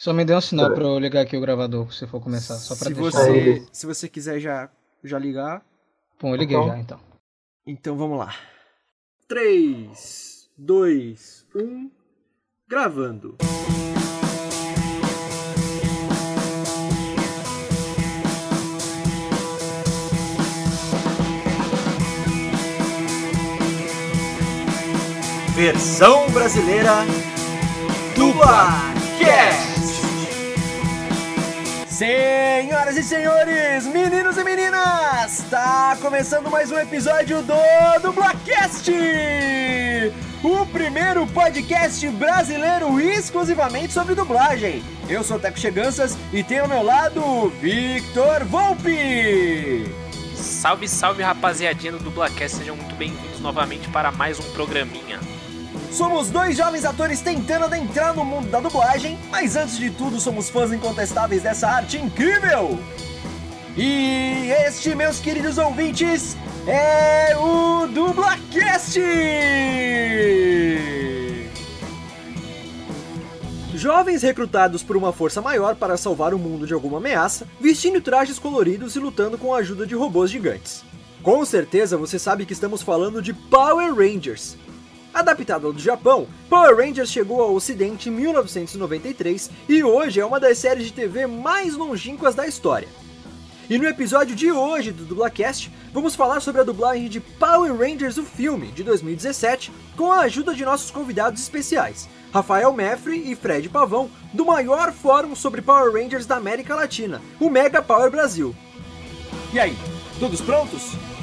Só me dê um sinal é. pra eu ligar aqui o gravador, se for começar, só pra se deixar. Você, se você quiser já, já ligar. Bom, eu liguei então. já, então. Então vamos lá. 3, 2, 1, gravando. Versão brasileira do Barcast. Senhoras e senhores, meninos e meninas, está começando mais um episódio do Dublacast, o primeiro podcast brasileiro exclusivamente sobre dublagem. Eu sou o Teco Cheganças e tenho ao meu lado Victor Volpe. Salve, salve rapaziadinha do Dublacast, sejam muito bem-vindos novamente para mais um programinha. Somos dois jovens atores tentando adentrar no mundo da dublagem, mas antes de tudo somos fãs incontestáveis dessa arte incrível! E este, meus queridos ouvintes, é o Dublacast! Jovens recrutados por uma força maior para salvar o mundo de alguma ameaça, vestindo trajes coloridos e lutando com a ajuda de robôs gigantes. Com certeza você sabe que estamos falando de Power Rangers, Adaptado do Japão, Power Rangers chegou ao ocidente em 1993 e hoje é uma das séries de TV mais longínquas da história. E no episódio de hoje do Dublacast, vamos falar sobre a dublagem de Power Rangers o filme, de 2017, com a ajuda de nossos convidados especiais, Rafael Meffre e Fred Pavão, do maior fórum sobre Power Rangers da América Latina, o Mega Power Brasil. E aí, todos prontos?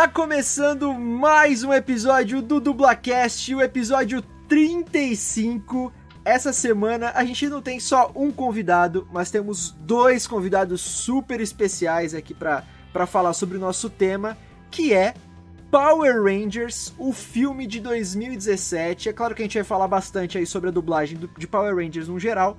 Tá começando mais um episódio do Dublacast, o episódio 35. Essa semana a gente não tem só um convidado, mas temos dois convidados super especiais aqui para falar sobre o nosso tema, que é Power Rangers, o filme de 2017. É claro que a gente vai falar bastante aí sobre a dublagem de Power Rangers no geral,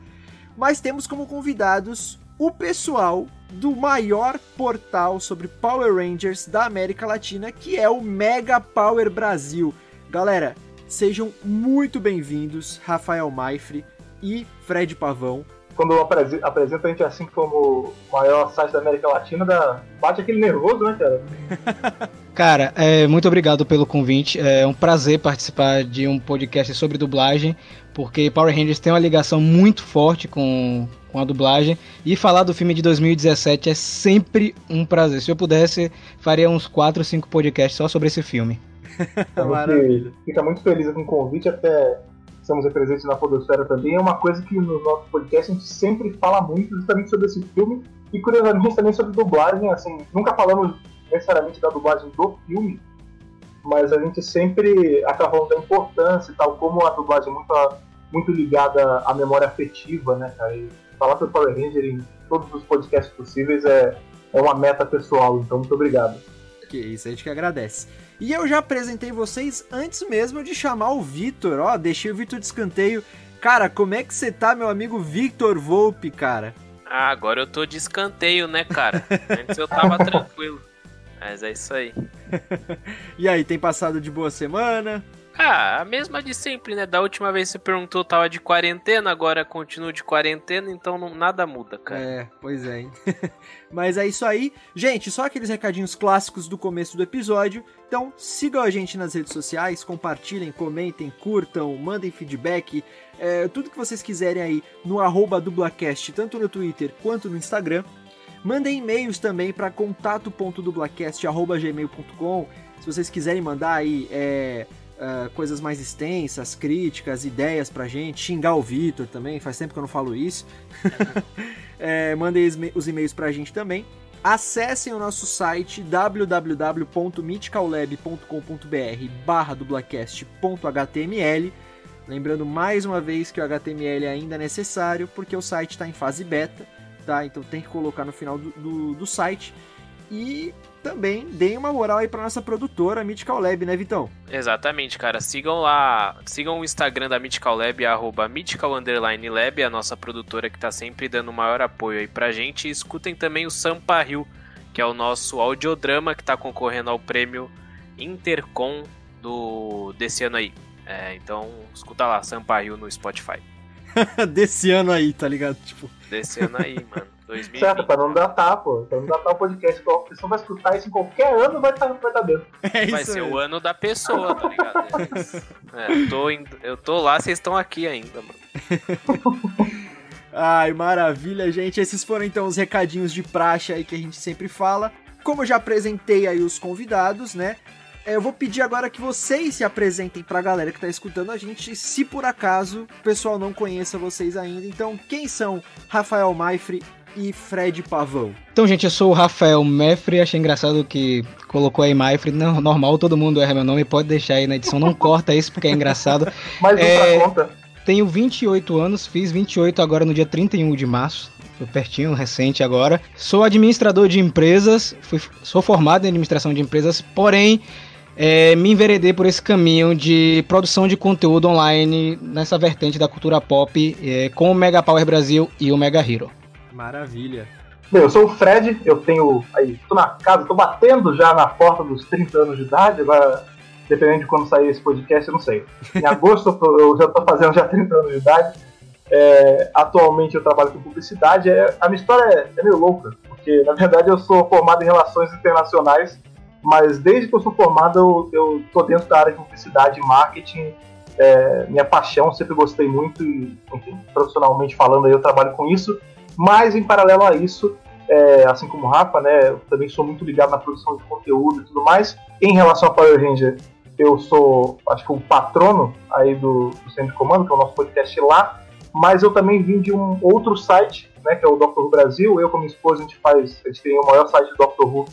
mas temos como convidados o pessoal do maior portal sobre Power Rangers da América Latina, que é o Mega Power Brasil. Galera, sejam muito bem-vindos, Rafael Maifre e Fred Pavão. Quando eu apresento a gente assim como o maior site da América Latina, dá... bate aquele nervoso, né, cara? Cara, é, muito obrigado pelo convite. É um prazer participar de um podcast sobre dublagem, porque Power Rangers tem uma ligação muito forte com, com a dublagem. E falar do filme de 2017 é sempre um prazer. Se eu pudesse, faria uns 4 ou 5 podcasts só sobre esse filme. Maravilha. Fica muito feliz com o convite, até estamos presentes na Podosfera também. É uma coisa que no nosso podcast a gente sempre fala muito justamente sobre esse filme. E curiosamente também sobre dublagem, assim, nunca falamos necessariamente da dublagem do filme, mas a gente sempre acaba falando da importância e tal, como a dublagem é muito, muito ligada à memória afetiva, né, cara? E falar sobre Power Ranger em todos os podcasts possíveis é, é uma meta pessoal, então muito obrigado. Que isso, a gente que agradece. E eu já apresentei vocês antes mesmo de chamar o Vitor, ó, deixei o Vitor de escanteio. Cara, como é que você tá, meu amigo Victor Volpe, cara? Ah, agora eu tô de escanteio, né, cara? Antes eu tava tranquilo. Mas é isso aí. e aí, tem passado de boa semana? Ah, a mesma de sempre, né? Da última vez você perguntou, tava de quarentena, agora continua de quarentena, então não, nada muda, cara. É, pois é. Hein? Mas é isso aí. Gente, só aqueles recadinhos clássicos do começo do episódio. Então, sigam a gente nas redes sociais, compartilhem, comentem, curtam, mandem feedback, é, tudo que vocês quiserem aí no arroba dublacast, tanto no Twitter quanto no Instagram. Mandem e-mails também para contato.dublacast.gmail.com se vocês quiserem mandar aí é, uh, coisas mais extensas, críticas, ideias pra gente, xingar o Vitor também, faz tempo que eu não falo isso. é, mandem os e-mails pra gente também. Acessem o nosso site www.mythicallab.com.br barra dublacast.html Lembrando mais uma vez que o HTML ainda é necessário, porque o site está em fase beta, tá? Então tem que colocar no final do, do, do site. E também deem uma moral aí pra nossa produtora, Mythical Lab, né, Vitão? Exatamente, cara. Sigam lá, sigam o Instagram da Mythical Lab, arroba Mythical Lab, a nossa produtora que tá sempre dando maior apoio aí pra gente. E escutem também o Sampa Rio, que é o nosso audiodrama que tá concorrendo ao prêmio Intercom do desse ano aí. É, então, escuta lá, Sampa Rio no Spotify. desse ano aí, tá ligado? Tipo. Desse ano aí, mano. 2020. Certo, pra não datar, pô. Pra não datar o podcast. A pessoa vai escutar isso em qualquer ano vai estar tá, vai tá dentro. É vai ser o ano da pessoa, tá ligado? é, eu, tô in... eu tô lá, vocês estão aqui ainda, mano. Ai, maravilha, gente. Esses foram então os recadinhos de praxe aí que a gente sempre fala. Como eu já apresentei aí os convidados, né? É, eu vou pedir agora que vocês se apresentem pra galera que tá escutando a gente, se por acaso o pessoal não conheça vocês ainda. Então, quem são Rafael Maifre e Fred Pavão? Então, gente, eu sou o Rafael Maifre. Achei engraçado que colocou aí Maifre. Não, normal, todo mundo erra meu nome. Pode deixar aí na edição. Não corta isso porque é engraçado. Mas é, conta. Tenho 28 anos, fiz 28 agora no dia 31 de março pertinho, recente agora. Sou administrador de empresas, fui, sou formado em administração de empresas, porém é, me enveredei por esse caminho de produção de conteúdo online nessa vertente da cultura pop é, com o Mega Power Brasil e o Mega Hero. Maravilha. Bem, eu sou o Fred, eu tenho. Aí, tô na casa, tô batendo já na porta dos 30 anos de idade, agora, dependendo de quando sair esse podcast, eu não sei. Em agosto eu já tô fazendo já 30 anos de idade. É, atualmente eu trabalho com publicidade. É, a minha história é, é meio louca, porque na verdade eu sou formado em relações internacionais mas desde que eu sou formado, eu, eu tô dentro da área de publicidade e marketing. É, minha paixão, sempre gostei muito e, enfim, profissionalmente falando, eu trabalho com isso. Mas, em paralelo a isso, é, assim como o Rafa, né, eu também sou muito ligado na produção de conteúdo e tudo mais. Em relação a Power Ranger, eu sou, acho que o patrono aí do, do Centro de Comando, que é o nosso podcast lá, mas eu também vim de um outro site, né, que é o Dr. Who Brasil. Eu com minha esposa, a gente faz, a gente tem o maior site do Dr. Who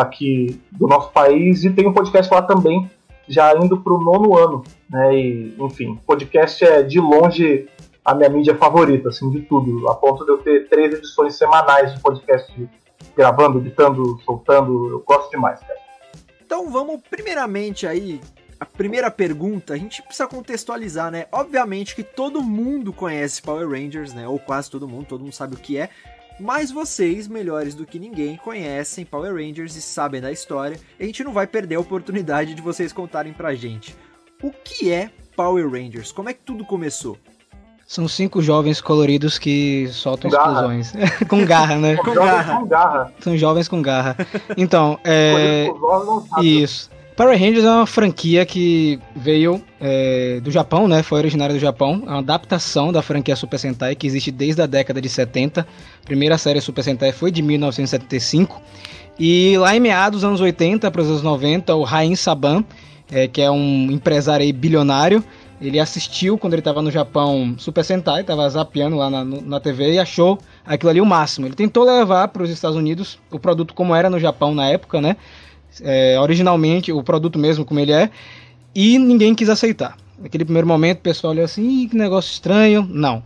aqui do nosso país e tem um podcast lá também, já indo para o nono ano, né? E, enfim, podcast é de longe a minha mídia favorita, assim, de tudo, a ponto de eu ter três edições semanais de podcast gravando, editando, soltando, eu gosto demais, cara. Então vamos primeiramente aí a primeira pergunta, a gente precisa contextualizar, né? Obviamente que todo mundo conhece Power Rangers, né? Ou quase todo mundo, todo mundo sabe o que é. Mas vocês, melhores do que ninguém, conhecem Power Rangers e sabem da história. E a gente não vai perder a oportunidade de vocês contarem pra gente. O que é Power Rangers? Como é que tudo começou? São cinco jovens coloridos que soltam garra. explosões. com garra, né? com, garra. com garra. São jovens com garra. Então, é. Isso. Power Rangers é uma franquia que veio é, do Japão, né? Foi originária do Japão. É uma adaptação da franquia Super Sentai que existe desde a década de 70. A primeira série Super Sentai foi de 1975. E lá em meados dos anos 80 para os anos 90, o Rain Saban, é, que é um empresário bilionário, ele assistiu quando ele estava no Japão Super Sentai, estava zapeando lá na, na TV e achou aquilo ali o máximo. Ele tentou levar para os Estados Unidos o produto como era no Japão na época, né? É, originalmente, o produto mesmo como ele é, e ninguém quis aceitar. Naquele primeiro momento o pessoal olhou assim, que negócio estranho, não.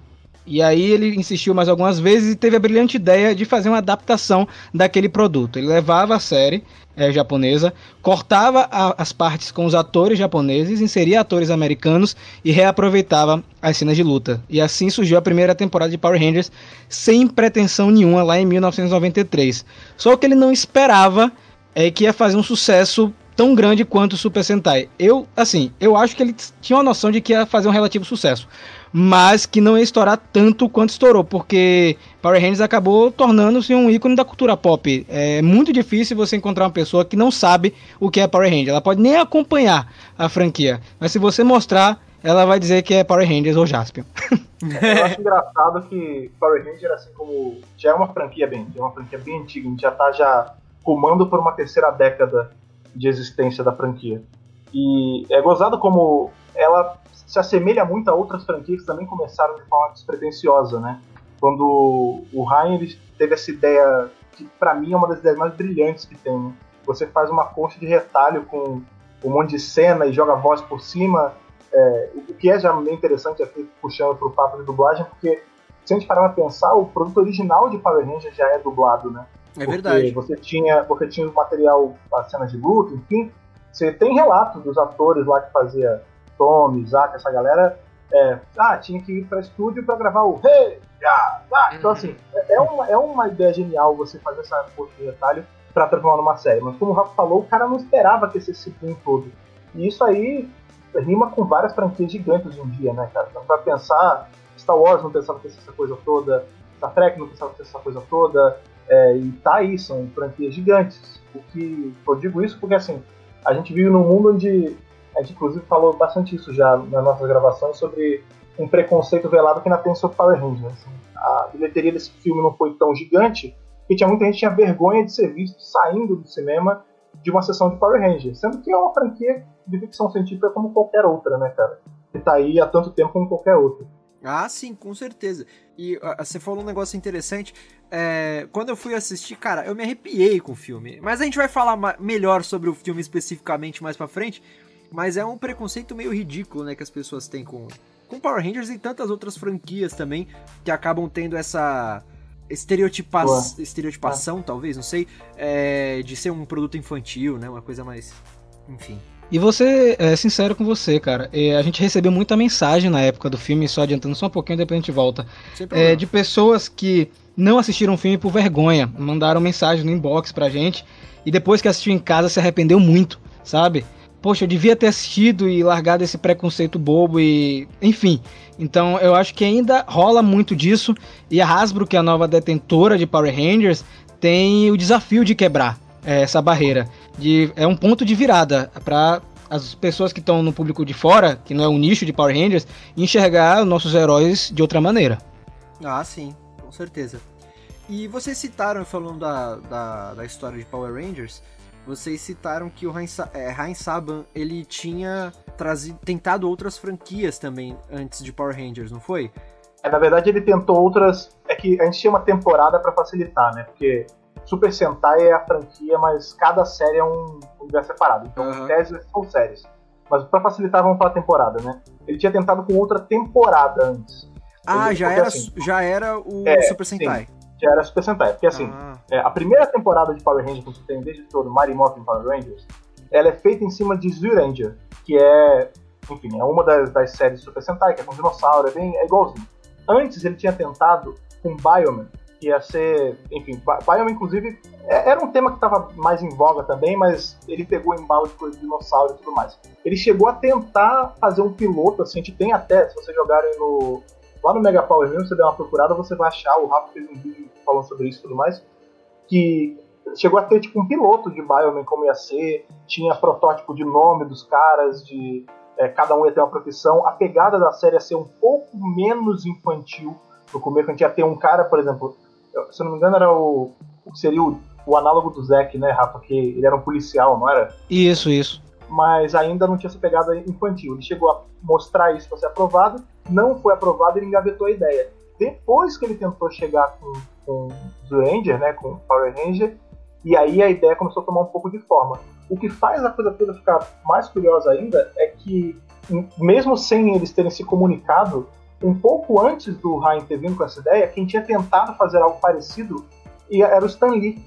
E aí ele insistiu mais algumas vezes e teve a brilhante ideia de fazer uma adaptação daquele produto. Ele levava a série é, japonesa, cortava a, as partes com os atores japoneses, inseria atores americanos e reaproveitava as cenas de luta. E assim surgiu a primeira temporada de Power Rangers sem pretensão nenhuma lá em 1993. Só que ele não esperava é que ia fazer um sucesso tão grande quanto o Super Sentai. Eu, assim, eu acho que ele tinha uma noção de que ia fazer um relativo sucesso, mas que não ia estourar tanto quanto estourou, porque Power Rangers acabou tornando-se um ícone da cultura pop. É muito difícil você encontrar uma pessoa que não sabe o que é Power Rangers. Ela pode nem acompanhar a franquia, mas se você mostrar, ela vai dizer que é Power Rangers ou Jaspion. eu acho engraçado que Power Rangers, assim como já é uma franquia bem, é uma franquia bem antiga, a gente já tá já comando por uma terceira década de existência da franquia. E é gozado como ela se assemelha muito a outras franquias que também começaram de forma despretensiosa, né? Quando o Ryan teve essa ideia, que para mim é uma das ideias mais brilhantes que tem. Né? Você faz uma concha de retalho com um monte de cena e joga voz por cima. é, o que é já meio interessante aqui, puxando para o papo de dublagem, porque se a gente parar pra pensar, o produto original de Power Rangers já é dublado, né? É verdade. Você tinha, você tinha o material, as cenas de luta, enfim. Você tem relatos dos atores lá que fazia Tommy, Isaac, essa galera. É, ah, tinha que ir para estúdio para gravar o Hey! Yeah, ah! Então, assim, é, é uma, é uma ideia genial você fazer essa força de retalho para transformar numa série. Mas, como o Rafa falou, o cara não esperava ter esse boom todo. E isso aí rima com várias franquias gigantes em dia, né, cara? Então, pra pensar, Star Wars não pensava ter essa coisa toda, Star Trek não pensava ter essa coisa toda, é, e tá aí, são franquias gigantes. O que eu digo isso porque assim, a gente vive num mundo onde a gente inclusive falou bastante isso já nas nossas gravações sobre um preconceito velado que ainda tem sobre Power Rangers. Assim. A bilheteria desse filme não foi tão gigante que tinha muita gente tinha vergonha de ser visto saindo do cinema de uma sessão de Power Rangers, sendo que é uma franquia de ficção científica como qualquer outra, né, cara? Que tá aí há tanto tempo como qualquer outra. Ah, sim, com certeza. E você falou um negócio interessante. É, quando eu fui assistir, cara, eu me arrepiei com o filme. Mas a gente vai falar melhor sobre o filme especificamente mais pra frente. Mas é um preconceito meio ridículo, né, que as pessoas têm com, com Power Rangers e tantas outras franquias também que acabam tendo essa estereotipa estereotipação, é. talvez, não sei, é, de ser um produto infantil, né, uma coisa mais, enfim. E você, é sincero com você, cara. É, a gente recebeu muita mensagem na época do filme, só adiantando só um pouquinho, depois a gente volta. É, de pessoas que não assistiram o filme por vergonha. Mandaram mensagem no inbox pra gente. E depois que assistiu em casa se arrependeu muito, sabe? Poxa, eu devia ter assistido e largado esse preconceito bobo e. Enfim. Então eu acho que ainda rola muito disso. E a Hasbro, que é a nova detentora de Power Rangers, tem o desafio de quebrar é, essa barreira de é um ponto de virada para as pessoas que estão no público de fora, que não é o nicho de Power Rangers, enxergar os nossos heróis de outra maneira. Ah, sim, com certeza. E vocês citaram, falando da, da, da história de Power Rangers, vocês citaram que o Heinz, é, Heinz Saban ele tinha trazido, tentado outras franquias também antes de Power Rangers, não foi? É, na verdade, ele tentou outras. É que a gente tinha uma temporada para facilitar, né? Porque Super Sentai é a franquia, mas cada série é um universo separado. Então, uhum. tese são séries. Mas para facilitar, vamos para a temporada, né? Ele tinha tentado com outra temporada antes. Ah, já, era, assim, já era o é, Super Sentai. Sim, já era Super Sentai. Porque assim, ah. é, a primeira temporada de Power Rangers que você tem desde todo, Mighty Morphin Power Rangers, ela é feita em cima de Zyuranger, que é, enfim, é uma das, das séries Super Sentai, que é com dinossauro, é bem é igualzinho. Antes ele tinha tentado com Bioman, ia ser, enfim, Biome inclusive é, era um tema que estava mais em voga também, mas ele pegou de coisa de dinossauro e tudo mais. Ele chegou a tentar fazer um piloto, assim, a gente tem até, se vocês jogarem no lá no Mega Power mesmo, você der uma procurada, você vai achar, o Rafa fez um vídeo falando sobre isso e tudo mais, que chegou a ter tipo um piloto de Bioman como ia ser, tinha protótipo de nome dos caras, de é, cada um ia ter uma profissão. A pegada da série ia ser um pouco menos infantil. No começo a gente ia ter um cara, por exemplo, se eu não me engano, era o. o que seria o, o análogo do Zack, né, Rafa? Que ele era um policial, não era? Isso, isso. Mas ainda não tinha essa pegada infantil. Ele chegou a mostrar isso para ser aprovado, não foi aprovado e ele engavetou a ideia. Depois que ele tentou chegar com, com o Ranger, né, com o Power Ranger, e aí a ideia começou a tomar um pouco de forma. O que faz a coisa toda ficar mais curiosa ainda é que, mesmo sem eles terem se comunicado, um pouco antes do Ryan ter vindo com essa ideia, quem tinha tentado fazer algo parecido era o Stan Lee.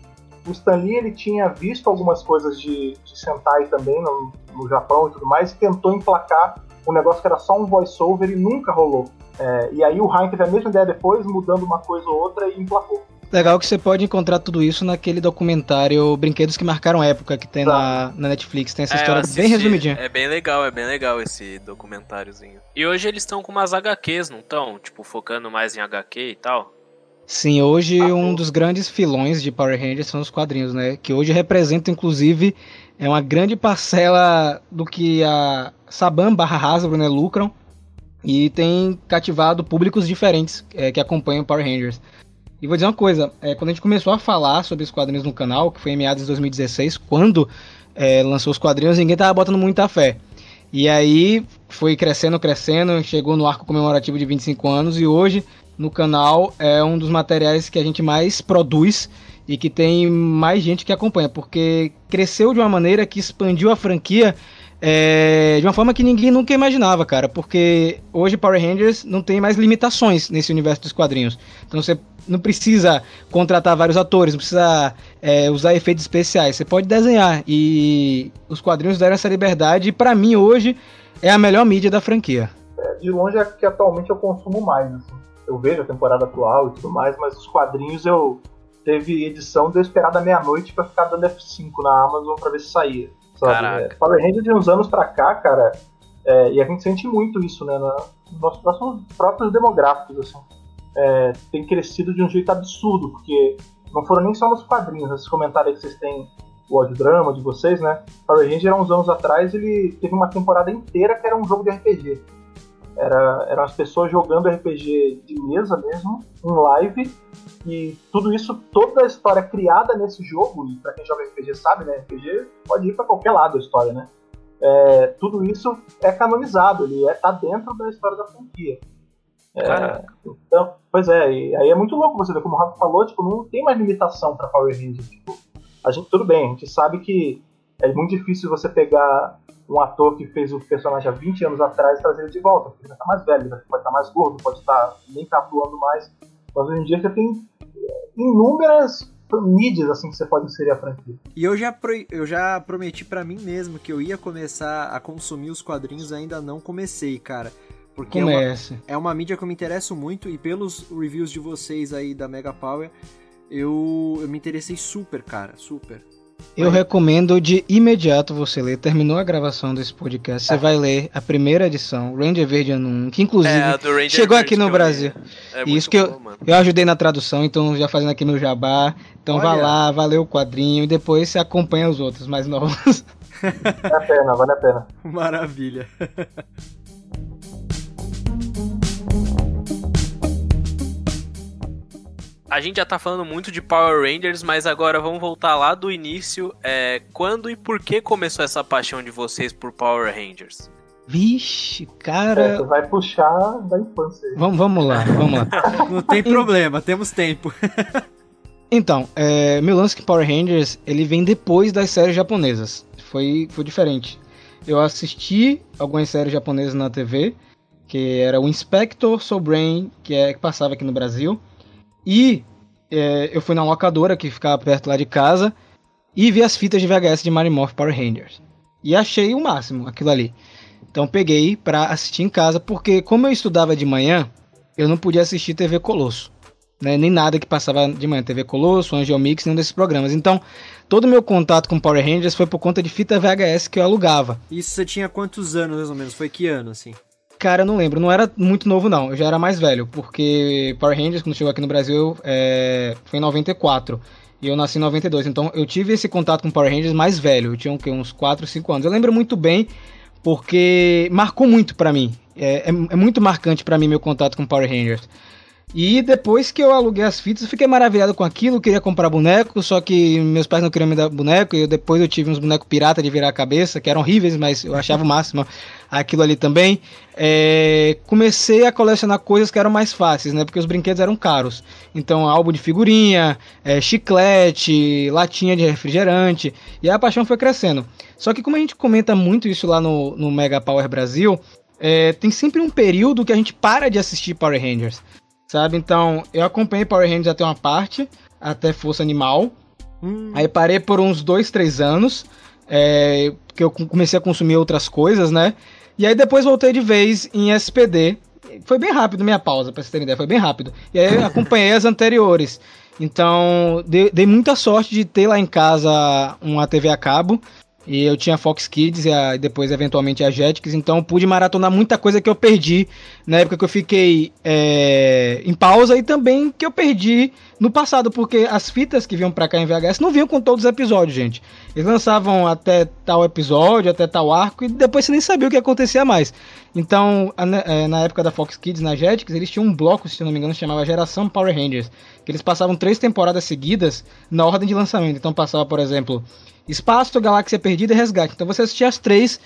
O Stan Lee ele tinha visto algumas coisas de, de Sentai também no, no Japão e tudo mais, e tentou emplacar um negócio que era só um voice-over e nunca rolou. É, e aí o Ryan teve a mesma ideia depois, mudando uma coisa ou outra e emplacou. Legal que você pode encontrar tudo isso naquele documentário Brinquedos que Marcaram Época, que tem na, na, Netflix. Tem essa é, história bem resumidinha. É bem legal, é bem legal esse documentáriozinho. E hoje eles estão com umas HQs, não estão? Tipo, focando mais em HQ e tal? Sim, hoje ah, um dos grandes filões de Power Rangers são os quadrinhos, né? Que hoje representam, inclusive, é uma grande parcela do que a Saban barra Hasbro né, lucram e tem cativado públicos diferentes é, que acompanham Power Rangers. E vou dizer uma coisa, é, quando a gente começou a falar sobre os quadrinhos no canal, que foi em meados de 2016, quando é, lançou os quadrinhos, ninguém tava botando muita fé. E aí foi crescendo, crescendo, chegou no arco comemorativo de 25 anos e hoje no canal é um dos materiais que a gente mais produz e que tem mais gente que acompanha, porque cresceu de uma maneira que expandiu a franquia é, de uma forma que ninguém nunca imaginava, cara, porque hoje Power Rangers não tem mais limitações nesse universo dos quadrinhos. Então você não precisa contratar vários atores, não precisa é, usar efeitos especiais, você pode desenhar. E os quadrinhos deram essa liberdade, e pra mim hoje é a melhor mídia da franquia. De longe é que atualmente eu consumo mais. Assim. Eu vejo a temporada atual e tudo mais, mas os quadrinhos eu teve edição de eu esperar da meia-noite para ficar dando F5 na Amazon para ver se saía. Sabe? É, Power Rangers de uns anos pra cá, cara, é, e a gente sente muito isso, né, na, nos nossos próximos, próprios demográficos, assim. É, tem crescido de um jeito absurdo, porque não foram nem só nos quadrinhos, esses comentários que vocês têm, o audiodrama de vocês, né? Power Ranger, há uns anos atrás, ele teve uma temporada inteira que era um jogo de RPG. Era, eram as pessoas jogando RPG de mesa mesmo, em live, e tudo isso, toda a história criada nesse jogo, e para quem joga RPG sabe, né? RPG pode ir para qualquer lado a história, né? É, tudo isso é canonizado, ele é, tá dentro da história da franquia. É, então, pois é, e aí é muito louco você ver, como o Rafa falou, tipo, não tem mais limitação para Power Rangers. Tipo, a gente, tudo bem, a gente sabe que é muito difícil você pegar um ator que fez o personagem há 20 anos atrás e trazer ele de volta, porque ele vai estar mais velho, ele pode estar mais gordo, pode estar nem estar atuando mais. Mas hoje em dia você tem inúmeras mídias assim que você pode inserir a franquia. E eu já, pro, eu já prometi para mim mesmo que eu ia começar a consumir os quadrinhos, ainda não comecei, cara. Porque é uma, é uma mídia que eu me interesso muito e pelos reviews de vocês aí da Mega Power, eu, eu me interessei super, cara, super. Eu recomendo de imediato você ler. Terminou a gravação desse podcast, você é. vai ler a primeira edição, Ranger Verde 1, que inclusive é, chegou aqui no Brasil. É Isso que eu, eu ajudei na tradução, então já fazendo aqui meu jabá. Então Olha. vá lá, valeu o quadrinho e depois você acompanha os outros mais novos. Vale a pena, vale a pena. Maravilha. a gente já tá falando muito de Power Rangers, mas agora vamos voltar lá do início. É, quando e por que começou essa paixão de vocês por Power Rangers? Vixe, cara. É, vai puxar da infância. Vamos, vamos lá, vamos lá. Não tem problema, temos tempo. então, é, meu lance com Power Rangers, ele vem depois das séries japonesas. Foi, foi diferente. Eu assisti algumas séries japonesas na TV, que era o Inspector Soul Brain, que, é, que passava aqui no Brasil. E é, eu fui na locadora que ficava perto lá de casa e vi as fitas de VHS de Mario Morph Power Rangers. E achei o máximo aquilo ali. Então peguei para assistir em casa, porque como eu estudava de manhã, eu não podia assistir TV Colosso. Né? Nem nada que passava de manhã, TV Colosso, Angel Mix, nenhum desses programas. Então, todo o meu contato com Power Rangers foi por conta de fita VHS que eu alugava. Isso você tinha quantos anos, mais ou menos? Foi que ano, assim? Cara, eu não lembro. Não era muito novo, não. Eu já era mais velho, porque Power Rangers, quando chegou aqui no Brasil, é... foi em 94. E eu nasci em 92. Então eu tive esse contato com Power Rangers mais velho. Eu tinha o quê? uns 4, 5 anos. Eu lembro muito bem, porque marcou muito para mim. É, é, é, muito marcante para mim meu contato com Power Rangers. E depois que eu aluguei as fitas, eu fiquei maravilhado com aquilo, queria comprar boneco, só que meus pais não queriam me dar boneco, e depois eu tive uns bonecos pirata de virar a cabeça, que eram horríveis, mas eu achava o máximo aquilo ali também. É, comecei a colecionar coisas que eram mais fáceis, né? Porque os brinquedos eram caros. Então, álbum de figurinha, é, chiclete, latinha de refrigerante, e a paixão foi crescendo. Só que como a gente comenta muito isso lá no, no Mega Power Brasil, é, tem sempre um período que a gente para de assistir Power Rangers sabe? Então, eu acompanhei Power Rangers até uma parte, até Força Animal. Hum. Aí parei por uns dois, três anos, é, porque eu comecei a consumir outras coisas, né? E aí depois voltei de vez em SPD. Foi bem rápido minha pausa, pra vocês terem ideia, foi bem rápido. E aí acompanhei as anteriores. Então, dei, dei, muita sorte de ter lá em casa uma TV a cabo. E eu tinha Fox Kids e a, depois, eventualmente, a Jetix. Então, pude maratonar muita coisa que eu perdi na época que eu fiquei é, em pausa e também que eu perdi no passado, porque as fitas que vinham pra cá em VHS não vinham com todos os episódios, gente. Eles lançavam até tal episódio, até tal arco, e depois você nem sabia o que acontecia mais. Então, é, na época da Fox Kids, na Jetix, eles tinham um bloco, se não me engano, que chamava Geração Power Rangers. Que eles passavam três temporadas seguidas na ordem de lançamento. Então, passava, por exemplo, Espaço, Galáxia Perdida e Resgate. Então, você assistia as três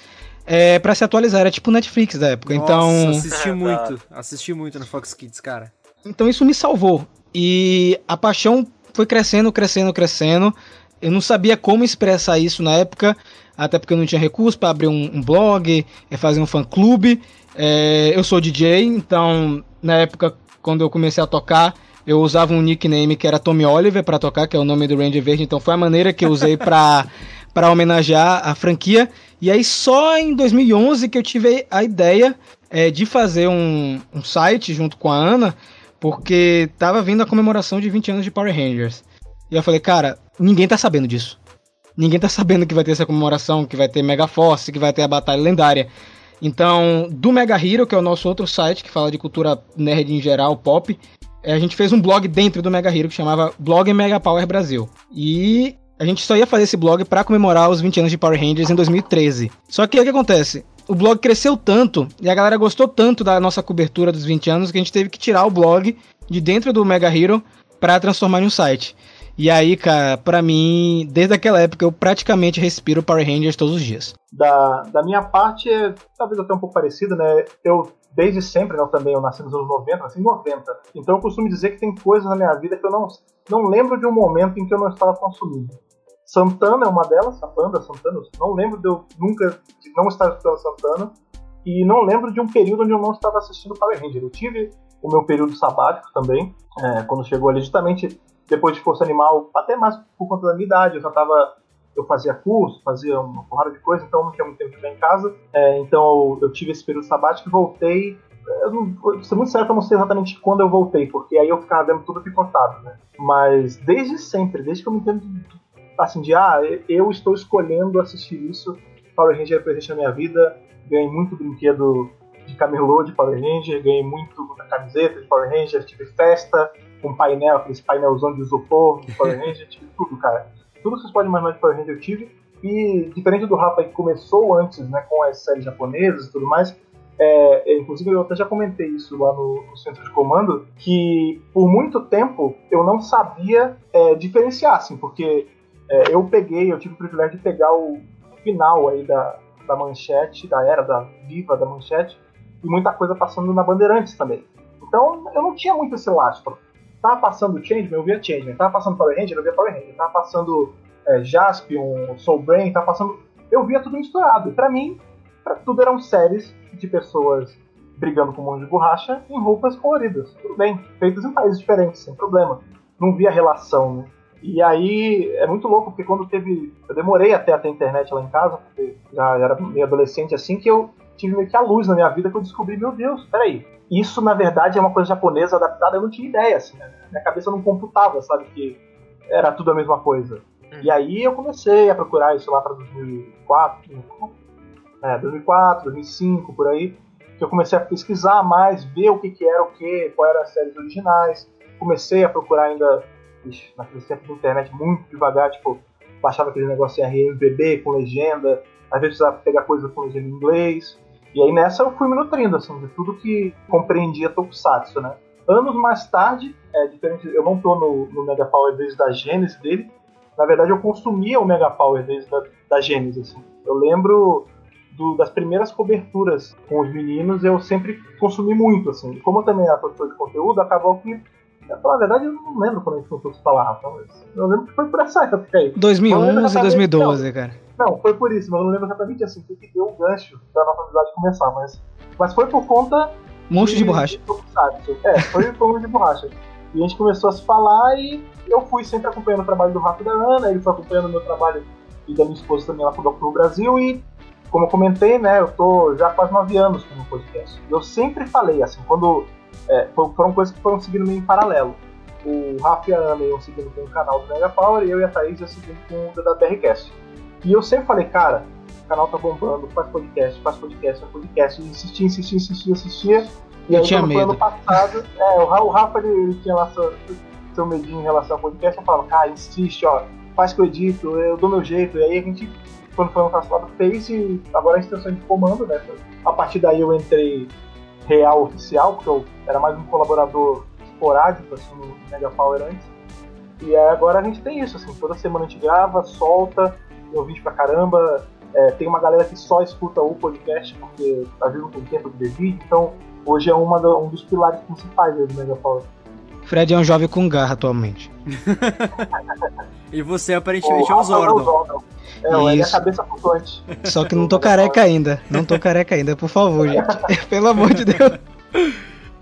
é, para se atualizar. Era tipo Netflix da época. Nossa, então. Assisti muito. Assisti muito na Fox Kids, cara. Então, isso me salvou. E a paixão foi crescendo, crescendo, crescendo. Eu não sabia como expressar isso na época, até porque eu não tinha recurso para abrir um, um blog, é, fazer um fã-clube. É, eu sou DJ, então na época quando eu comecei a tocar, eu usava um nickname que era Tommy Oliver para tocar, que é o nome do Ranger Verde, então foi a maneira que eu usei para para homenagear a franquia. E aí só em 2011 que eu tive a ideia é, de fazer um, um site junto com a Ana, porque tava vindo a comemoração de 20 anos de Power Rangers. E eu falei, cara, ninguém tá sabendo disso. Ninguém tá sabendo que vai ter essa comemoração, que vai ter Mega Force, que vai ter a Batalha Lendária. Então, do Mega Hero, que é o nosso outro site que fala de cultura nerd em geral, pop, a gente fez um blog dentro do Mega Hero que chamava Blog Mega Power Brasil. E a gente só ia fazer esse blog para comemorar os 20 anos de Power Rangers em 2013. Só que o que acontece? O blog cresceu tanto e a galera gostou tanto da nossa cobertura dos 20 anos que a gente teve que tirar o blog de dentro do Mega Hero para transformar em um site. E aí, cara, pra mim, desde aquela época eu praticamente respiro Power Rangers todos os dias. Da, da minha parte, é talvez até um pouco parecido, né? Eu, desde sempre, né, eu também, eu nasci nos anos 90, nasci em 90. Então eu costumo dizer que tem coisas na minha vida que eu não, não lembro de um momento em que eu não estava consumindo. Santana é uma delas, a banda Santana. não lembro de eu nunca de não estar escutando Santana. E não lembro de um período onde eu não estava assistindo Power Ranger. Eu tive o meu período sabático também, é, quando chegou ali justamente depois de Força Animal, até mais por conta da minha idade, eu já tava eu fazia curso, fazia uma porrada de coisa, então não tinha muito tempo de ficar em casa. É, então eu, eu, tive esse período sabático e voltei. Eu não, vou ser muito certo, eu não sei exatamente quando eu voltei, porque aí eu ficava vendo tudo picotado, né? Mas desde sempre, desde que eu me entendo assim, de ah, eu estou escolhendo assistir isso, Power Ranger é presente na minha vida, ganhei muito brinquedo de camelô de Power Ranger, ganhei muito muita camiseta de Power Ranger, tive festa, com painel, aqueles painelzão de isopor de Power Ranger, tive tudo, cara. Tudo que vocês podem imaginar de Power Ranger eu tive. E diferente do Rafa que começou antes, né, com as séries japonesas e tudo mais, é, é, inclusive eu até já comentei isso lá no, no, centro de comando, que por muito tempo eu não sabia é, diferenciar, assim, porque é, eu peguei, eu tive o privilégio de pegar o final aí da, da manchete, da era da viva da manchete, e muita coisa passando na Bandeirantes também. Então eu não tinha muito esse lastro. Tava passando Changeman, eu via Changeman. Tava passando Power Ranger, eu via Power Ranger. Tava passando é, Jaspion, Soul Brain, tava passando. Eu via tudo misturado. E pra mim, pra, tudo eram séries de pessoas brigando com um monte de borracha em roupas coloridas. Tudo bem, feitas em países diferentes, sem problema. Não via relação, né? E aí é muito louco, porque quando teve. Eu demorei até ter internet lá em casa, porque já era meio adolescente assim, que eu tive meio que a luz na minha vida que eu descobri, meu Deus, peraí. Isso, na verdade, é uma coisa japonesa adaptada, eu não tinha ideia, assim, né? Minha cabeça não computava, sabe, que era tudo a mesma coisa. Hum. E aí eu comecei a procurar isso lá para 2004, é, 2004, 2005, por aí, que eu comecei a pesquisar mais, ver o que, que era o que, quais eram as séries originais. Comecei a procurar ainda, naquele tempo de internet, muito devagar, tipo, baixava aquele negócio RMVB com legenda, às vezes precisava pegar coisa com legenda em inglês. E aí nessa eu fui me nutrindo, assim, de tudo que compreendia Tokusatsu, né? Anos mais tarde, é diferente, eu não tô no, no Mega Power desde a gênese dele, na verdade eu consumia o Mega Power desde da, da gênese, assim. Eu lembro do, das primeiras coberturas com os meninos, eu sempre consumi muito, assim. E como eu também era produtor de conteúdo, acabou que na verdade, eu não lembro quando a gente começou a falar, mas eu lembro que foi por essa época aí. 2011 e 2012, não, cara. Não, foi por isso, mas eu não lembro exatamente assim, o que deu o gancho da nossa amizade começar, mas, mas foi por conta. Monstro de, de borracha. É, foi por monstro de borracha. E a gente começou a se falar e eu fui sempre acompanhando o trabalho do Rafa e da Ana, ele foi acompanhando o meu trabalho e da minha esposa também lá pro o Brasil e como eu comentei, né, eu tô já quase nove anos com o podcast. Eu sempre falei, assim, quando é, foram coisas que foram seguindo meio em paralelo. O Rafa e a Ana iam seguindo com o canal do Mega Power e eu e a Thaís iam seguindo com o DWRcast. E eu sempre falei, cara, o canal tá bombando, faz podcast, faz podcast, faz podcast. E insistia, insistia, insistia, insistia. E eu aí, tinha medo. ano passado, é, o Rafa ele, ele tinha lá seu, seu medinho em relação ao podcast. Eu falava, cara, insiste, ó, faz que eu edito, eu dou meu jeito. E aí a gente, quando foi ano passado, fez e agora a extensão de comando, né? A partir daí eu entrei real oficial, porque eu era mais um colaborador esporádico assim, no Mega Power antes. E agora a gente tem isso, assim, toda semana a gente grava, solta, tem vídeo pra caramba. É, tem uma galera que só escuta o podcast, porque às vezes não tem tempo de ver vídeo, então hoje é uma do, um dos pilares principais do Mega Power. Fred é um jovem com garra atualmente. E você aparentemente é o Zordon. É, ele é a cabeça flutuante. Só que não tô careca ainda. Não tô careca ainda, por favor, gente. Pelo amor de Deus.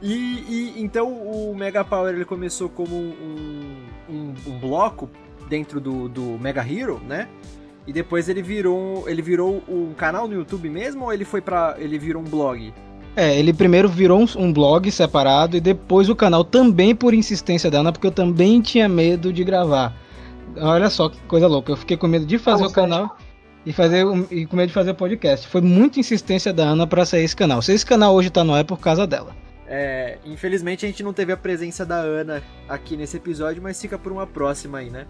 E, e, então o Mega Power ele começou como um, um, um, bloco dentro do, do Mega Hero, né? E depois ele virou ele virou um canal no YouTube mesmo ou ele foi para ele virou um blog? É, ele primeiro virou um, um, blog separado e depois o canal também por insistência da Ana, porque eu também tinha medo de gravar. Olha só que coisa louca, eu fiquei com medo de fazer o canal e fazer e com medo de fazer podcast. Foi muita insistência da Ana para sair esse canal. Se esse canal hoje tá no ar é por causa dela. É, infelizmente a gente não teve a presença da Ana aqui nesse episódio, mas fica por uma próxima aí, né?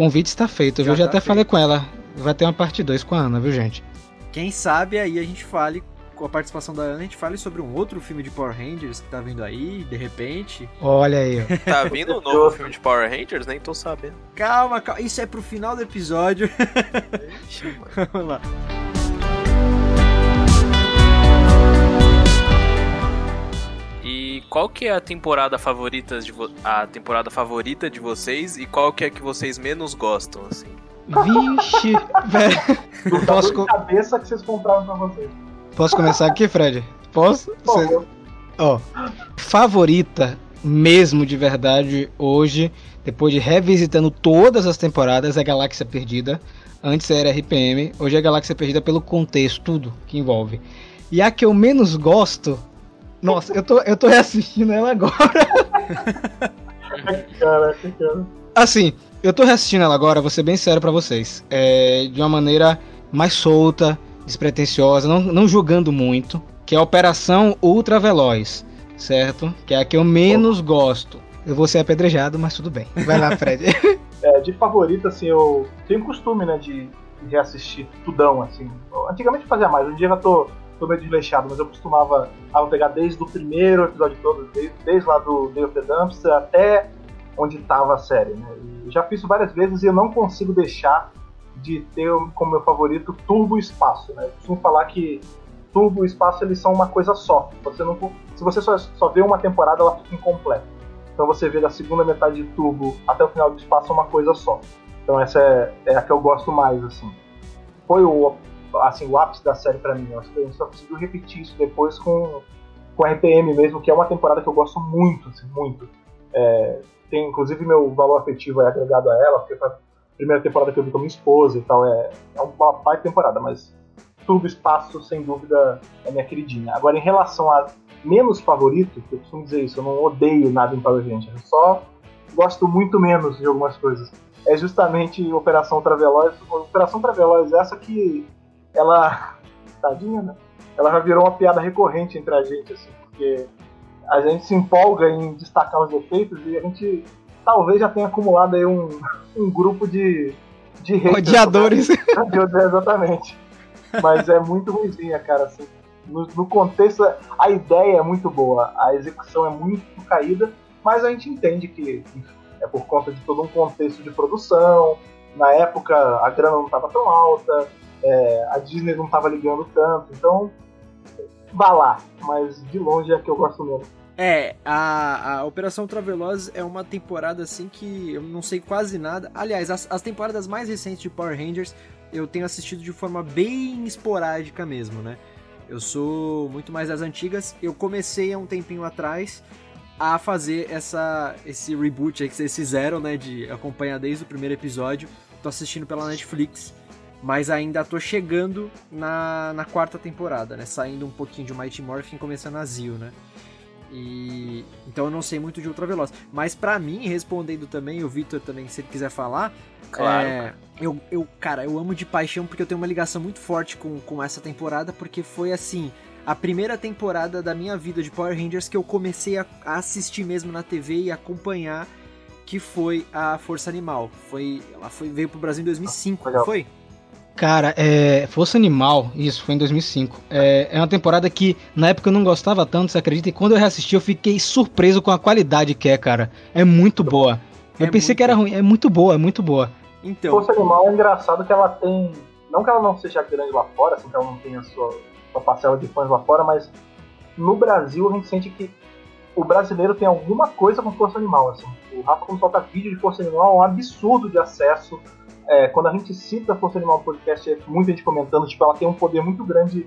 O convite está feito, já, já tá até feito. falei com ela. Vai ter uma parte 2 com a Ana, viu, gente? Quem sabe aí a gente fale com a participação da Ana, a gente fale sobre um outro filme de Power Rangers que tá vindo aí, de repente. Olha aí, ó. Tá vindo um novo filme de Power Rangers? Nem tô sabendo. Calma, calma. Isso é pro final do episódio. Ixi, Vamos lá. Qual que é a temporada favorita de a temporada favorita de vocês e qual que é que vocês menos gostam assim? Vixe, velho. Posso co... cabeça que vocês compraram pra vocês. Posso começar aqui, Fred? Posso? Ó, oh, favorita mesmo de verdade hoje, depois de revisitando todas as temporadas, é Galáxia Perdida. Antes era RPM, hoje é Galáxia Perdida pelo contexto, tudo que envolve. E a que eu menos gosto nossa, eu tô, eu tô reassistindo ela agora. Caraca, cara. Assim, eu tô reassistindo ela agora, vou ser bem sério para vocês. É, de uma maneira mais solta, despretensiosa, não, não julgando muito. Que é a Operação Ultra Veloz, certo? Que é a que eu menos gosto. Eu vou ser apedrejado, mas tudo bem. Vai lá, Fred. é, de favorito, assim, eu tenho costume, né, de, de reassistir tudão, assim. Antigamente eu fazia mais, hoje em dia eu já tô tô meio desleixado, mas eu costumava pegar desde o primeiro episódio todo, desde, desde lá do Day of the Dumpster até onde estava a série. Né? já fiz isso várias vezes e eu não consigo deixar de ter como meu favorito Turbo Espaço. Né? Eu costumo falar que Turbo e Espaço eles são uma coisa só. Você não, se você só, só vê uma temporada, ela fica incompleta. Então você vê da segunda metade de Turbo até o final do Espaço é uma coisa só. Então essa é, é a que eu gosto mais, assim. Foi o assim, o ápice da série para mim. Eu só conseguiu repetir isso depois com, com RPM mesmo, que é uma temporada que eu gosto muito, assim, muito. É, tem, inclusive, meu valor afetivo é agregado a ela, porque foi a primeira temporada que eu vi com minha esposa e tal. É, é uma baita temporada, mas Turbo Espaço, sem dúvida, é minha queridinha. Agora, em relação a menos favorito, eu costumo dizer isso, eu não odeio nada em Power eu só gosto muito menos de algumas coisas. É justamente Operação Traveloz. Operação Traveloz, essa que ela. Tadinha, né? Ela já virou uma piada recorrente entre a gente, assim, porque a gente se empolga em destacar os defeitos e a gente talvez já tenha acumulado aí um, um grupo de, de. Odiadores. Exatamente. Mas é muito ruimzinha, cara, assim. No, no, contexto, a ideia é muito boa, a execução é muito caída, mas a gente entende que é por conta de todo um contexto de produção. Na época, a grana não estava tão alta, é, a Disney não estava ligando tanto, então vá lá, mas de longe é que eu gosto mesmo. É, a, a Operação Traveloz é uma temporada assim que eu não sei quase nada. Aliás, as, as temporadas mais recentes de Power Rangers eu tenho assistido de forma bem esporádica mesmo, né? Eu sou muito mais das antigas. Eu comecei há um tempinho atrás a fazer essa, esse reboot aí que vocês fizeram, né? De acompanhar desde o primeiro episódio. Tô assistindo pela Netflix. Mas ainda tô chegando na, na quarta temporada, né? Saindo um pouquinho de Mighty Morphin e começando a Zio, né? E então eu não sei muito de Ultraveloz. Mas para mim, respondendo também, o Victor também, se ele quiser falar, claro. É, eu, eu, cara, eu amo de paixão porque eu tenho uma ligação muito forte com, com essa temporada, porque foi assim. A primeira temporada da minha vida de Power Rangers que eu comecei a, a assistir mesmo na TV e acompanhar, que foi a Força Animal. Foi, ela foi, veio pro Brasil em 2005, não foi? Cara, é, Força Animal, isso, foi em 2005. É, é uma temporada que na época eu não gostava tanto, você acredita? E quando eu reassisti eu fiquei surpreso com a qualidade que é, cara. É muito boa. Eu é pensei que era ruim, é muito boa, é muito boa. Então. Força Animal é engraçado que ela tem. Não que ela não seja grande lá fora, assim, que ela não tenha sua, sua parcela de fãs lá fora, mas no Brasil a gente sente que o brasileiro tem alguma coisa com força animal. Assim. O Rafa, quando solta vídeo de força animal, é um absurdo de acesso. É, quando a gente cita a força animal no podcast, é muita gente comentando, tipo, ela tem um poder muito grande.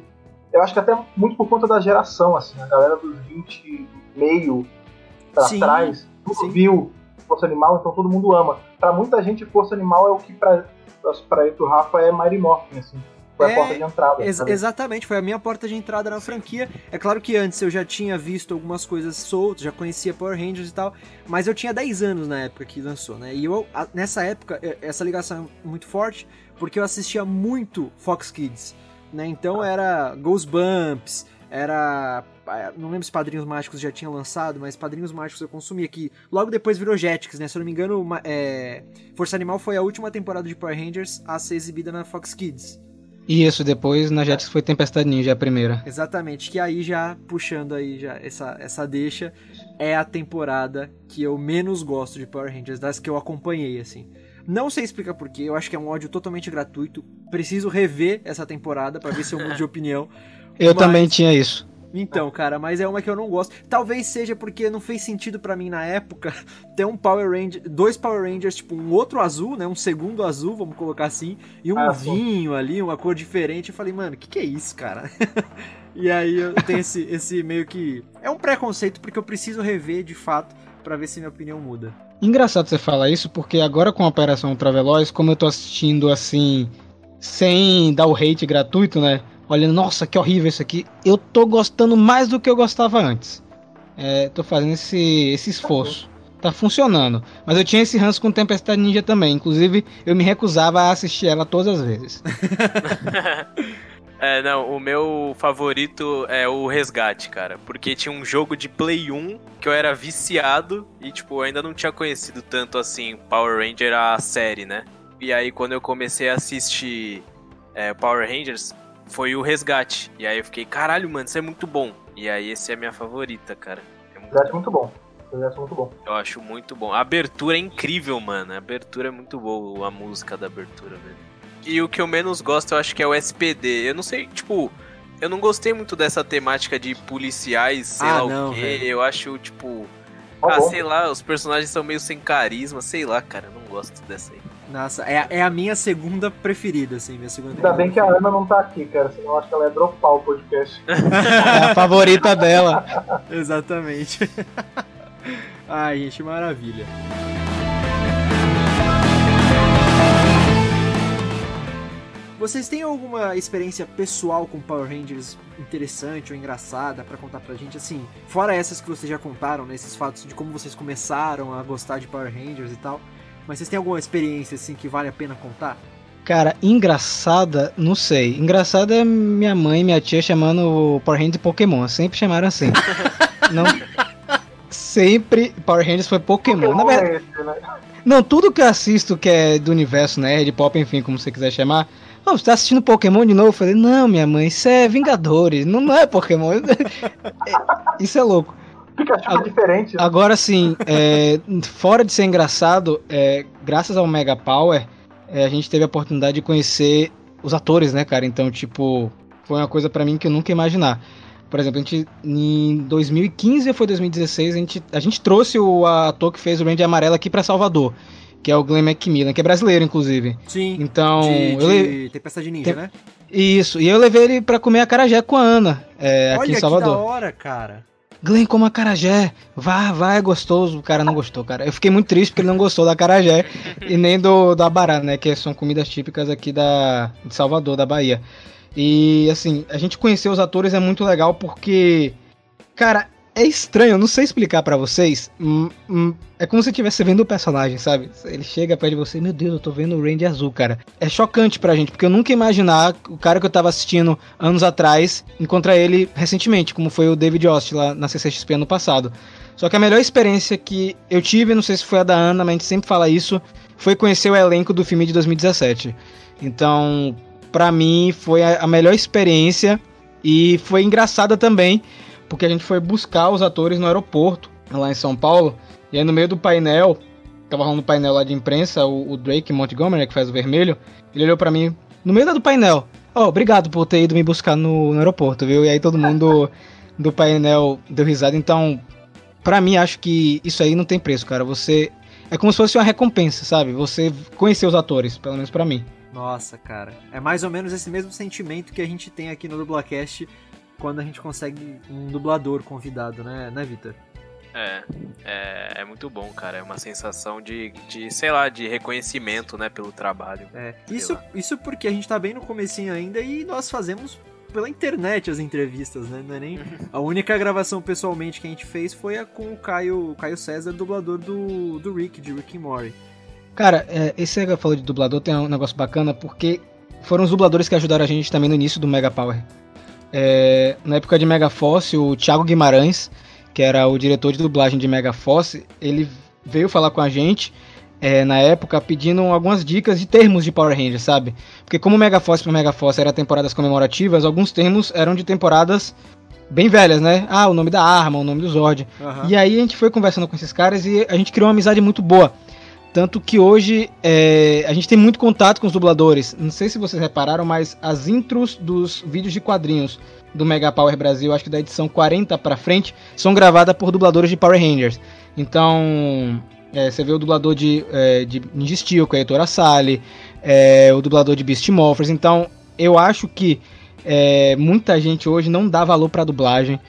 Eu acho que até muito por conta da geração, assim, a galera dos 20 meio pra sim, trás, tudo sim. viu Força Animal, então todo mundo ama. Para muita gente, Força Animal é o que para para o Rafa é Mighty Morphin, assim. Foi é, a porta de entrada. Ex exatamente, foi a minha porta de entrada na franquia. É claro que antes eu já tinha visto algumas coisas soltas, já conhecia Power Rangers e tal, mas eu tinha 10 anos na época que lançou, né? E eu, nessa época, essa ligação é muito forte, porque eu assistia muito Fox Kids, né? Então ah. era Bumps era. Ah, não lembro se Padrinhos Mágicos já tinha lançado, mas Padrinhos Mágicos eu consumia que logo depois virou Jetix, né? Se eu não me engano, é, Força Animal foi a última temporada de Power Rangers a ser exibida na Fox Kids. Isso, depois na Jetix foi Tempestade Ninja a primeira. Exatamente, que aí já puxando aí já essa, essa deixa é a temporada que eu menos gosto de Power Rangers, das que eu acompanhei assim. Não sei explicar porquê, eu acho que é um ódio totalmente gratuito. Preciso rever essa temporada para ver se eu mudo de opinião. Eu mas... também tinha isso. Então, cara, mas é uma que eu não gosto. Talvez seja porque não fez sentido para mim na época ter um Power Ranger, dois Power Rangers, tipo um outro azul, né, um segundo azul, vamos colocar assim, e um ah, vinho ali, uma cor diferente. Eu falei, mano, o que, que é isso, cara? e aí eu tenho esse, esse meio que é um preconceito porque eu preciso rever de fato para ver se minha opinião muda. Engraçado você falar isso porque agora com a Operação Ultraveloz, como eu tô assistindo assim sem dar o hate gratuito, né? Olhando, nossa, que horrível isso aqui. Eu tô gostando mais do que eu gostava antes. É, tô fazendo esse, esse esforço. Tá funcionando. Mas eu tinha esse ranço com Tempestade Ninja também. Inclusive, eu me recusava a assistir ela todas as vezes. é, não, o meu favorito é o Resgate, cara. Porque tinha um jogo de Play 1 que eu era viciado e, tipo, eu ainda não tinha conhecido tanto assim Power Ranger a série, né? E aí, quando eu comecei a assistir é, Power Rangers, foi o Resgate. E aí eu fiquei, caralho, mano, isso é muito bom. E aí esse é a minha favorita, cara. É muito Resgate é muito bom. Resgate é muito bom. Eu acho muito bom. A abertura é incrível, mano. A abertura é muito boa, a música da abertura, velho. E o que eu menos gosto, eu acho que é o SPD. Eu não sei, tipo, eu não gostei muito dessa temática de policiais, sei ah, lá não, o quê. Velho. Eu acho, tipo. Tá ah, bom. sei lá, os personagens são meio sem carisma, sei lá, cara, eu não gosto dessa aí. Nossa, é, é a minha segunda preferida, assim, minha segunda. Ainda bem que a Ana não tá aqui, cara, senão eu acho que ela ia dropar o podcast. é a favorita dela. Exatamente. Ai, gente, maravilha. Vocês têm alguma experiência pessoal com Power Rangers interessante ou engraçada para contar pra gente? Assim, fora essas que vocês já contaram, né? Esses fatos de como vocês começaram a gostar de Power Rangers e tal. Mas vocês têm alguma experiência assim que vale a pena contar? Cara, engraçada, não sei. Engraçada é minha mãe e minha tia chamando o Power Rangers de Pokémon. Sempre chamaram assim. não, sempre Power Rangers foi Pokémon. Pokémon Na verdade, é esse, né? Não, tudo que eu assisto que é do universo nerd, pop, enfim, como você quiser chamar. Oh, você tá assistindo Pokémon de novo? Eu falei, não, minha mãe, isso é Vingadores, não, não é Pokémon. isso é louco. Pikachu é diferente. Né? Agora sim, é, fora de ser engraçado, é, graças ao Mega Power, é, a gente teve a oportunidade de conhecer os atores, né, cara? Então, tipo, foi uma coisa para mim que eu nunca ia imaginar. Por exemplo, a gente, em 2015 ou foi 2016, a gente, a gente trouxe o ator que fez o Ranger Amarelo aqui para Salvador, que é o Glenn Macmillan, que é brasileiro, inclusive. Sim. Então, de, eu le... de Ninja, Tem... né? Isso, e eu levei ele para comer a carajé com a Ana, é, aqui em Salvador. Olha que da hora, cara. Glenn, como a carajé. Vá, vá, é gostoso. O cara não gostou, cara. Eu fiquei muito triste porque ele não gostou da carajé e nem do da bará, né? Que são comidas típicas aqui da, de Salvador, da Bahia. E, assim, a gente conhecer os atores é muito legal porque, cara, é estranho, eu não sei explicar para vocês. Hum, hum, é como se estivesse vendo o personagem, sabe? Ele chega perto de você, meu Deus, eu tô vendo o Randy azul, cara. É chocante pra gente, porque eu nunca ia imaginar o cara que eu tava assistindo anos atrás encontrar ele recentemente, como foi o David Ost lá na CCXP ano passado. Só que a melhor experiência que eu tive, não sei se foi a da Ana, mas a gente sempre fala isso, foi conhecer o elenco do filme de 2017. Então, pra mim, foi a melhor experiência e foi engraçada também porque a gente foi buscar os atores no aeroporto, lá em São Paulo, e aí no meio do painel, tava rolando um painel lá de imprensa, o, o Drake Montgomery, que faz o vermelho, ele olhou para mim, no meio do painel, ó, oh, obrigado por ter ido me buscar no, no aeroporto, viu? E aí todo mundo do painel deu risada, então Pra mim, acho que isso aí não tem preço, cara. Você. É como se fosse uma recompensa, sabe? Você conhecer os atores, pelo menos para mim. Nossa, cara. É mais ou menos esse mesmo sentimento que a gente tem aqui no Dublacast quando a gente consegue um dublador convidado, né, né Vitor? É, é, é, muito bom, cara. É uma sensação de, de, sei lá, de reconhecimento, né, pelo trabalho. É, isso, isso porque a gente tá bem no comecinho ainda e nós fazemos pela internet as entrevistas, né? Não é nem... A única gravação pessoalmente que a gente fez foi a com o Caio, Caio César, dublador do, do Rick, de Rick and Morty. Cara, é, esse que falou de dublador tem um negócio bacana porque foram os dubladores que ajudaram a gente também no início do Mega Power. É, na época de Mega Force, o Thiago Guimarães, que era o diretor de dublagem de Mega Force, ele veio falar com a gente é, na época pedindo algumas dicas de termos de Power Rangers, sabe? Porque como Mega Force para Mega Force era temporadas comemorativas, alguns termos eram de temporadas bem velhas, né? Ah, o nome da arma, o nome do Zord. Uhum. E aí a gente foi conversando com esses caras e a gente criou uma amizade muito boa. Tanto que hoje é, a gente tem muito contato com os dubladores. Não sei se vocês repararam, mas as intros dos vídeos de quadrinhos do Mega Power Brasil, acho que da edição 40 para frente, são gravadas por dubladores de Power Rangers. Então, é, você vê o dublador de, é, de Ninja Steel, com a Heitor Assali, é, o dublador de Beast Morphers. Então, eu acho que é, muita gente hoje não dá valor pra dublagem.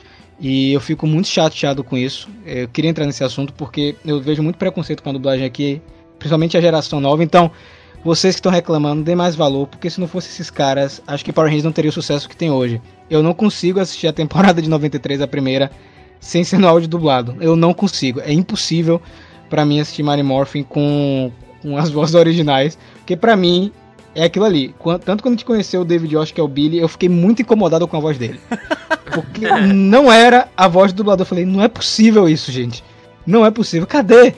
E eu fico muito chateado com isso. Eu queria entrar nesse assunto porque eu vejo muito preconceito com a dublagem aqui, principalmente a geração nova. Então, vocês que estão reclamando, dê mais valor, porque se não fosse esses caras, acho que Power Rangers não teria o sucesso que tem hoje. Eu não consigo assistir a temporada de 93, a primeira, sem ser no áudio dublado. Eu não consigo. É impossível para mim assistir Mary Morphin com, com as vozes originais, porque para mim é aquilo ali. Tanto quando a gente conheceu o David Josh, que é o Billy, eu fiquei muito incomodado com a voz dele. Porque não era a voz do dublador. Eu falei, não é possível isso, gente. Não é possível. Cadê?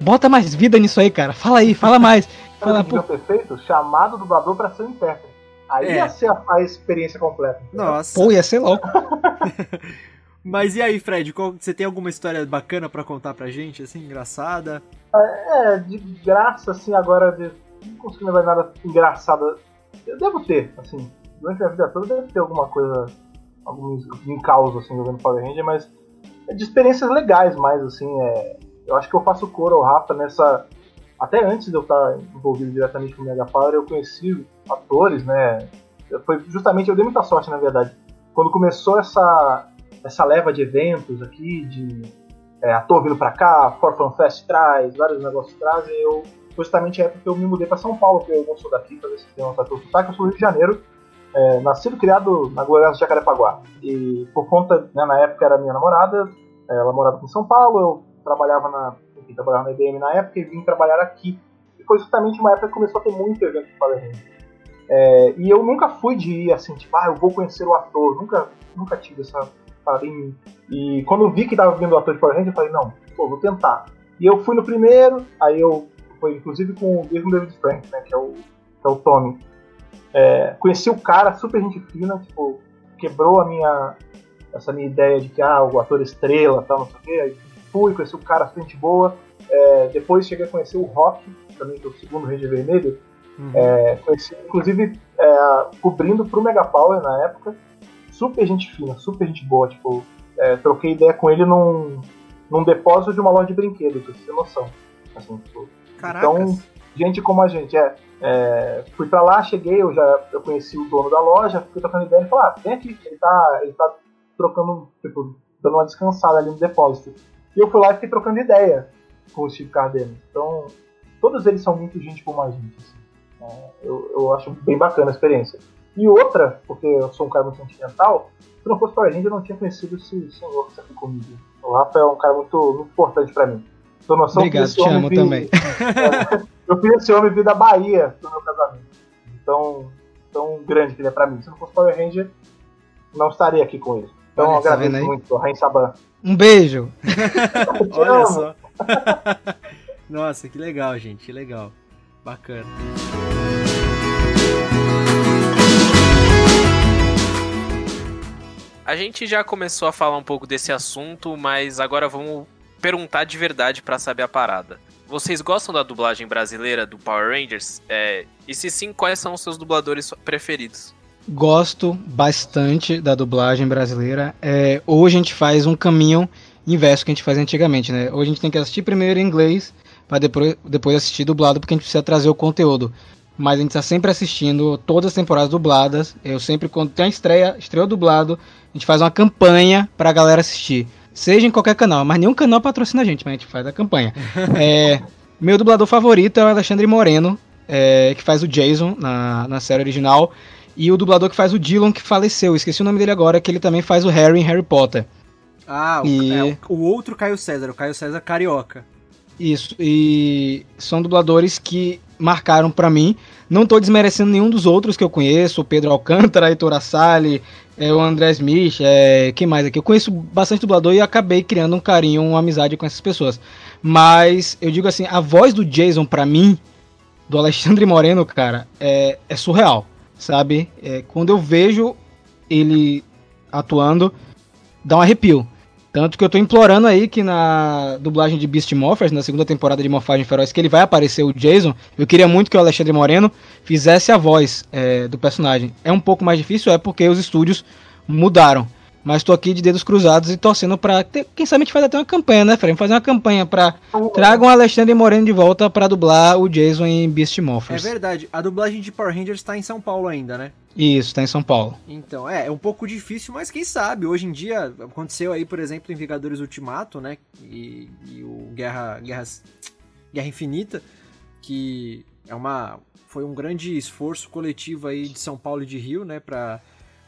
Bota mais vida nisso aí, cara. Fala aí, fala mais. Fala, pô... feito chamado dublador para ser um intérprete. Aí é. ia ser a, a experiência completa. Nossa. Pô, ia ser louco. Mas e aí, Fred, qual, você tem alguma história bacana para contar pra gente, assim, engraçada? É, de graça, assim, agora, de, não consigo lembrar nada engraçado. Eu devo ter, assim, durante a vida toda deve ter alguma coisa, algum, algum caos, assim, jogando Power Ranger, mas é de experiências legais mais, assim, é, eu acho que eu faço cor ao Rafa nessa... Até antes de eu estar envolvido diretamente com o Mega Power, eu conheci atores, né, foi justamente, eu dei muita sorte, na verdade, quando começou essa essa leva de eventos aqui, de é, ator vindo pra cá, Fan Fest traz, vários negócios trazem, eu justamente é porque eu me mudei para São Paulo, porque eu não sou daqui, para ver se tem uma tatu sotaque, eu sou do Rio de Janeiro, é, nascido e criado na Gloriosa de Jacarepaguá. E por conta, né, na época era minha namorada, ela morava aqui em São Paulo, eu trabalhava na, enfim, trabalhava na IBM na época e vim trabalhar aqui. E foi justamente uma época que começou a ter muito evento de Power É, e eu nunca fui de ir assim, tipo, ah, eu vou conhecer o ator, nunca, nunca tive essa parada em mim. E quando eu vi que tava vindo o ator de Power Ranger, eu falei, não, pô, vou tentar. E eu fui no primeiro, aí eu foi inclusive com o mesmo David Frank, né, que é o, que é o Tommy. É, conheci o cara, super gente fina, tipo, quebrou a minha essa minha ideia de que ah, o ator estrela, tal, não sei o quê. Aí fui, conheci o cara, super gente boa. É, depois cheguei a conhecer o Rock, também que é o segundo Ranger Vermelho. Uhum. É, conheci, inclusive, é, cobrindo pro Mega Power na época super gente fina, super gente boa. Tipo, é, troquei ideia com ele num, num depósito de uma loja de brinquedos, pra você ter noção. Assim, tipo, então, gente como a gente, é, é, Fui pra lá, cheguei, eu já eu conheci o dono da loja, fui trocando ideia e falei, ah, vem aqui, ele tá, ele tá trocando, tipo, dando uma descansada ali no depósito. E eu fui lá e fiquei trocando ideia com o Steve Cardeno. Então, todos eles são muito gente como a gente. Assim. É, eu, eu acho bem bacana a experiência. E outra, porque eu sou um cara muito sentimental, se não fosse Power Ranger eu não tinha conhecido esse senhor que está aqui comigo. O Rafa é um cara muito, muito importante para mim. Tô noção Obrigado, que te amo vi, também. É, eu fiz esse homem vir da Bahia no meu casamento. Tão, tão grande que ele é pra mim. Se não fosse Power Ranger, não estaria aqui com ele. Então Olha, eu agradeço muito, Rain Saban. Um beijo! Olha só. Nossa, que legal, gente, que legal. Bacana. A gente já começou a falar um pouco desse assunto, mas agora vamos perguntar de verdade para saber a parada. Vocês gostam da dublagem brasileira do Power Rangers? É, e se sim, quais são os seus dubladores preferidos? Gosto bastante da dublagem brasileira. É, hoje a gente faz um caminho inverso que a gente fazia antigamente, né? Hoje a gente tem que assistir primeiro em inglês para depois, depois assistir dublado, porque a gente precisa trazer o conteúdo. Mas a gente está sempre assistindo todas as temporadas dubladas. Eu sempre, quando tem a estreia, estreou dublado, a gente faz uma campanha para a galera assistir. Seja em qualquer canal, mas nenhum canal patrocina a gente, mas a gente faz a campanha. é, meu dublador favorito é o Alexandre Moreno, é, que faz o Jason na, na série original. E o dublador que faz o Dylan, que faleceu. Esqueci o nome dele agora, que ele também faz o Harry em Harry Potter. Ah, e... é, o outro Caio César, o Caio César Carioca. Isso, e são dubladores que marcaram para mim. Não tô desmerecendo nenhum dos outros que eu conheço, o Pedro Alcântara, Heitor Assali, é, o André Smith, é, quem mais aqui? Eu conheço bastante dublador e acabei criando um carinho, uma amizade com essas pessoas. Mas eu digo assim, a voz do Jason para mim, do Alexandre Moreno, cara, é, é surreal, sabe? É, quando eu vejo ele atuando, dá um arrepio. Tanto que eu tô implorando aí que na dublagem de Beast Morphers, na segunda temporada de Morfagem Feroz, que ele vai aparecer o Jason. Eu queria muito que o Alexandre Moreno fizesse a voz é, do personagem. É um pouco mais difícil, é porque os estúdios mudaram. Mas tô aqui de dedos cruzados e torcendo pra. Ter, quem sabe a gente faz até uma campanha, né, Fred? Fazer uma campanha pra. Tragam o Alexandre Moreno de volta pra dublar o Jason em Beast Morphers. É verdade. A dublagem de Power Rangers tá em São Paulo ainda, né? Isso, tá em São Paulo. Então, é, é um pouco difícil, mas quem sabe? Hoje em dia, aconteceu aí, por exemplo, em Vingadores Ultimato, né? E, e o Guerra, Guerra, Guerra Infinita, que é uma. Foi um grande esforço coletivo aí de São Paulo e de Rio, né? Pra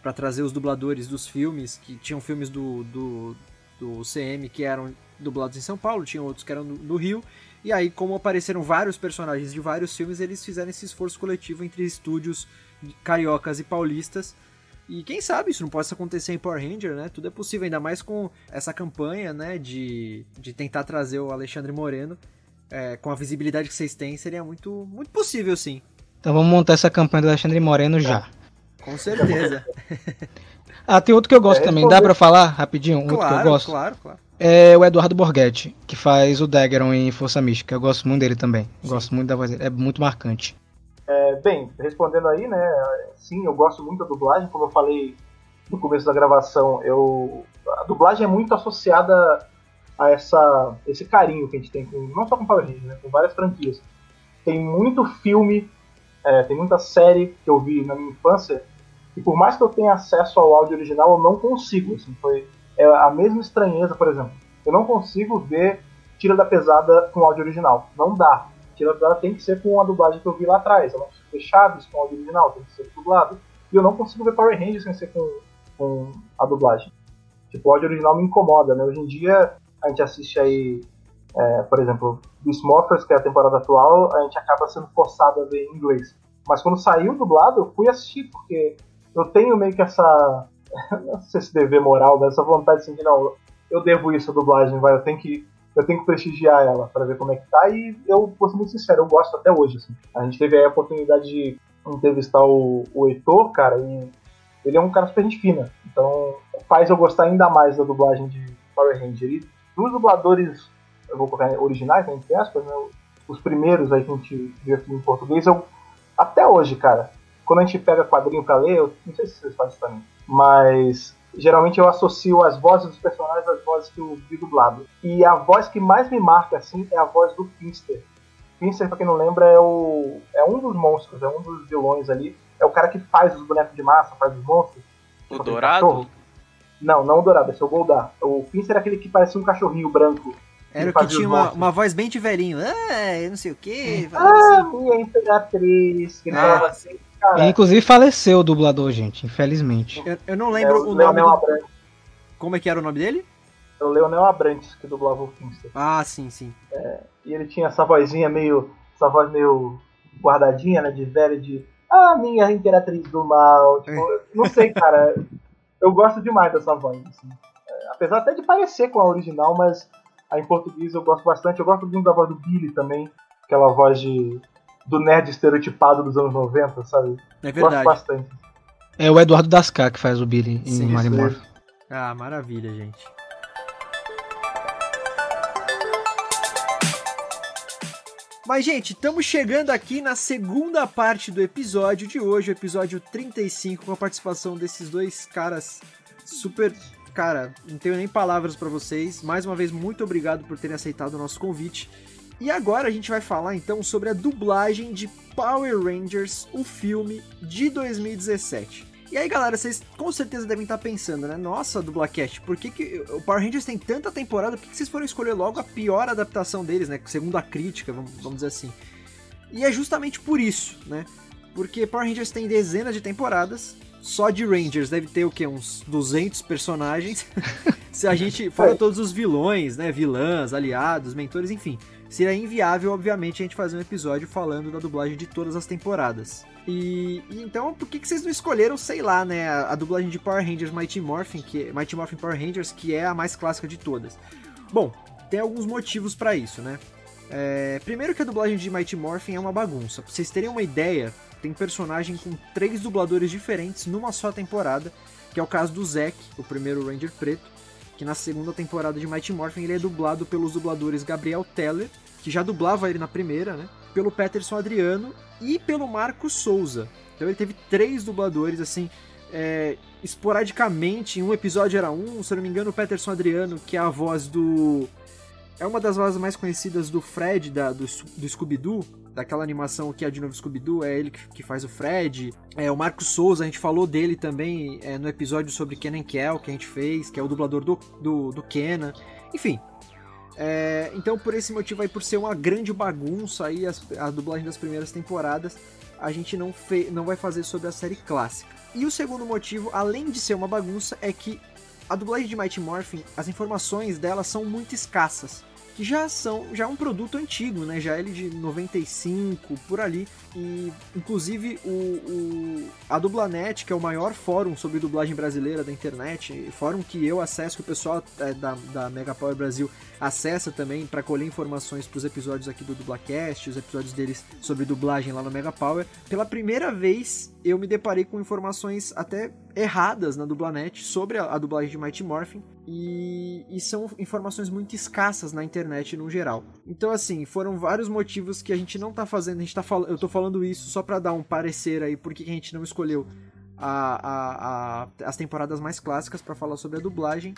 para trazer os dubladores dos filmes, que tinham filmes do, do, do CM que eram dublados em São Paulo, tinham outros que eram do, do Rio, e aí, como apareceram vários personagens de vários filmes, eles fizeram esse esforço coletivo entre estúdios cariocas e paulistas. E quem sabe isso não possa acontecer em Power Ranger, né? Tudo é possível, ainda mais com essa campanha, né? De, de tentar trazer o Alexandre Moreno. É, com a visibilidade que vocês têm, seria muito, muito possível, sim. Então vamos montar essa campanha do Alexandre Moreno já. Com certeza. ah, tem outro que eu gosto é, também. Dá pra falar rapidinho? Um claro, que eu gosto? Claro, claro. É o Eduardo Borghetti, que faz o Daggeron em Força Mística. Eu gosto muito dele também. Sim. Gosto muito da voz dele. É muito marcante. É, bem, respondendo aí, né? Sim, eu gosto muito da dublagem. Como eu falei no começo da gravação, eu a dublagem é muito associada a essa esse carinho que a gente tem com não só com Power Rangers, né, com várias franquias. Tem muito filme, é, tem muita série que eu vi na minha infância e por mais que eu tenha acesso ao áudio original, eu não consigo. Assim, foi é a mesma estranheza, por exemplo. Eu não consigo ver Tira da Pesada com áudio original. Não dá. Tira da Pesada tem que ser com a dublagem que eu vi lá atrás. Eu não consigo ver Chaves com áudio original, tem que ser dublado. E eu não consigo ver Power Rangers sem ser com, com a dublagem. Tipo, o áudio original me incomoda, né? Hoje em dia, a gente assiste aí, é, por exemplo, Beast Morphers, que é a temporada atual, a gente acaba sendo forçado a ver em inglês. Mas quando saiu dublado, eu fui assistir, porque eu tenho meio que essa. Não sei se dever moral, mas essa vontade assim, de não, eu devo isso à dublagem, vai, eu tenho que. Eu tenho que prestigiar ela para ver como é que tá, e eu vou ser muito sincero, eu gosto até hoje. Assim. A gente teve a oportunidade de entrevistar o, o Heitor, cara, e ele é um cara super gente fina. Então faz eu gostar ainda mais da dublagem de Power Ranger. E dos dubladores, eu vou colocar originais, né, entre aspas, né, os primeiros aí que a gente viu aqui em português, eu até hoje, cara, quando a gente pega quadrinho para ler, eu não sei se vocês fazem isso também, mas geralmente eu associo as vozes dos personagens às vozes que eu vi dublado. E a voz que mais me marca, assim, é a voz do Finster. Finster, pra quem não lembra, é, o, é um dos monstros, é um dos vilões ali. É o cara que faz os bonecos de massa, faz os monstros. O tipo Dourado? Não, não o Dourado, esse é o Goldar. O Finster é aquele que parece um cachorrinho branco. Era o que tinha uma, uma, voz bem de velhinho. Ah, eu não sei o quê. Ah, assim. minha imperatriz. Que ah. assim. Cara, inclusive faleceu o dublador, gente, infelizmente. Eu, eu não lembro é, o, o nome do... Abrantes. Como é que era o nome dele? É o Leonel Abrantes, que dublava o Finster. Ah, sim, sim. É, e ele tinha essa vozinha meio. Essa voz meio guardadinha, né? De velho, de. Ah, minha imperatriz do mal. Tipo, é. não sei, cara. eu gosto demais dessa voz. Assim. É, apesar até de parecer com a original, mas a em português eu gosto bastante. Eu gosto muito da voz do Billy também. Aquela voz de do nerd estereotipado dos anos 90, sabe? É verdade. Gosto bastante. É o Eduardo Dascar que faz o Billy em Marimorph. Ah, maravilha, gente. Mas, gente, estamos chegando aqui na segunda parte do episódio de hoje, o episódio 35, com a participação desses dois caras super cara, não tenho nem palavras para vocês. Mais uma vez, muito obrigado por terem aceitado o nosso convite. E agora a gente vai falar então sobre a dublagem de Power Rangers, o filme de 2017. E aí, galera, vocês com certeza devem estar pensando, né? Nossa, Dublacast, por que, que o Power Rangers tem tanta temporada? Por que, que vocês foram escolher logo a pior adaptação deles, né? Segundo a crítica, vamos, vamos dizer assim. E é justamente por isso, né? Porque Power Rangers tem dezenas de temporadas, só de Rangers deve ter o quê? Uns 200 personagens. Se a gente fora todos os vilões, né? Vilãs, aliados, mentores, enfim. Seria inviável, obviamente, a gente fazer um episódio falando da dublagem de todas as temporadas. E, e, então, por que, que vocês não escolheram, sei lá, né, a, a, dublagem de Power Rangers Mighty Morphin, que Mighty Morphin Power Rangers, que é a mais clássica de todas? Bom, tem alguns motivos para isso, né? É, primeiro que a dublagem de Mighty Morphin é uma bagunça. Pra vocês terem uma ideia, tem personagem com três dubladores diferentes numa só temporada, que é o caso do Zack, o primeiro Ranger preto, que na segunda temporada de Mighty Morphin ele é dublado pelos dubladores Gabriel Teller, que já dublava ele na primeira, né? Pelo Peterson Adriano e pelo Marcos Souza. Então ele teve três dubladores, assim, é, esporadicamente. Em um episódio era um, se eu não me engano, o Peterson Adriano, que é a voz do. É uma das vozes mais conhecidas do Fred, da, do, do Scooby-Doo, daquela animação que é de novo Scooby-Doo, é ele que, que, faz o Fred. É, o Marcos Souza, a gente falou dele também é, no episódio sobre Kenan Kel, que a gente fez, que é o dublador do, do, do Kenan. Enfim, é, então, por esse motivo aí, por ser uma grande bagunça aí, as, a dublagem das primeiras temporadas, a gente não, fe, não vai fazer sobre a série clássica. E o segundo motivo, além de ser uma bagunça, é que a dublagem de Mighty Morphin, as informações dela são muito escassas que já são já é um produto antigo, né? Já é ele de 95 por ali e inclusive o, o, a Dublanet, que é o maior fórum sobre dublagem brasileira da internet, fórum que eu acesso, que o pessoal é, da, da Mega Power Brasil acessa também para colher informações para os episódios aqui do Dublacast, os episódios deles sobre dublagem lá no Mega Power. Pela primeira vez eu me deparei com informações até erradas na Dublanet sobre a, a dublagem de Mighty Morphin e, e, são informações muito escassas na internet no geral. Então, assim, foram vários motivos que a gente não tá fazendo. A gente tá fal... Eu tô falando isso só para dar um parecer aí porque a gente não escolheu a, a, a, as temporadas mais clássicas para falar sobre a dublagem.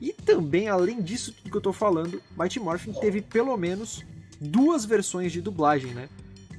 E também, além disso tudo que eu tô falando, Mighty Morphin teve pelo menos duas versões de dublagem, né?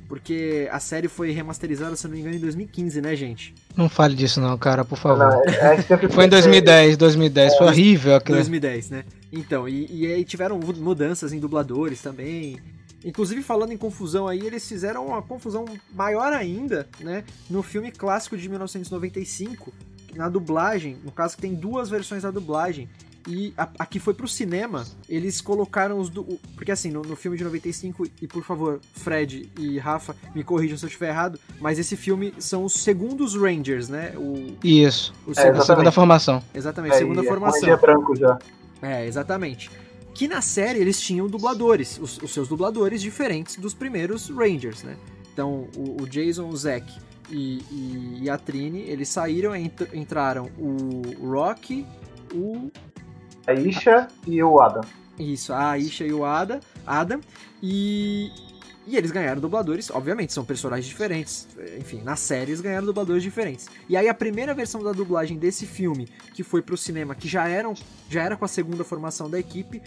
Porque a série foi remasterizada, se não me engano, em 2015, né, gente? Não fale disso não, cara, por favor. Não, é, é foi em 2010, 2010, é, foi horrível aquilo. 2010, né? Então, e, e aí tiveram mudanças em dubladores também. Inclusive, falando em confusão aí, eles fizeram uma confusão maior ainda, né? No filme clássico de 1995, na dublagem, no caso que tem duas versões da dublagem. E a, a que foi pro cinema, eles colocaram os. Do, porque assim, no, no, filme de 95, e por favor, Fred e Rafa, me corrijam se eu estiver errado, mas esse filme são os segundos Rangers, né? O, Isso. O é, a segunda formação. Exatamente, é, segunda formação. É branco já. É, exatamente. Que na série eles tinham dubladores, os, os seus dubladores diferentes dos primeiros Rangers, né? Então, o, o Jason, o Zack e, e, e, a Trini, eles saíram, ent, entraram o Rock, o a Isha e o Adam. Isso, a Isha e o Ada, Adam. E, e eles ganharam dubladores, obviamente, são personagens diferentes. Enfim, nas séries ganharam dubladores diferentes. E aí a primeira versão da dublagem desse filme, que foi pro cinema, que já eram já era com a segunda formação da equipe,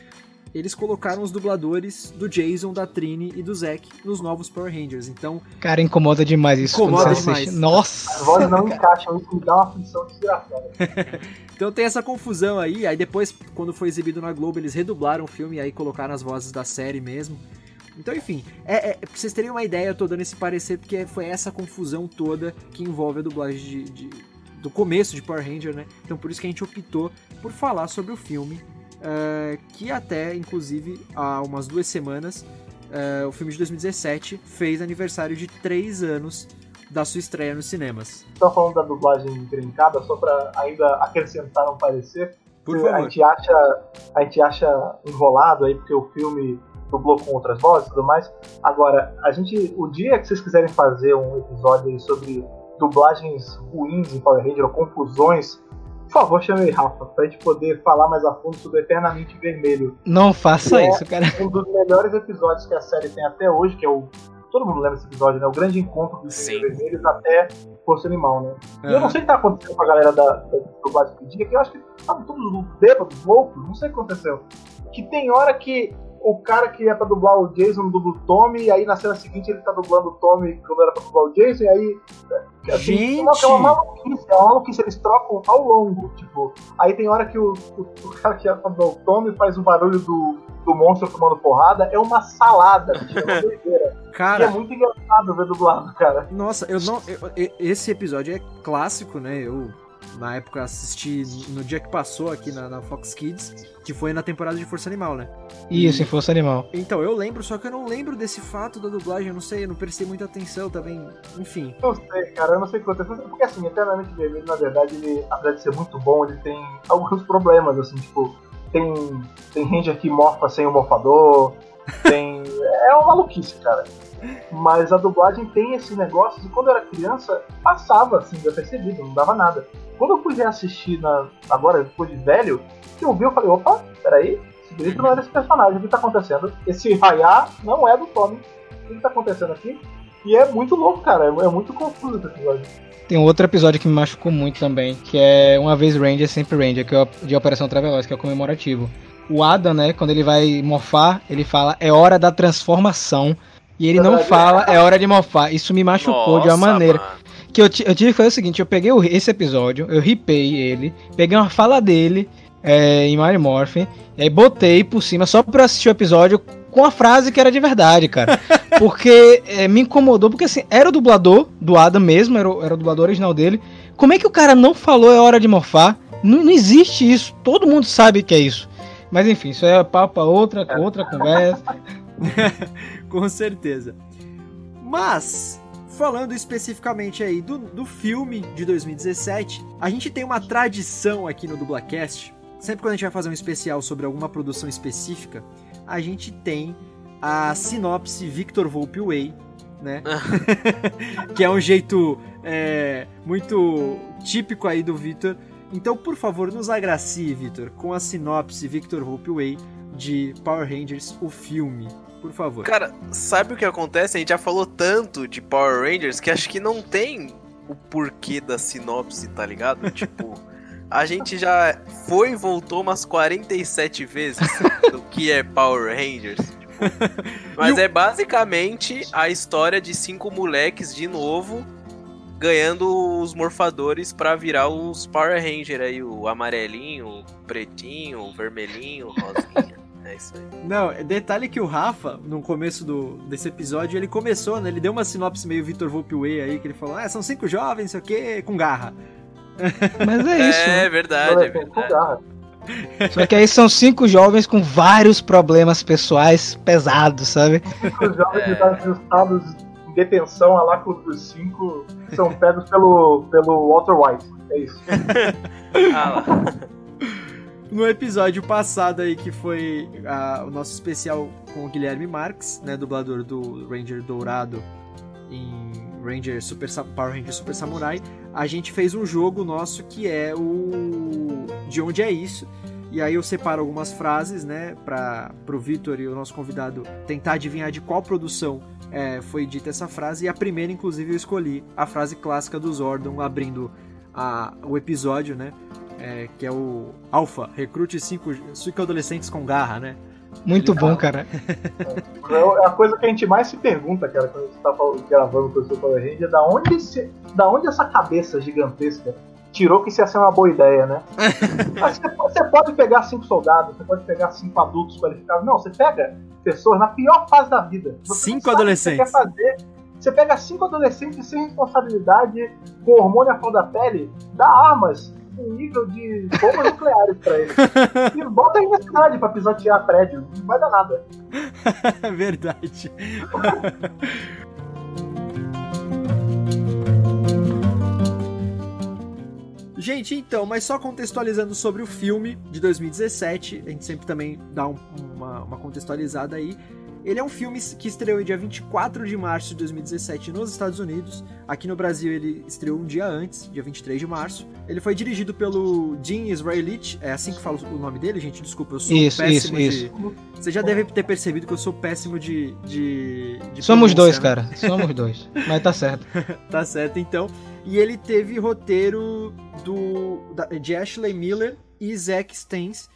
eles colocaram os dubladores do Jason, da Trini e do Zack nos novos Power Rangers. Então. Cara, incomoda demais isso. Incomoda demais. Nossa! As vozes não encaixam, isso me dá uma função desgraçada. então tem essa confusão aí. Aí depois, quando foi exibido na Globo, eles redublaram o filme e aí colocaram as vozes da série mesmo. Então, enfim, é, é, pra vocês terem uma ideia, eu tô dando esse parecer porque foi essa confusão toda que envolve a dublagem de, de, do começo de Power Ranger, né? Então por isso que a gente optou por falar sobre o filme uh, que até, inclusive, há umas duas semanas, uh, o filme de 2017 fez aniversário de três anos da sua estreia nos cinemas. Estou falando da dublagem brincada, só para ainda acrescentar um parecer. Por favor. A gente, acha, a gente acha enrolado aí, porque o filme dublou com outras vozes e tudo mais. Agora, a gente, o dia que vocês quiserem fazer um episódio sobre dublagens ruins em Power Ranger ou confusões por favor, chame Rafa, pra gente poder falar mais a fundo sobre Eternamente Vermelho. Não faça é isso, cara. Um dos melhores episódios que a série tem até hoje, que é o todo mundo lembra desse episódio, né? O grande encontro dos vermelhos até Força Animal, né? Uhum. E eu não sei o que tá acontecendo com a galera da, da que dia, que eu acho que estavam todos bêbados, loucos, não sei o que aconteceu. Que tem hora que o cara que é pra dublar o Jason dubla o Tommy, e aí na cena seguinte ele tá dublando o Tommy quando era pra dublar o Jason, e aí. Assim, Gente! É uma maluquice, é uma maluquice, eles trocam ao longo, tipo. Aí tem hora que o, o, o cara que é pra dublar o Tommy faz o barulho do, do monstro tomando porrada, é uma salada, é uma doideira. Cara, e é muito engraçado ver dublado, cara. Nossa, eu não. Eu, esse episódio é clássico, né? Eu na época assisti no dia que passou aqui na, na, Fox Kids, que foi na temporada de Força Animal, né? Isso, em Força Animal. Então, eu lembro, só que eu não lembro desse fato da dublagem, eu não sei, eu não prestei muita atenção também, enfim. Eu sei, cara, eu não sei o que aconteceu, porque assim, Eternamente Vermelho, na verdade, ele, apesar de ser muito bom, ele tem alguns problemas, assim, tipo, tem, tem Ranger que morfa sem o morfador, tem... é uma maluquice, cara. Mas a dublagem tem esse negócio e quando eu era criança, passava assim, percebido, não dava nada. Quando eu fui reassistir na, agora, depois de velho, que eu vi, eu falei, opa, peraí, esse grito não é desse personagem, o que tá acontecendo? Esse raiar não é do Tommy. O que tá acontecendo aqui? E é muito louco, cara, é, muito confuso esse episódio. Tem outro episódio que me machucou muito também, que é Uma Vez Ranger, Sempre Ranger, que é de Operação Traveloz, que é o comemorativo. O Adam, né, quando ele vai morfar, ele fala, é hora da transformação. E ele não fala, é hora de mofar. Isso me machucou Nossa, de uma maneira. Mano. Que eu, eu tive que fazer o seguinte: eu peguei esse episódio, eu ripei ele, peguei uma fala dele é, em Mario Morphin, e aí botei por cima só pra assistir o episódio com a frase que era de verdade, cara. Porque é, me incomodou, porque assim, era o dublador do Adam mesmo, era o, era o dublador original dele. Como é que o cara não falou é hora de morfar? Não, não existe isso, todo mundo sabe que é isso. Mas enfim, isso é papo outra, outra conversa. Com certeza. Mas, falando especificamente aí do, do filme de 2017, a gente tem uma tradição aqui no Dublacast. Sempre quando a gente vai fazer um especial sobre alguma produção específica, a gente tem a sinopse Victor Volpe Way, né? que é um jeito é, muito típico aí do Victor. Então, por favor, nos agracie, Victor, com a sinopse Victor Volpe Way de Power Rangers, o filme por favor. Cara, sabe o que acontece? A gente já falou tanto de Power Rangers que acho que não tem o porquê da sinopse, tá ligado? tipo, a gente já foi e voltou umas 47 vezes do que é Power Rangers. Tipo, mas é basicamente a história de cinco moleques de novo ganhando os morfadores para virar os Power Ranger aí, o amarelinho, o pretinho, o vermelhinho, o rosinha. É isso aí. Não, detalhe que o Rafa, no começo do, desse episódio, ele começou, né? Ele deu uma sinopse meio Victor Volpeway aí, que ele falou, ah, são cinco jovens, sei o quê, com garra. Mas é isso. É, né? verdade, é verdade. Só que aí são cinco jovens com vários problemas pessoais pesados, sabe? Cinco jovens é. ajustados em detenção, a lá com os cinco são pegos pelo, pelo Walter White. É isso. ah lá no episódio passado aí, que foi o nosso especial com o Guilherme Marques, né, dublador do Ranger Dourado em Ranger Super Power Ranger Super Samurai, a gente fez um jogo nosso que é o De Onde É Isso? E aí eu separo algumas frases, né, para o Vitor e o nosso convidado tentar adivinhar de qual produção é, foi dita essa frase. E a primeira, inclusive, eu escolhi a frase clássica do Zordon abrindo a, o episódio, né? É, que é o Alpha, recrute cinco, cinco adolescentes com garra, né? Muito bom, cara. É a coisa que a gente mais se pergunta, cara, quando você tá gravando com o seu Power Ranger, da onde, se, da onde essa cabeça gigantesca tirou que isso ia ser uma boa ideia, né? Mas você, você pode pegar cinco soldados, você pode pegar cinco adultos qualificados. Não, você pega pessoas na pior fase da vida. Você cinco adolescentes. Você quer fazer. Você pega cinco adolescentes sem responsabilidade, com hormônio à flor da pele, dá armas um nível de bombas nucleares pra ele. E bota aí na cidade pra pisotear prédio. Não vai dar nada. Verdade. Gente, então, mas só contextualizando sobre o filme de 2017, a gente sempre também dá um, uma, uma contextualizada aí. Ele é um filme que estreou dia 24 de março de 2017 nos Estados Unidos. Aqui no Brasil ele estreou um dia antes, dia 23 de março. Ele foi dirigido pelo Jim Israelite, é assim que falo o nome dele, gente, desculpa, eu sou isso, péssimo isso, de... Isso. Você já deve ter percebido que eu sou péssimo de... de, de Somos dois, né? cara, somos dois, mas tá certo. tá certo, então. E ele teve roteiro do de Ashley Miller e Zack Stentz,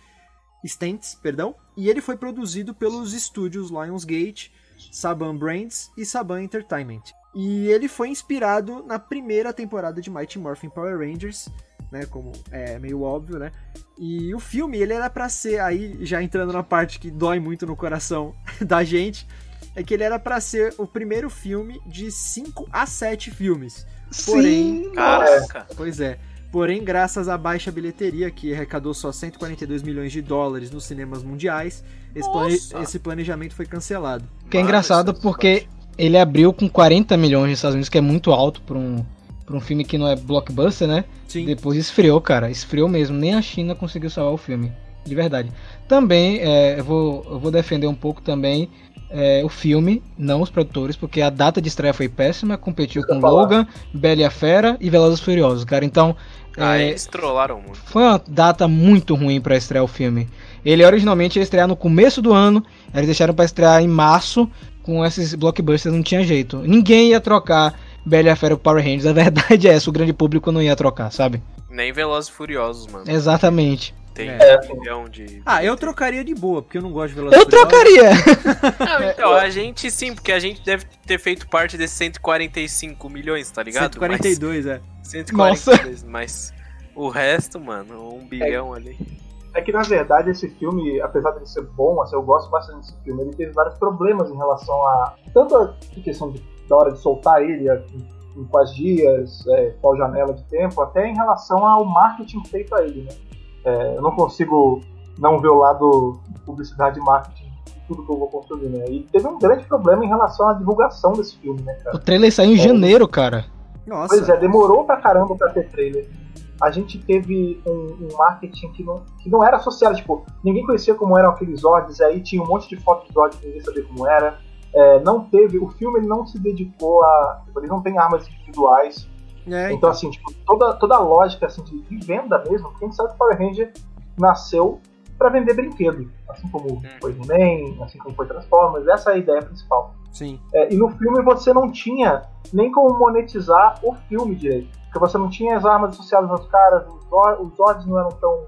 Stentz, perdão, e ele foi produzido pelos estúdios Lionsgate, Saban Brands e Saban Entertainment. E ele foi inspirado na primeira temporada de Mighty Morphin Power Rangers, né, como é meio óbvio, né? E o filme, ele era para ser aí já entrando na parte que dói muito no coração da gente, é que ele era para ser o primeiro filme de 5 a 7 filmes. Porém, Sim, caraca. Pois é. Porém, graças à baixa bilheteria, que arrecadou só 142 milhões de dólares nos cinemas mundiais, esse, plane... esse planejamento foi cancelado. Que é engraçado porque ele abriu com 40 milhões nos Estados Unidos, que é muito alto para um, pra um filme que não é blockbuster, né? Sim. Depois esfriou, cara. Esfriou mesmo. Nem a China conseguiu salvar o filme. De verdade. Também, é, eu, vou, eu vou defender um pouco também é, o filme, não os produtores, porque a data de estreia foi péssima, competiu com Logan, Bela e a Fera e Velozes Furiosos, cara. Então, ah, é, eles trollaram muito. Foi uma data muito ruim para estrear o filme. Ele originalmente ia estrear no começo do ano, eles deixaram para estrear em março, com esses blockbusters não tinha jeito. Ninguém ia trocar Bela e a Fera Power Rangers, a verdade é essa, o grande público não ia trocar, sabe? Nem Velozes Furiosos, mano. Exatamente. Tem é. um milhão de. Ah, eu trocaria de boa, porque eu não gosto de Velozes Eu trocaria! Não, então, a gente sim, porque a gente deve ter feito parte desses 145 milhões, tá ligado? 142, mas... é. 142, Nossa. mas o resto, mano, um bilhão é. ali. É que na verdade esse filme, apesar de ser bom, assim, eu gosto bastante desse filme, ele teve vários problemas em relação a. Tanto a questão de, da hora de soltar ele, em, em quais dias, é, qual janela de tempo, até em relação ao marketing feito a ele, né? É, eu não consigo não ver o lado publicidade e marketing de tudo que eu vou construir, né? E teve um grande problema em relação à divulgação desse filme, né, cara? O trailer saiu em é, janeiro, cara. Nossa. Pois é, demorou pra caramba pra ter trailer. A gente teve um, um, marketing que não, que não era associado, tipo, ninguém conhecia como eram aqueles Zords, aí tinha um monte de fotos de Zords, ninguém sabia como era. É, não teve, o filme ele não se dedicou a. Tipo, ele não tem armas individuais. É, então, assim, tipo, toda, toda a lógica assim, de, de venda mesmo, gente sabe que Power Ranger nasceu para vender brinquedo, assim como hum. foi He-Man, assim como foi Transformers, essa é a ideia principal. Sim. É, e no filme você não tinha nem como monetizar o filme direito, porque você não tinha as armas associadas aos caras, os, Zords não eram tão,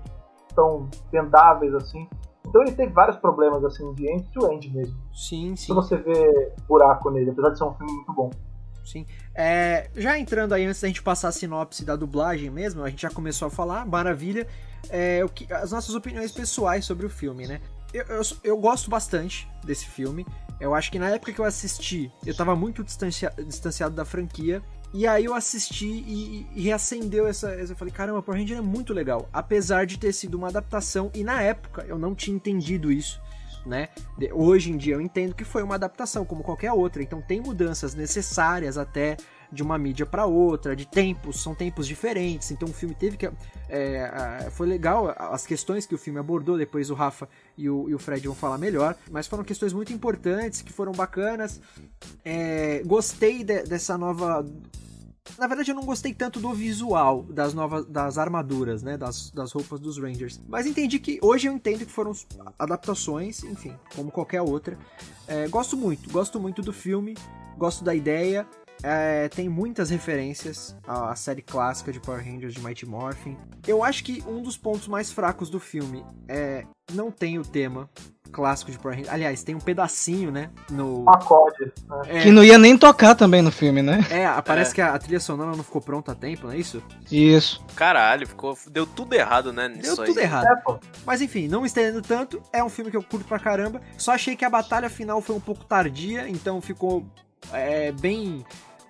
tão vendáveis assim. Então ele teve vários problemas assim de end-to-end mesmo. Sim, sim. Se você vê buraco nele, apesar de ser um filme muito bom. Sim. É, já entrando aí, antes da gente passar a sinopse da dublagem mesmo, a gente já começou a falar, maravilha. É, o que, as nossas opiniões pessoais sobre o filme, né? Eu, eu, eu, gosto bastante desse filme. Eu acho que na época que eu assisti, eu tava muito distancia, distanciado da franquia. E aí eu assisti e, e reacendeu essa, essa. Eu falei, caramba, Power Ranger é muito legal. Apesar de ter sido uma adaptação, e na época eu não tinha entendido isso né? Hoje em dia eu entendo que foi uma adaptação, como qualquer outra, então tem mudanças necessárias até de uma mídia para outra, de tempos, são tempos diferentes, então o filme teve que. É, foi legal as questões que o filme abordou, depois o Rafa e o, e o Fred vão falar melhor, mas foram questões muito importantes, que foram bacanas. É, gostei de, dessa nova na verdade, eu não gostei tanto do visual das novas das armaduras, né? Das, das roupas dos Rangers. Mas entendi que. Hoje eu entendo que foram adaptações, enfim, como qualquer outra. É, gosto muito, gosto muito do filme, gosto da ideia. É, tem muitas referências à série clássica de Power Rangers de Mighty Morphin. Eu acho que um dos pontos mais fracos do filme é não tem o tema clássico de Power Rangers. Aliás, tem um pedacinho, né? No. Acorde. Né? É... Que não ia nem tocar também no filme, né? É, parece é. que a trilha sonora não ficou pronta a tempo, não é isso? Isso. Caralho, ficou. Deu tudo errado, né? Deu tudo aí. errado. É, Mas enfim, não me estendendo tanto, é um filme que eu curto pra caramba. Só achei que a batalha final foi um pouco tardia, então ficou é, bem.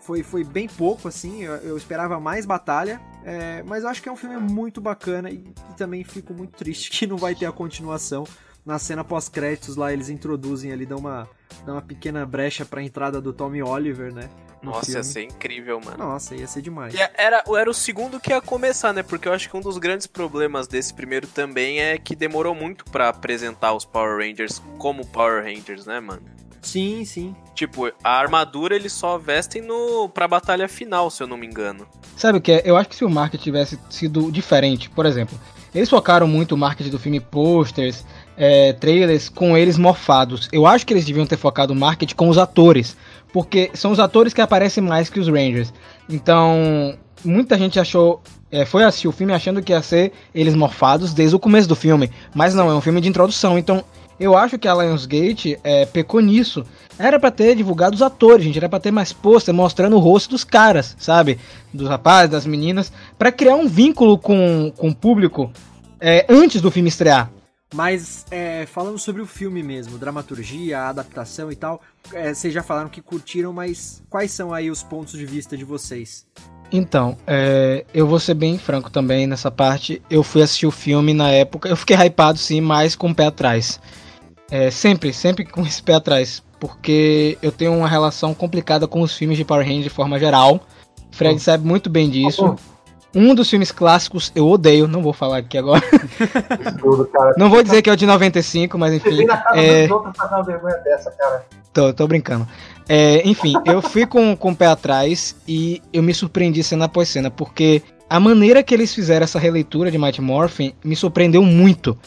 Foi, foi bem pouco, assim. Eu, eu esperava mais batalha. É, mas eu acho que é um filme muito bacana e, e também fico muito triste que não vai ter a continuação na cena pós-créditos lá eles introduzem ali, dão uma, dão uma pequena brecha pra entrada do Tommy Oliver, né? Nossa, filme. ia ser incrível, mano. Nossa, ia ser demais. E era, era o segundo que ia começar, né? Porque eu acho que um dos grandes problemas desse primeiro também é que demorou muito para apresentar os Power Rangers como Power Rangers, né, mano? Sim, sim. Tipo, a armadura eles só vestem no pra batalha final, se eu não me engano. Sabe o que é? Eu acho que se o marketing tivesse sido diferente, por exemplo, eles focaram muito o marketing do filme posters, é, trailers com eles morfados. Eu acho que eles deviam ter focado o marketing com os atores porque são os atores que aparecem mais que os Rangers. Então, muita gente achou. É, foi assistir o filme achando que ia ser eles morfados desde o começo do filme. Mas não, é um filme de introdução. Então, eu acho que a Lionsgate é, pecou nisso. Era para ter divulgado os atores, gente. Era pra ter mais pôster mostrando o rosto dos caras, sabe? Dos rapazes, das meninas. para criar um vínculo com, com o público é, antes do filme estrear. Mas é, falando sobre o filme mesmo, dramaturgia, adaptação e tal, é, vocês já falaram que curtiram, mas quais são aí os pontos de vista de vocês? Então, é, eu vou ser bem franco também nessa parte. Eu fui assistir o filme na época, eu fiquei hypado sim, mas com o pé atrás. É, sempre, sempre com esse pé atrás, porque eu tenho uma relação complicada com os filmes de Power Rangers de forma geral. Fred oh. sabe muito bem disso. Oh. Um dos filmes clássicos eu odeio, não vou falar aqui agora. não vou dizer que é o de 95, mas enfim. Você na casa é... uma vergonha dessa, cara. Tô, tô brincando. É, enfim, eu fui com, com o pé atrás e eu me surpreendi cena após cena, porque a maneira que eles fizeram essa releitura de Mighty Morphin me surpreendeu muito.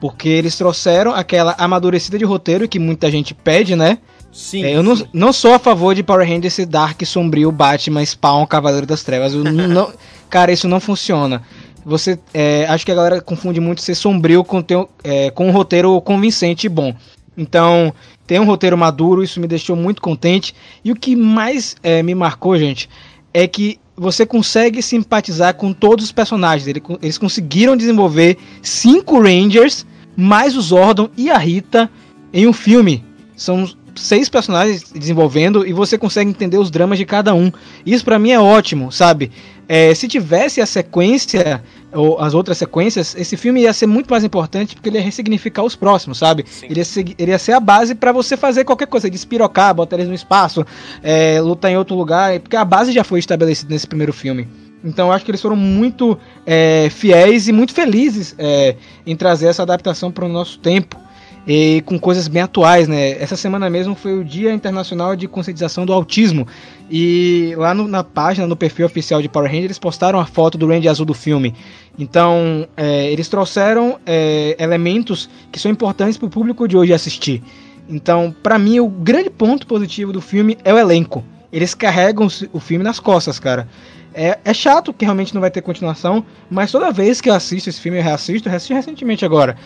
Porque eles trouxeram aquela amadurecida de roteiro que muita gente pede, né? Sim. É, eu não, não sou a favor de Power Rangers esse Dark sombrio Batman Spawn Cavaleiro das Trevas. Não, cara, isso não funciona. Você, é, acho que a galera confunde muito ser sombrio com, ter, é, com um roteiro convincente e bom. Então, tem um roteiro maduro, isso me deixou muito contente. E o que mais é, me marcou, gente, é que você consegue simpatizar com todos os personagens. Eles conseguiram desenvolver cinco Rangers, mais o Zordon e a Rita, em um filme. São seis personagens desenvolvendo e você consegue entender os dramas de cada um. Isso para mim é ótimo, sabe? É, se tivesse a sequência ou as outras sequências, esse filme ia ser muito mais importante porque ele ia ressignificar os próximos, sabe? Ele ia, ser, ele ia ser a base para você fazer qualquer coisa, despirocar, botar eles no espaço, é, lutar em outro lugar, porque a base já foi estabelecida nesse primeiro filme. Então eu acho que eles foram muito é, fiéis e muito felizes é, em trazer essa adaptação para o nosso tempo e com coisas bem atuais, né? Essa semana mesmo foi o Dia Internacional de Conscientização do Autismo e lá no, na página, no perfil oficial de Power Rangers, eles postaram a foto do Ranger azul do filme. Então, é, eles trouxeram é, elementos que são importantes para o público de hoje assistir. Então, para mim, o grande ponto positivo do filme é o elenco. Eles carregam o filme nas costas, cara. É, é, chato que realmente não vai ter continuação, mas toda vez que eu assisto esse filme, eu reassisto, eu reassisti recentemente agora,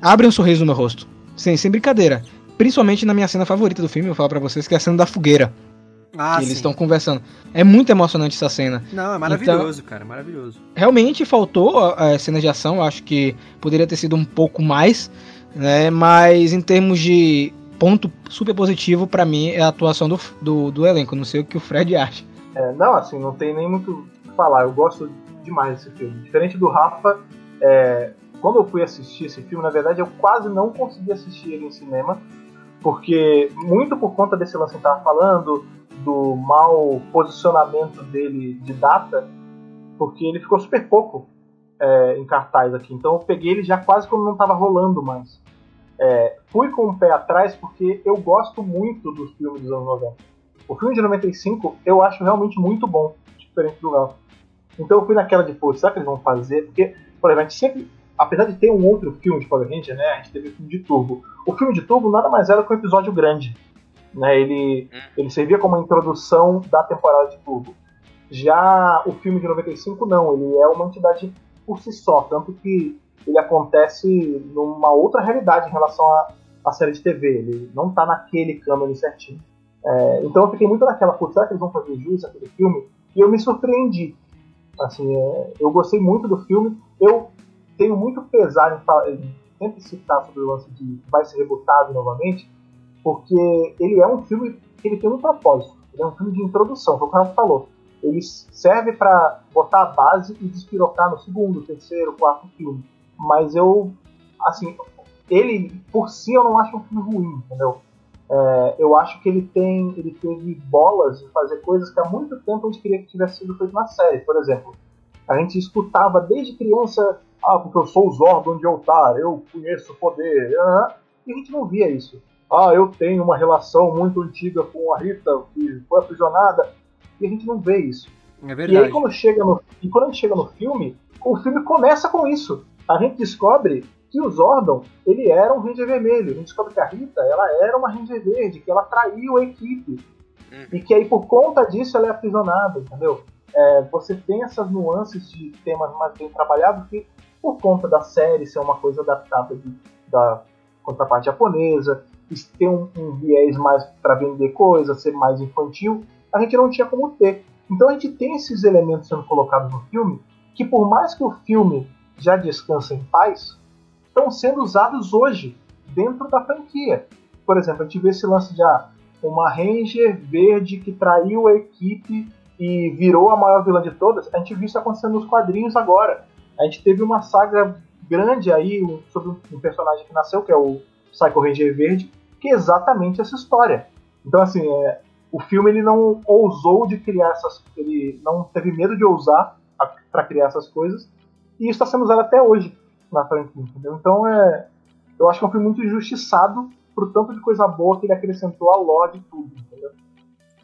abre um sorriso no meu rosto. Sem, sem brincadeira. Principalmente na minha cena favorita do filme, eu falo para vocês, que é a cena da fogueira. Ah, que eles estão conversando. É muito emocionante essa cena. Não, é maravilhoso, então, cara, é maravilhoso. Realmente faltou a, a cena de ação, acho que poderia ter sido um pouco mais, né? Mas em termos de ponto super positivo para mim é a atuação do, do, do, elenco. Não sei o que o Fred acha. É, não, assim, não tem nem muito o que falar. Eu gosto demais desse filme. Diferente do Rafa, é, quando eu fui assistir esse filme, na verdade, eu quase não consegui assistir ele em cinema, porque muito por conta desse lance que estava falando, do mau posicionamento dele de data, porque ele ficou super pouco é, em cartaz aqui. Então eu peguei ele já quase quando não estava rolando mais. É, fui com o pé atrás porque eu gosto muito dos filmes dos anos 90. O filme de 95 eu acho realmente muito bom, diferente do Léo. Então eu fui naquela de, pô, será que eles vão fazer? Porque, por exemplo, a gente sempre apesar de ter um outro filme de Power Ranger, né, a gente teve o filme de Turbo. O filme de Turbo nada mais era que um episódio grande. Né, ele, hum. ele servia como uma introdução da temporada de Turbo. Já o filme de 95 não, ele é uma entidade por si só, tanto que ele acontece numa outra realidade em relação à, à série de TV. Ele não está naquele câmera certinho. É, então eu fiquei muito naquela, putz, será que eles vão fazer jus àquele filme? E eu me surpreendi. Assim, é, eu gostei muito do filme. Eu tenho muito pesar em, em sempre citar sobre o lance de vai ser rebutado novamente, porque ele é um filme que ele tem um propósito. Ele é um filme de introdução, foi o Rafa falou. Ele serve para botar a base e despirocar no segundo, terceiro, quarto filme. Mas eu, assim, ele, por si, eu não acho um filme ruim, entendeu? É, eu acho que ele tem, ele teve bolas de fazer coisas que há muito tempo a gente queria que tivesse sido feito na série. Por exemplo, a gente escutava desde criança, ah, porque eu sou o Zordon de Altar, eu conheço o poder, e a gente não via isso. Ah, eu tenho uma relação muito antiga com a Rita, que foi aprisionada, e a gente não vê isso. É verdade. E aí quando chega no, e quando a gente chega no filme, o filme começa com isso. A gente descobre que o Zordon, ele era um Ranger vermelho. A gente descobre que a Rita, ela era uma Ranger verde, que ela traiu a equipe. Hum. E que aí, por conta disso, ela é aprisionada, entendeu? É, você tem essas nuances de temas mais bem trabalhados que, por conta da série ser uma coisa adaptada de, da contraparte japonesa, ter um, um viés mais para vender coisas, ser mais infantil, a gente não tinha como ter. Então a gente tem esses elementos sendo colocados no filme que, por mais que o filme já descanse em paz, estão sendo usados hoje dentro da franquia. Por exemplo, a gente vê esse lance de ah, uma Ranger verde que traiu a equipe e virou a maior vilã de todas. A gente viu isso acontecendo nos quadrinhos agora. A gente teve uma saga grande aí sobre um personagem que nasceu, que é o Psycho Ranger Verde, que é exatamente essa história. Então, assim, é, o filme ele não ousou de criar essas. Ele não teve medo de ousar para criar essas coisas. E isso está sendo usado até hoje na franquia, entendeu? Então é. Eu acho que é um filme muito injustiçado por tanto de coisa boa que ele acrescentou a lore de tudo, entendeu?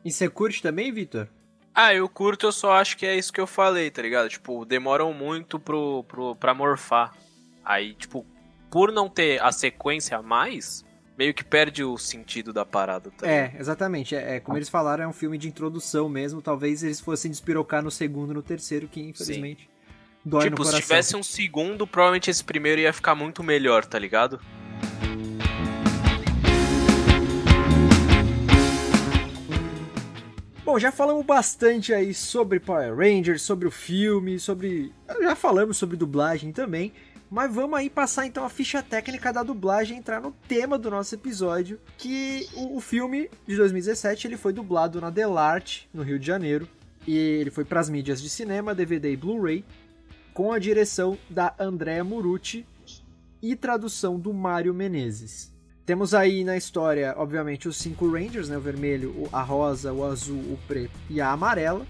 E você curte também, Victor? Ah, eu curto, eu só acho que é isso que eu falei, tá ligado? Tipo, demoram muito pro, pro, pra morfar. Aí, tipo, por não ter a sequência a mais, meio que perde o sentido da parada. Tá é, exatamente. É, é, como eles falaram, é um filme de introdução mesmo. Talvez eles fossem despirocar no segundo no terceiro, que infelizmente Sim. dói tipo, no coração. se tivesse um segundo, provavelmente esse primeiro ia ficar muito melhor, tá ligado? Bom, já falamos bastante aí sobre Power Rangers, sobre o filme, sobre. Já falamos sobre dublagem também. Mas vamos aí passar então a ficha técnica da dublagem, entrar no tema do nosso episódio, que o, o filme de 2017 ele foi dublado na Delarte, no Rio de Janeiro, e ele foi para as mídias de cinema, DVD e Blu-ray, com a direção da Andrea Murucci e tradução do Mário Menezes. Temos aí na história, obviamente, os cinco Rangers, né? O vermelho, a rosa, o azul, o preto e a amarela.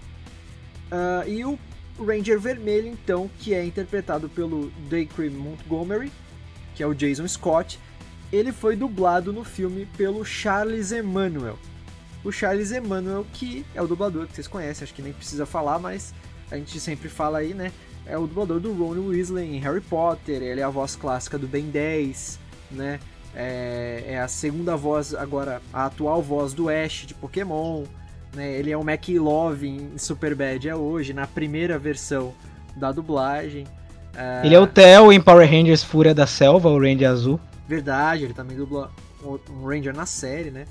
Uh, e o Ranger Vermelho, então, que é interpretado pelo Dacre Montgomery, que é o Jason Scott, ele foi dublado no filme pelo Charles Emmanuel. O Charles Emmanuel, que é o dublador que vocês conhecem, acho que nem precisa falar, mas a gente sempre fala aí, né? É o dublador do Ron Weasley em Harry Potter, ele é a voz clássica do Ben 10, né? É, é a segunda voz, agora, a atual voz do Ash de Pokémon. Né? Ele é o McLove em Superbad é hoje, na primeira versão da dublagem. Uh... Ele é o Theo em Power Rangers Fúria da Selva, o Ranger azul. Verdade, ele também dubla um Ranger na série, né?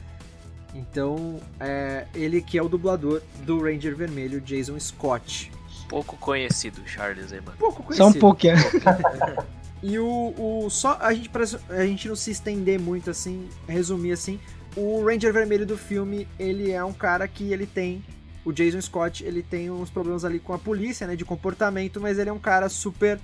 Então, é, ele que é o dublador do Ranger Vermelho, Jason Scott. Pouco conhecido, Charles Eman. Pouco conhecido. Só um pouquinho. e o, o só a gente para a gente não se estender muito assim, resumir assim, o Ranger Vermelho do filme, ele é um cara que ele tem o Jason Scott, ele tem uns problemas ali com a polícia, né, de comportamento, mas ele é um cara super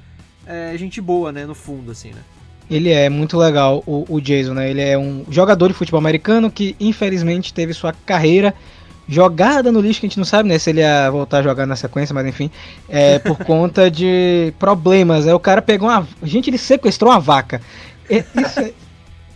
é, gente boa, né, no fundo, assim, né. Ele é muito legal, o, o, Jason, né? Ele é um jogador de futebol americano que, infelizmente, teve sua carreira jogada no lixo, que a gente não sabe, né? Se ele ia voltar a jogar na sequência, mas enfim. É por conta de problemas. Aí o cara pegou uma. Gente, ele sequestrou uma vaca. É, isso é,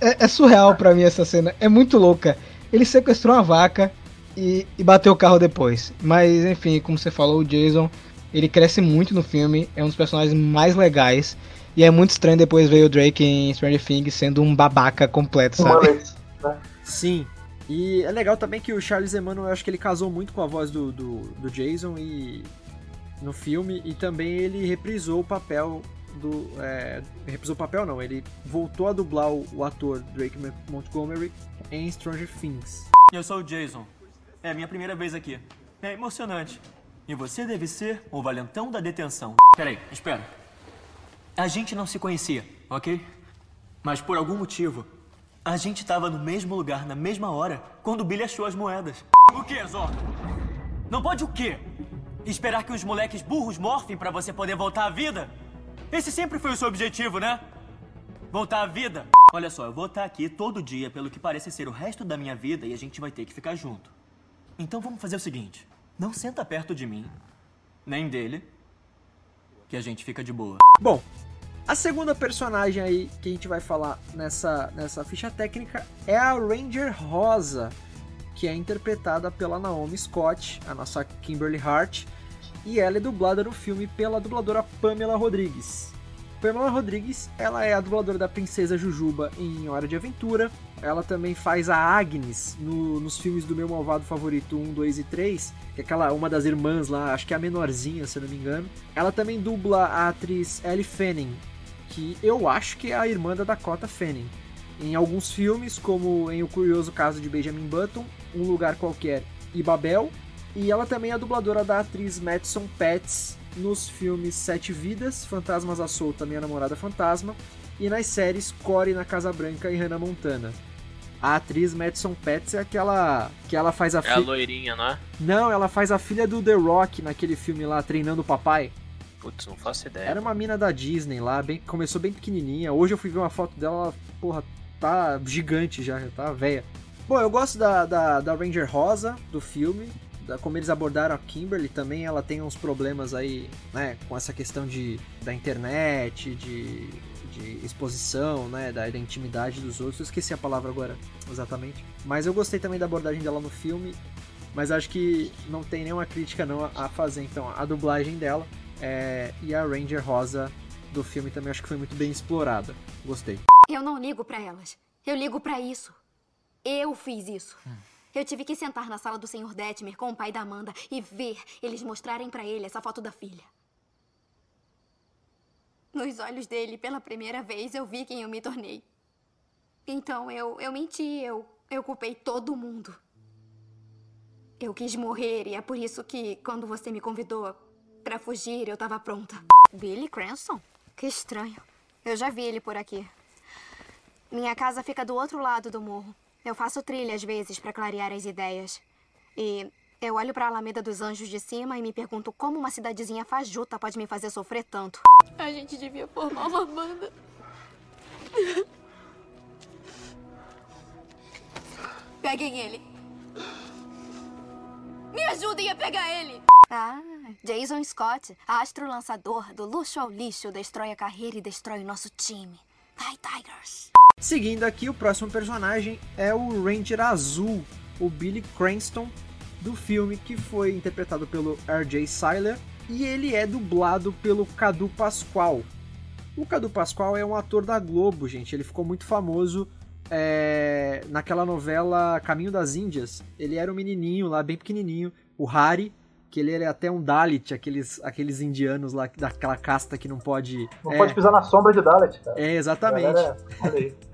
é, é surreal para mim essa cena. É muito louca. Ele sequestrou uma vaca e, e bateu o carro depois. Mas, enfim, como você falou, o Jason, ele cresce muito no filme. É um dos personagens mais legais. E é muito estranho depois ver o Drake em Stranger Things sendo um babaca completo, sabe? Né? Sim. E é legal também que o Charles Emmanuel, eu acho que ele casou muito com a voz do, do, do Jason e no filme. E também ele reprisou o papel do. É, reprisou o papel, não, ele voltou a dublar o, o, ator Drake Montgomery em Stranger Things. Eu sou o Jason. É a minha primeira vez aqui. É emocionante. E você deve ser o valentão da detenção. Peraí, espera. A gente não se conhecia, ok? Mas por algum motivo, a gente estava no mesmo lugar, na mesma hora, quando o Billy achou as moedas. O que, Zord? Não pode o quê? Esperar que os moleques burros morfem para você poder voltar à vida? Esse sempre foi o seu objetivo, né? Voltar à vida. Olha só, eu vou estar aqui todo dia pelo que parece ser o resto da minha vida e a gente vai ter que ficar junto. Então vamos fazer o seguinte: não senta perto de mim, nem dele, que a gente fica de boa. Bom, a segunda personagem aí que a gente vai falar nessa, nessa ficha técnica é a Ranger Rosa, que é interpretada pela Naomi Scott, a nossa Kimberly Hart, e ela é dublada no filme pela dubladora Pamela Rodrigues. Pamela Rodrigues, ela é a dubladora da Princesa Jujuba em Hora de Aventura. Ela também faz a Agnes no, nos filmes do meu malvado favorito 1, 2 e 3, que é aquela uma das irmãs lá, acho que é a menorzinha, se não me engano. Ela também dubla a atriz Ellie Fanning, que eu acho que é a irmã da Dakota Fanning. Em alguns filmes, como em O Curioso Caso de Benjamin Button, Um Lugar Qualquer e Babel. E ela também é a dubladora da atriz Madison Pets nos filmes Sete Vidas, Fantasmas à Solta, Minha Namorada Fantasma, e nas séries Core na Casa Branca e Hannah Montana. A atriz Madison Pets é aquela que ela faz a É a loirinha, não é? Não, ela faz a filha do The Rock naquele filme lá, Treinando o Papai. Putz, não faço ideia. Era uma mina da Disney lá, bem, começou bem pequenininha. Hoje eu fui ver uma foto dela, ela, porra, tá gigante já, tá velha. Bom, eu gosto da, da, da Ranger Rosa, do filme, da, como eles abordaram a Kimberly também, ela tem uns problemas aí, né, com essa questão de, da internet, de, de exposição, né, da, da intimidade dos outros. Eu esqueci a palavra agora, exatamente. Mas eu gostei também da abordagem dela no filme, mas acho que não tem nenhuma crítica não a fazer, então, a dublagem dela. É, e a Ranger Rosa do filme também acho que foi muito bem explorada. Gostei. Eu não ligo pra elas. Eu ligo pra isso. Eu fiz isso. Eu tive que sentar na sala do Sr. Detmer com o pai da Amanda e ver eles mostrarem pra ele essa foto da filha. Nos olhos dele, pela primeira vez, eu vi quem eu me tornei. Então eu, eu menti, eu, eu culpei todo mundo. Eu quis morrer e é por isso que, quando você me convidou pra fugir, eu tava pronta. Billy Cranston? Que estranho. Eu já vi ele por aqui. Minha casa fica do outro lado do morro. Eu faço trilha às vezes para clarear as ideias. E eu olho para a Alameda dos Anjos de cima e me pergunto como uma cidadezinha fajuta pode me fazer sofrer tanto. A gente devia formar uma banda. Peguem ele. Me ajudem a pegar ele. Ah, Jason Scott, astro lançador do luxo ao lixo, destrói a carreira e destrói o nosso time. Vai, Tigers. Seguindo aqui, o próximo personagem é o Ranger Azul, o Billy Cranston, do filme, que foi interpretado pelo R.J. Seiler, e ele é dublado pelo Cadu Pascoal. O Cadu Pascoal é um ator da Globo, gente, ele ficou muito famoso é, naquela novela Caminho das Índias. Ele era um menininho lá, bem pequenininho, o Hari, que ele é até um Dalit, aqueles, aqueles indianos lá, daquela casta que não pode... Não é, pode pisar na sombra de Dalit, cara. É, exatamente. Galera, olha aí.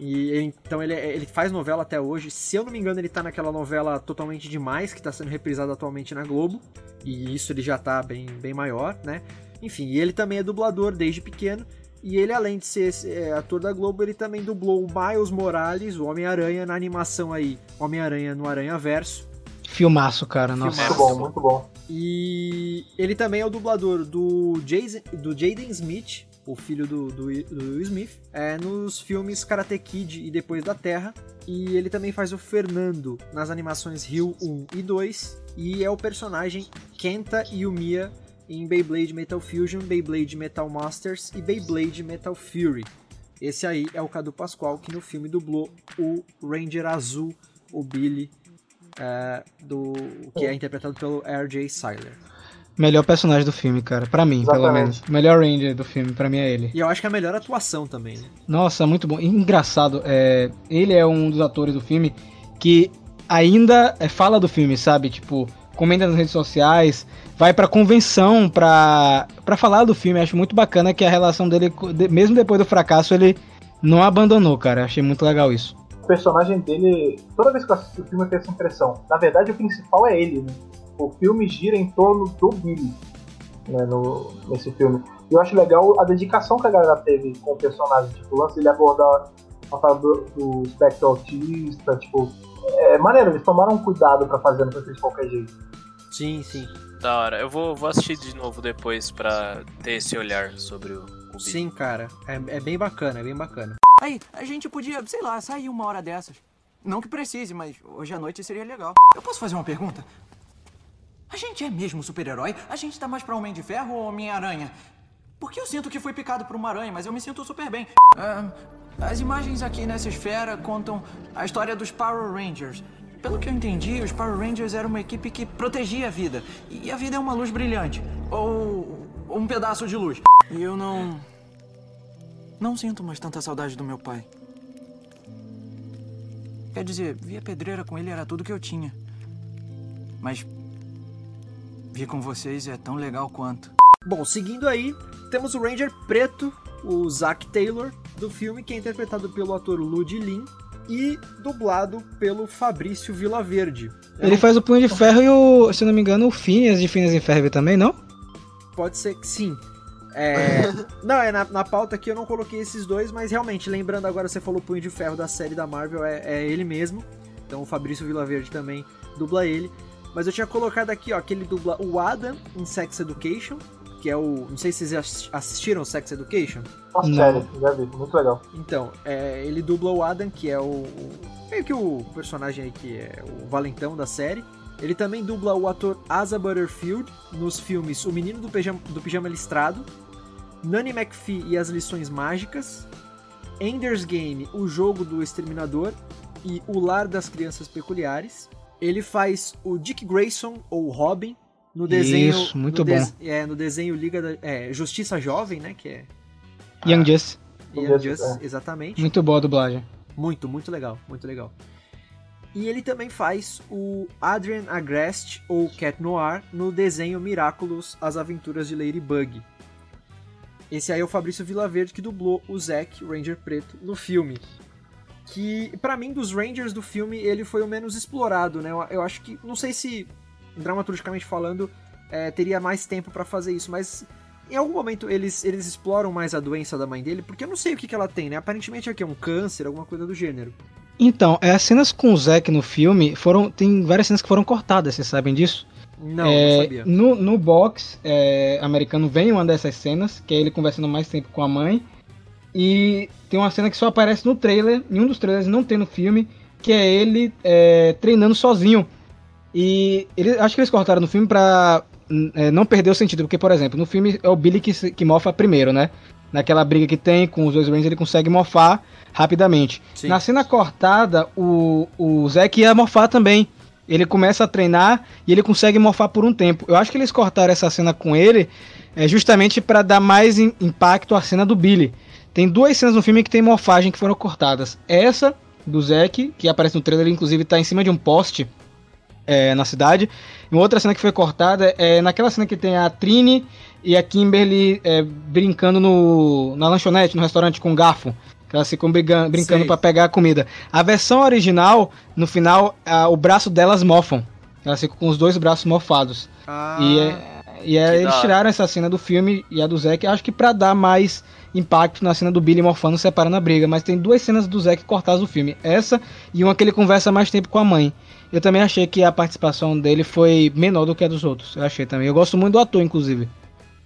E ele- então ele, ele faz novela até hoje. Se eu não me engano, ele tá naquela novela Totalmente Demais, que tá sendo reprisada atualmente na Globo. E isso ele já tá bem, bem maior, né? Enfim, e ele também é dublador desde pequeno. E ele, além de ser é, ator da Globo, ele também dublou o Miles Morales, o Homem-Aranha, na animação aí, Homem-Aranha no Aranha Verso. Filmaço, cara. Nossa. Muito bom, muito bom. E ele também é o dublador do, Jason, do Jaden Smith, o filho do, do, do Will Smith, é, nos filmes Karate Kid e Depois da Terra. E ele também faz o Fernando nas animações Rio 1 e 2. E é o personagem Kenta Yumiya em Beyblade Metal Fusion, Beyblade Metal Masters e Beyblade Metal Fury. Esse aí é o Cadu Pascoal que no filme dublou o Ranger Azul, o Billy, é, do, que é interpretado pelo R.J. Seiler. Melhor personagem do filme, cara. Pra mim, pelo Exatamente. menos. Melhor Ranger do filme, pra mim é ele. E eu acho que é a melhor atuação também, né? Nossa, muito bom. E Engraçado, é, ele é um dos atores do filme que ainda é, fala do filme, sabe? Tipo, comenta nas redes sociais, vai pra convenção pra, pra falar do filme. Acho muito bacana que a relação dele, mesmo depois do fracasso, ele não abandonou, cara. Achei muito legal isso. O personagem dele, toda vez que eu assisto o filme eu tenho essa impressão. Na verdade, o principal é ele, né? O filme gira em torno do Billy, né, no, nesse filme. E eu acho legal a dedicação que a galera teve com o personagem. Tipo, o lance dele abordar a parada do, do espectro autista, tipo... É maneiro, eles tomaram um cuidado pra fazer, não foi de qualquer jeito. Sim, sim. Da hora. Eu vou, vou assistir de novo depois pra ter esse olhar sobre o, o Billy. Sim, cara. É, é bem bacana, é bem bacana. Aí, a gente podia, sei lá, sair uma hora dessas. Não que precise, mas hoje à noite seria legal. Eu posso fazer uma pergunta? A gente é mesmo super-herói? A gente tá mais pra Homem de Ferro ou Homem-Aranha? Porque eu sinto que fui picado por uma aranha, mas eu me sinto super bem. Ah, as imagens aqui nessa esfera contam a história dos Power Rangers. Pelo que eu entendi, os Power Rangers eram uma equipe que protegia a vida. E a vida é uma luz brilhante. Ou um pedaço de luz. E eu não. Não sinto mais tanta saudade do meu pai. Quer dizer, via pedreira com ele era tudo que eu tinha. Mas. Vir com vocês é tão legal quanto. Bom, seguindo aí, temos o Ranger preto, o Zack Taylor, do filme, que é interpretado pelo ator Lud Lin e dublado pelo Fabrício Vilaverde. Ele faz o Punho de Ferro e o, se não me engano, o Phineas de Phineas em Ferb também, não? Pode ser que sim. É... não, é na, na pauta aqui eu não coloquei esses dois, mas realmente, lembrando agora, você falou Punho de Ferro da série da Marvel, é, é ele mesmo. Então o Fabrício Vilaverde também dubla ele. Mas eu tinha colocado aqui, ó, que ele dubla o Adam em Sex Education, que é o. Não sei se vocês assistiram Sex Education. Uma série, já vi, muito legal. Então, é, ele dubla o Adam, que é o, o. meio que o personagem aí que é o valentão da série. Ele também dubla o ator Asa Butterfield nos filmes O Menino do Pijama, do Pijama Listrado, Nanny McPhee e as Lições Mágicas, Ender's Game, O Jogo do Exterminador e O Lar das Crianças Peculiares. Ele faz o Dick Grayson, ou Robin, no desenho. Isso, muito no bom. des- é, no desenho Liga da, é, Justiça Jovem, né? Que é. Young Justice. Young Justice, é. exatamente. Muito boa a dublagem. Muito, muito legal, muito legal. E ele também faz o Adrian Agreste, ou Cat Noir, no desenho Miraculous, As Aventuras de Ladybug. Esse aí é o Fabrício Vilaverde que dublou o Zack, Ranger Preto, no filme. Que, pra mim, dos Rangers do filme, ele foi o menos explorado, né? Eu, eu acho que, não sei se, dramaturgicamente falando, é, teria mais tempo pra fazer isso, mas em algum momento eles, eles exploram mais a doença da mãe dele, porque eu não sei o que, que ela tem, né? Aparentemente aqui é um câncer, alguma coisa do gênero. Então, é, as cenas com o Zack no filme foram. Tem várias cenas que foram cortadas, vocês sabem disso? Não, É, não sabia. No, no box é, americano vem uma dessas cenas, que é ele conversando mais tempo com a mãe. E tem uma cena que só aparece no trailer, em um dos trailers não tem no filme, que é ele é, treinando sozinho. E ele, acho que eles cortaram no filme pra é, não perder o sentido, porque, por exemplo, no filme é o Billy que, que mofa primeiro, né? Naquela briga que tem com os dois Rangers, ele consegue mofar rapidamente. Sim. Na cena cortada, o, o Zack ia morfar também. Ele começa a treinar e ele consegue morfar por um tempo. Eu acho que eles cortaram essa cena com ele é, justamente para dar mais im- impacto à cena do Billy. Tem duas cenas no filme que tem morfagem que foram cortadas. Essa do Zack, que aparece no trailer, ele inclusive tá em cima de um poste é, na cidade. E outra cena que foi cortada é naquela cena que tem a Trini e a Kimberly é, brincando no, na lanchonete, no restaurante com um garfo. Que elas ficam brigan- brincando para pegar a comida. A versão original, no final, a- o braço delas mofam. Elas ficam com os dois braços mofados. Ah, E, é, e é, Que eles tiraram essa cena do filme e a do Zack, acho que pra dar mais impacto na cena do Billy morfando separando a briga. Mas tem duas cenas do Zack cortadas do filme. Essa e uma que ele conversa mais tempo com a mãe. Eu também achei que a participação dele foi menor do que a dos outros. Eu achei também. Eu gosto muito do ator, inclusive.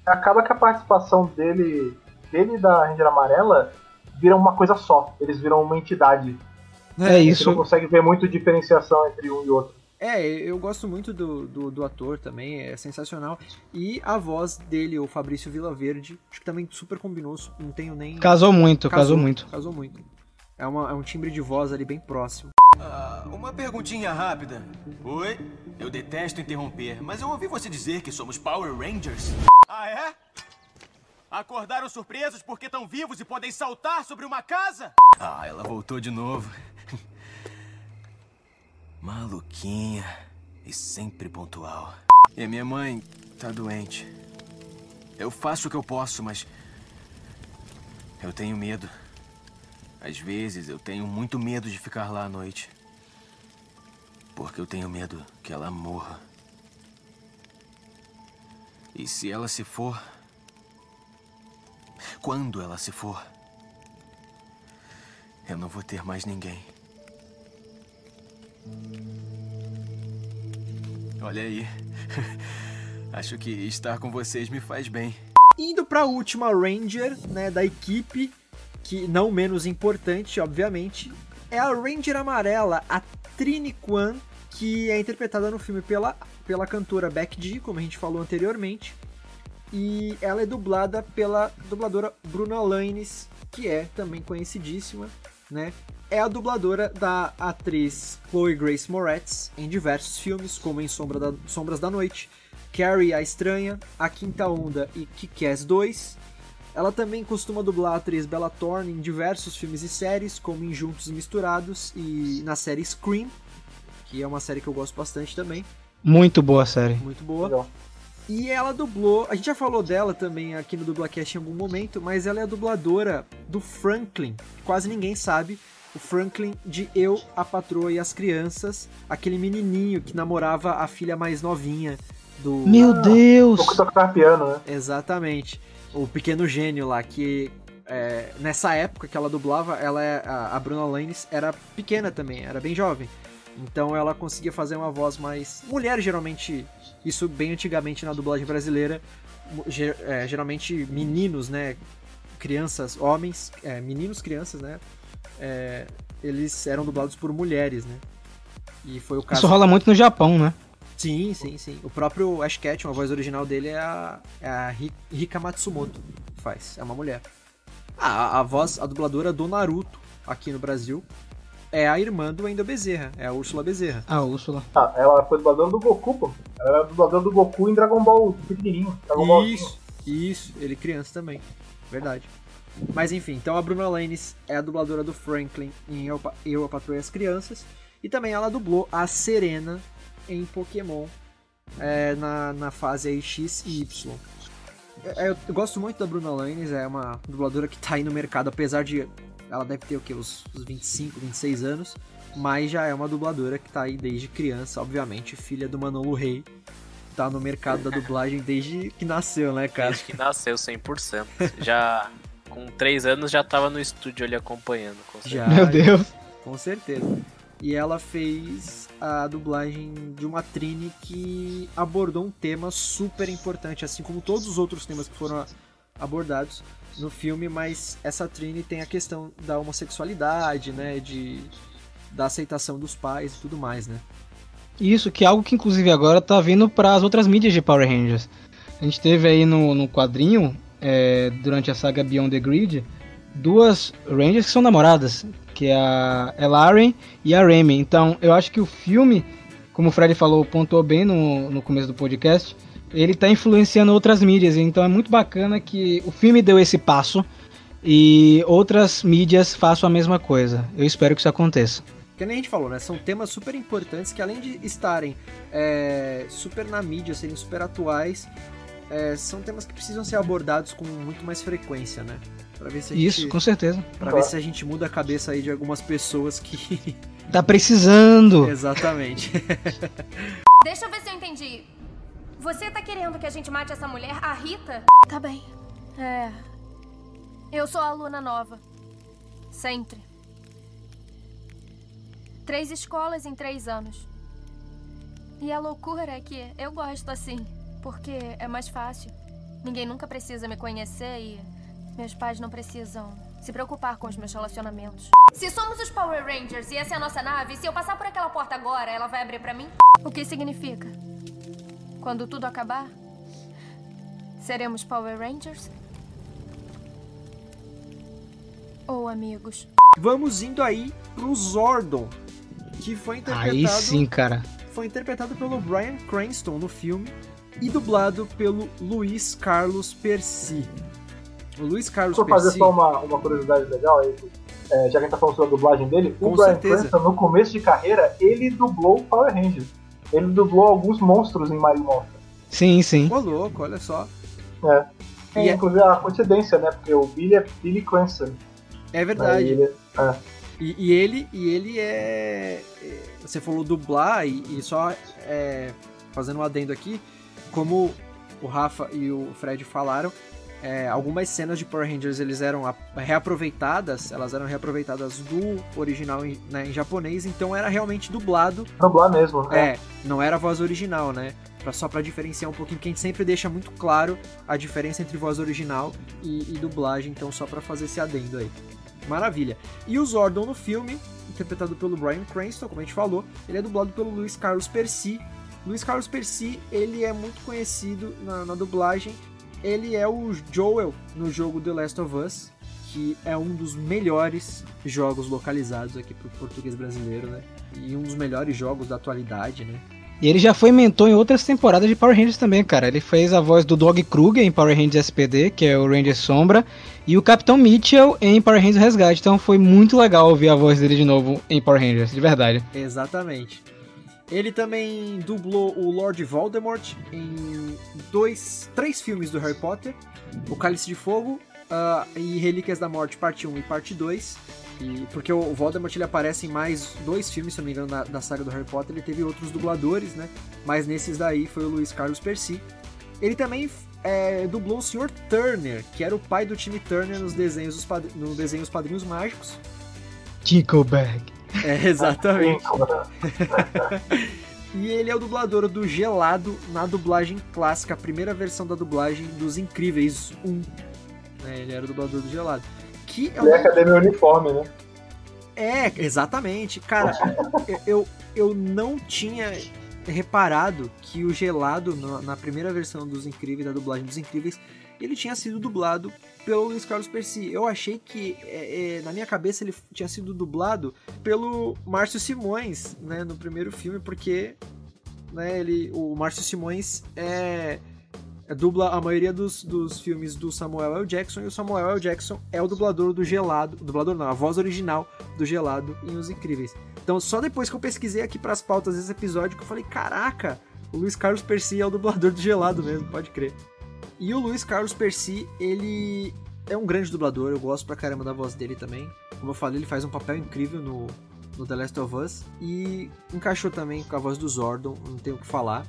Acaba que a participação dele, dele e da Ranger Amarela viram uma coisa só. Eles viram uma entidade. É, Você não isso. consegue ver muito diferenciação entre um e outro. É, eu gosto muito do, do, do ator também, é sensacional. E a voz dele, o Fabrício Vilaverde, acho que também super combinou, não tenho nem... Casou muito, casou, muito. Casou muito. É, uma, é um timbre de voz ali bem próximo. Ah, uma perguntinha rápida. Oi? Eu detesto interromper, mas eu ouvi você dizer que somos Power Rangers. Ah, é? Acordaram surpresos porque estão vivos e podem saltar sobre uma casa? Ah, ela voltou de novo. Maluquinha e sempre pontual. E a minha mãe tá doente. Eu faço o que eu posso, mas. Eu tenho medo. Às vezes eu tenho muito medo de ficar lá à noite. Porque eu tenho medo que ela morra. E se ela se for. Quando ela se for. Eu não vou ter mais ninguém. Olha aí. Acho que estar com vocês me faz bem. Indo pra última Ranger, né, da equipe, que não menos importante, obviamente, é a Ranger Amarela, a Trini Kwan, que é interpretada no filme pela, pela cantora Beck G, como a gente falou anteriormente. E ela é dublada pela dubladora Bruna Lanes, que é também conhecidíssima, né? É a dubladora da atriz Chloe Grace Moretz em diversos filmes, como em Sombra da, Sombras da Noite, Carrie a Estranha, A Quinta Onda e Kick-Ass 2. Ela também costuma dublar a atriz Bella Thorne em diversos filmes e séries, como em Juntos e Misturados e na série Scream, que é uma série que eu gosto bastante também. Muito boa a série. Muito boa. Legal. E ela dublou, a gente já falou dela também aqui no Dublacast em algum momento, mas ela é a dubladora do Franklin, quase ninguém sabe. O Franklin de Eu, a Patroa e as Crianças, aquele menininho que namorava a filha mais novinha do. Meu Deus! O que toca piano, né? Exatamente. O pequeno gênio lá, que é, nessa época que ela dublava, ela é, a, a Bruna Lanes era pequena também, era bem jovem. Então ela conseguia fazer uma voz mais. Mulher geralmente, isso bem antigamente na dublagem brasileira, é, geralmente meninos, né? Crianças, homens, é, meninos, crianças, né? É, eles eram dublados por mulheres, né? E foi o caso. Isso rola muito no Japão, né? Sim, sim, sim. O próprio Ash Ketchum, a voz original dele é a, é a Rika Matsumoto que faz, é uma mulher. Ah, a, a voz, a dubladora do Naruto aqui no Brasil é a irmã do Wendel Bezerra, é a Úrsula Bezerra. A Úrsula. Ah, ela foi dubladora do Goku, pô. Ela era dubladora do Goku em Dragon Ball pequenininho. Dragon isso, Ball isso, ele criança também. Verdade. Mas enfim, então a Bruna Lanes é a dubladora do Franklin em Eu, Eu a Patrulha as Crianças. E também ela dublou a Serena em Pokémon é, na, na fase aí X e Y. É, eu, eu, gosto muito da Bruna Lanes, é uma dubladora que tá aí no mercado, apesar de ela deve ter o que? Os, os 25, 26 anos. Mas já é uma dubladora que tá aí desde criança, obviamente, filha do Manolo Rey. Tá no mercado da dublagem desde que nasceu, né, cara? Desde que nasceu, 100%. Já com 3 anos já tava no estúdio ali acompanhando. Já, Meu Deus! Com certeza. E ela fez a dublagem de uma Trini que abordou um tema super importante, assim como todos os outros temas que foram abordados no filme, mas essa Trini tem a questão da homossexualidade, né, de da aceitação dos pais e tudo mais, né? Isso, que é algo que inclusive agora tá vindo para as outras mídias de Power Rangers. A gente teve aí no, no quadrinho, é, durante a saga Beyond the Grid, duas Rangers que são namoradas, que é a Elaren e a Remy. Então, eu acho que o filme, como o Fred falou, pontuou bem no, no começo do podcast, ele está influenciando outras mídias, então é muito bacana que o filme deu esse passo e outras mídias façam a mesma coisa. Eu espero que isso aconteça. Que nem a gente falou, né? São temas super importantes que além de estarem é, super na mídia, serem super atuais, é, são temas que precisam ser abordados com muito mais frequência, né? Pra ver se Isso, com certeza. Pra ver se a gente muda a cabeça aí de algumas pessoas que. Tá precisando! Exatamente. Deixa eu ver se eu entendi. Você tá querendo que a gente mate essa mulher, a Rita? Tá bem. É. Eu sou a aluna nova. Sempre. Três escolas em três anos. E a loucura é que eu gosto assim, porque é mais fácil. Ninguém nunca precisa me conhecer e meus pais não precisam se preocupar com os meus relacionamentos. Se somos os Power Rangers e essa é a nossa nave, se eu passar por aquela porta agora, ela vai abrir para mim? O que significa? Quando tudo acabar, seremos Power Rangers? Ou amigos? Vamos indo aí pro Zordon, que foi interpretado. Aí sim, cara. Foi interpretado pelo Brian Cranston no filme e dublado pelo Luiz Carlos Percy. O Luiz Carlos Deixa eu fazer só uma, uma curiosidade legal aí, é, já que a gente tá falando sobre a dublagem dele, Com o Brian certeza. Cranston, no começo de carreira, ele dublou o Power Rangers. Ele dublou alguns monstros em Mario Monster. Sim, sim. Ô, louco, olha só. É. E, é... inclusive a coincidência, né? Porque o Billy é Billy Cranston. É verdade. Ele, é. E, e, ele, e ele é. é você falou dublar, e, e só é, fazendo um adendo aqui, como o Rafa e o Fred falaram, é, algumas cenas de Power Rangers eles eram reaproveitadas, elas eram reaproveitadas do original em, né, em japonês, então era realmente dublado. Dublar mesmo, né? É, não era a voz original, né? Pra, só para diferenciar um pouquinho, porque a gente sempre deixa muito claro a diferença entre voz original e, e dublagem, então só para fazer esse adendo aí. Maravilha. E o Zordon no filme, interpretado pelo Brian Cranston, como a gente falou, ele é dublado pelo Luiz Carlos Percy. Luiz Carlos Percy, ele é muito conhecido na, na dublagem. Ele é o Joel no jogo The Last of Us, que é um dos melhores jogos localizados aqui pro português brasileiro, né? E um dos melhores jogos da atualidade, né? E ele já foi mentor em outras temporadas de Power Rangers também, cara. Ele fez a voz do Dog Kruger em Power Rangers SPD, que é o Ranger Sombra, e o Capitão Mitchell em Power Rangers Resgate. Então foi muito legal ouvir a voz dele de novo em Power Rangers, de verdade. Exatamente. Ele também dublou o Lord Voldemort em dois, três filmes do Harry Potter: O Cálice de Fogo uh, e Relíquias da Morte, parte 1 e parte 2. E, porque o Voldemort ele aparece em mais dois filmes, se não me engano, da, da saga do Harry Potter. Ele teve outros dubladores, né? Mas nesses daí foi o Luiz Carlos Percy. Ele também é, dublou o Sr. Turner, que era o pai do time Turner nos desenhos, os no desenho Os Padrinhos Mágicos. Tinkelberg. É, exatamente. e ele é o dublador do Gelado na dublagem clássica, a primeira versão da dublagem dos Incríveis 1. É, ele era o dublador do Gelado. Que é, uma... é Academia Uniforme, né? É, exatamente. Cara, eu, eu não tinha reparado que o Gelado, na primeira versão dos Incríveis, da dublagem dos Incríveis, ele tinha sido dublado pelo Luiz Carlos Percy. Eu achei que, é, é, na minha cabeça, ele tinha sido dublado pelo Márcio Simões, né, no primeiro filme, porque né, ele, o Márcio Simões é é, dubla a maioria dos, dos filmes do Samuel L. Jackson e o Samuel L. Jackson é o dublador do Gelado, o dublador não, a voz original do Gelado em Os Incríveis. Então só depois que eu pesquisei aqui para as pautas desse episódio que eu falei, caraca, o Luiz Carlos Percy é o dublador do Gelado mesmo, pode crer. E o Luiz Carlos Percy, ele é um grande dublador, eu gosto pra caramba da voz dele também. Como eu falei, ele faz um papel incrível no, no The Last of Us e encaixou também com a voz do Zordon, não tenho o que falar.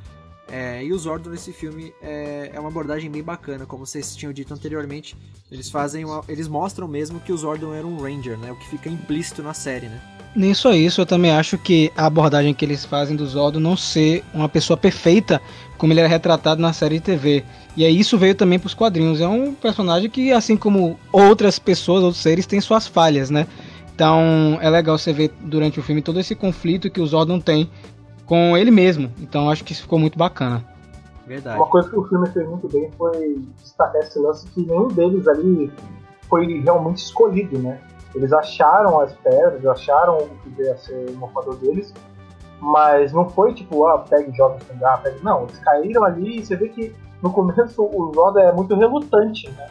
É, e o Zordon nesse filme é, é, uma abordagem bem bacana, como vocês tinham dito anteriormente. Eles fazem uma, eles mostram mesmo que o Zordon era um Ranger, né? O que fica implícito na série, né? Nem só isso, eu também acho que a abordagem que eles fazem do Zordon não ser uma pessoa perfeita como ele era retratado na série de TV. E aí isso veio também para os quadrinhos. É um personagem que, assim como outras pessoas, outros seres, tem suas falhas, né? Então é legal você ver durante o filme todo esse conflito que o Zordon tem com ele mesmo. Então acho que isso ficou muito bacana. Verdade. Uma coisa que o filme fez muito bem foi destacar esse lance que nenhum deles ali foi realmente escolhido, né? Eles acharam as pedras, acharam o que ia ser o morfador deles, mas não foi tipo, ah, pega e joga pega. Não, eles caíram ali e você vê que no começo o Roda é muito relutante, né?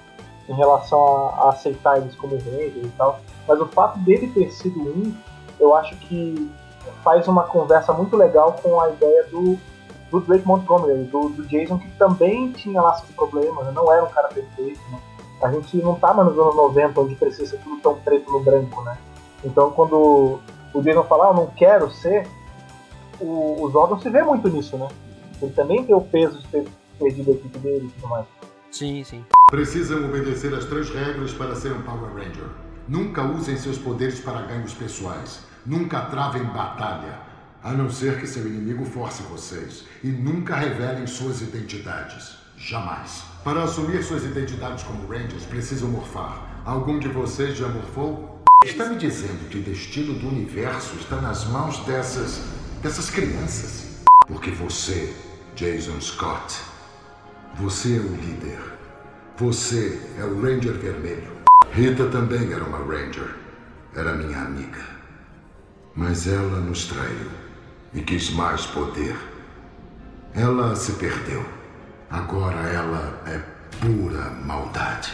Em relação a, a aceitar eles como rei e tal. Mas o fato dele ter sido um, eu acho que faz uma conversa muito legal com a ideia do, do Drake Montgomery, do, do Jason, que também tinha lá seus problemas, né? não era um cara perfeito. Né? A gente não tá mais nos anos 90, onde precisa ser tudo tão preto no branco, né? Então, quando o Jason fala, ah, eu não quero ser, o, o Zordon se vê muito nisso, né? Ele também tem o peso de ter perdido a equipe dele e tudo mais. Sim, sim. Precisam obedecer as três regras para ser um Power Ranger. Nunca usem seus poderes para ganhos pessoais. Nunca travem batalha, a não ser que seu inimigo force vocês. E nunca revelem suas identidades. Jamais. Para assumir suas identidades como Rangers, precisam morfar. Algum de vocês já morfou? Está me dizendo que o destino do universo está nas mãos dessas. dessas crianças? Porque você, Jason Scott, você é o líder. Você é o Ranger Vermelho. Rita também era uma Ranger. Era minha amiga. Mas ela nos traiu e quis mais poder. Ela se perdeu. Agora ela é pura maldade.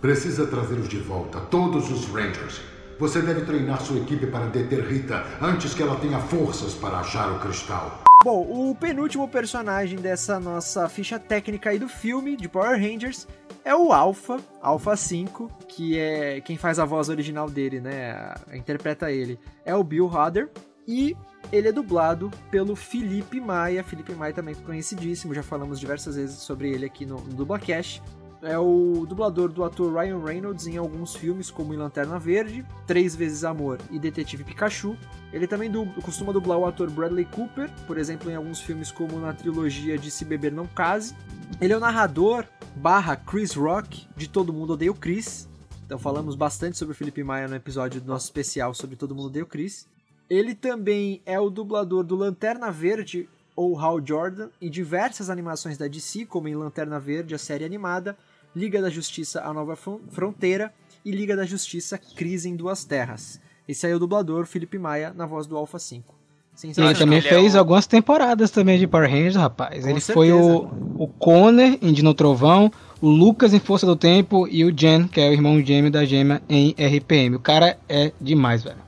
Precisa trazê-los de volta, todos os Rangers. Você deve treinar sua equipe para deter Rita antes que ela tenha forças para achar o cristal. Bom, o penúltimo personagem dessa nossa ficha técnica aí do filme de Power Rangers é o Alpha, Alpha 5, que é quem faz a voz original dele, né? Interpreta ele. É o Bill Hader. E ele é dublado pelo Felipe Maia. Felipe Maia também conhecidíssimo, já falamos diversas vezes sobre ele aqui no, no Dublacast. É o dublador do ator Ryan Reynolds em alguns filmes, como em Lanterna Verde, Três Vezes Amor e Detetive Pikachu. Ele também du costuma dublar o ator Bradley Cooper, por exemplo, em alguns filmes como na trilogia de Se Beber Não Case. Ele é o narrador barra Chris Rock de Todo Mundo Odeia o Chris. Então falamos bastante sobre o Felipe Maia no episódio do nosso especial sobre Todo Mundo Deu Chris. Ele também é o dublador do Lanterna Verde ou Hal Jordan em diversas animações da DC, como em Lanterna Verde, a série animada, Liga da Justiça, A Nova Fronteira e Liga da Justiça, Crise em Duas Terras. Esse aí é o dublador Felipe Maia na voz do Alpha 5. Ele também ele fez é o... algumas temporadas também de Power Rangers, rapaz. Com ele certeza. foi o, o Conner em Dino Trovão, o Lucas em Força do Tempo e o Jen, que é o irmão gêmeo da Gema em RPM. O cara é demais, velho.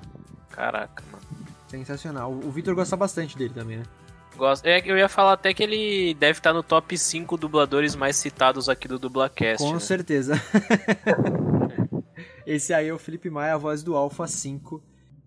Caraca. Sensacional. O Victor gosta bastante dele também, né? Gosto. É, eu ia falar até que ele deve estar no top 5 dubladores mais citados aqui do Dublacast. Com né? certeza. Esse aí é o Felipe Maia, a voz do Alpha 5.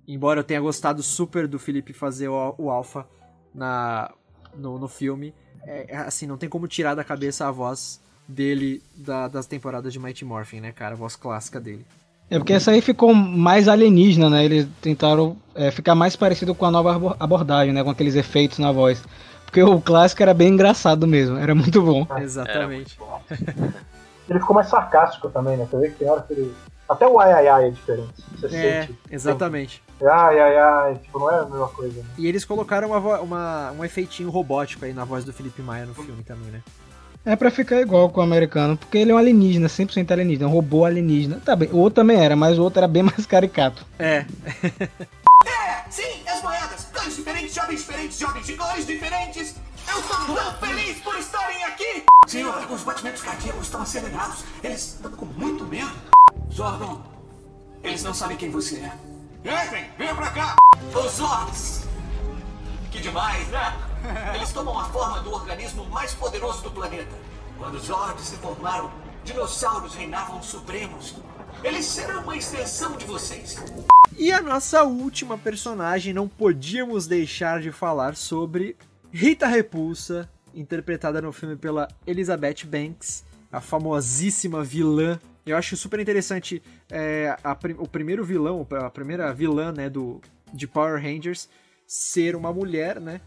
Embora eu tenha gostado super do Felipe fazer o, o Alpha na, no, no filme, é, assim, não tem como tirar da cabeça a voz dele da, das temporadas de Mighty Morphin, né, cara? A voz clássica dele. É porque essa aí ficou mais alienígena, né? Eles tentaram é, ficar mais parecido com a nova abordagem, né? Com aqueles efeitos na voz. Porque o clássico era bem engraçado mesmo, era muito bom. Exatamente. ele ficou mais sarcástico também, né? Você vê que tem hora que ele. Até o ai ai ai é diferente. Você é, sente. exatamente. Ai ai ai, tipo, não é a mesma coisa. Né? E eles colocaram uma, uma, um efeitinho robótico aí na voz do Felipe Maia no filme também, né? É pra ficar igual com o americano, porque ele é um alienígena, 100% alienígena, um robô alienígena. Tá bem, o outro também era, mas o outro era bem mais caricato. É. é, sim, as moedas. Cores diferentes, jovens diferentes, jovens de cores diferentes. Eu estou tão feliz por estarem aqui. Senhor, os batimentos cardíacos estão acelerados. Eles estão com muito medo. Zordon, eles não sabem quem você é. Entrem, venham pra cá. Os Zords. Que demais, né? Eles tomam a forma do organismo mais poderoso do planeta. Quando os Zords se formaram, dinossauros reinavam supremos. Eles serão uma extensão de vocês. E a nossa última personagem, não podíamos deixar de falar sobre Rita Repulsa, interpretada no filme pela Elizabeth Banks, a famosíssima vilã. Eu acho super interessante é, a, o primeiro vilão, a primeira vilã né, do, de Power Rangers ser uma mulher, né?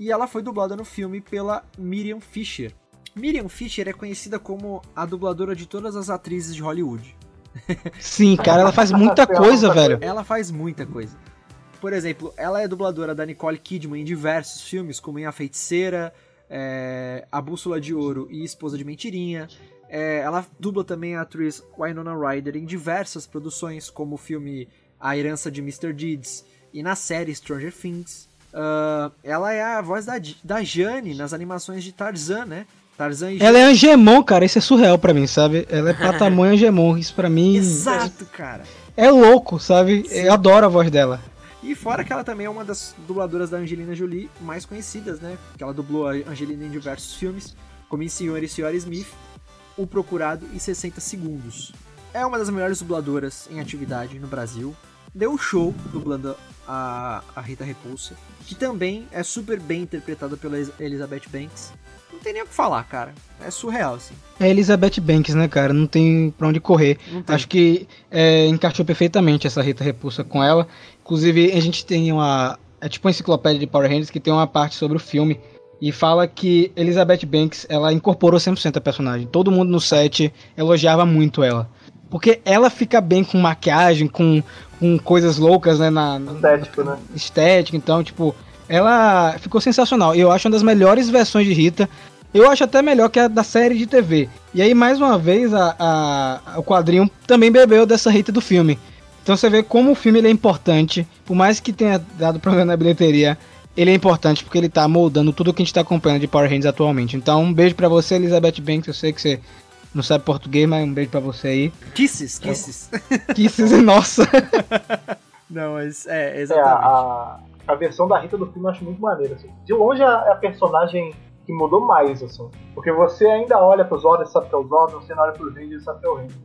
E ela foi dublada no filme pela Miriam Fisher. Miriam Fisher é conhecida como a dubladora de todas as atrizes de Hollywood. Sim, cara, ela faz muita coisa, velho. Ela faz muita coisa. Por exemplo, ela é dubladora da Nicole Kidman em diversos filmes, como em A Feiticeira, é, A Bússola de Ouro e Esposa de Mentirinha. É, ela dubla também a atriz Winona Ryder em diversas produções, como o filme A Herança de Mr. Deeds e na série Stranger Things. Uh, ela é a voz da, da Jane nas animações de Tarzan, né? Tarzan Ela é Angemon, cara. Isso é surreal pra mim, sabe? Ela é patamão Angemon. Isso pra mim. Exato, cara. É louco, sabe? Sim. Eu adoro a voz dela. E fora que ela também é uma das dubladoras da Angelina Jolie mais conhecidas, né? Que ela dublou a Angelina em diversos filmes, como em Senhor e Senhora Smith, O Procurado e 60 Segundos. É uma das melhores dubladoras em atividade no Brasil. Deu show dublando a, a Rita Repulsa, que também é super bem interpretada pela Elizabeth Banks. Não tem nem o que falar, cara. É surreal, assim. É Elizabeth Banks, né, cara? Não tem pra onde correr. Acho que é, encaixou perfeitamente essa Rita Repulsa com ela. Inclusive, a gente tem uma. É tipo uma enciclopédia de Power Rangers que tem uma parte sobre o filme. E fala que Elizabeth Banks, ela incorporou 100% a personagem. Todo mundo no set elogiava muito ela. Porque ela fica bem com maquiagem, com, com coisas loucas, né? Na, estético, né? Estético, então, tipo, ela ficou sensacional. Eu acho uma das melhores versões de Rita. Eu acho até melhor que a da série de TV. E aí, mais uma vez, a, a, o quadrinho também bebeu dessa Rita do filme. Então você vê como o filme é importante. Por mais que tenha dado problema na bilheteria, ele é importante porque ele tá moldando tudo que a gente tá acompanhando de Power Rangers atualmente. Então, um beijo para você, Elizabeth Banks. Eu sei que você não sabe português, mas um beijo pra você aí. Kisses, kisses. Kisses, nossa. Não, mas é, exatamente. É, a, a versão da Rita do filme eu acho muito maneira. Assim. De longe é a personagem que mudou mais, assim. Porque você ainda olha pros olhos e sabe que é o Zordon, você não olha pros Rangers e sabe que é o Ranger.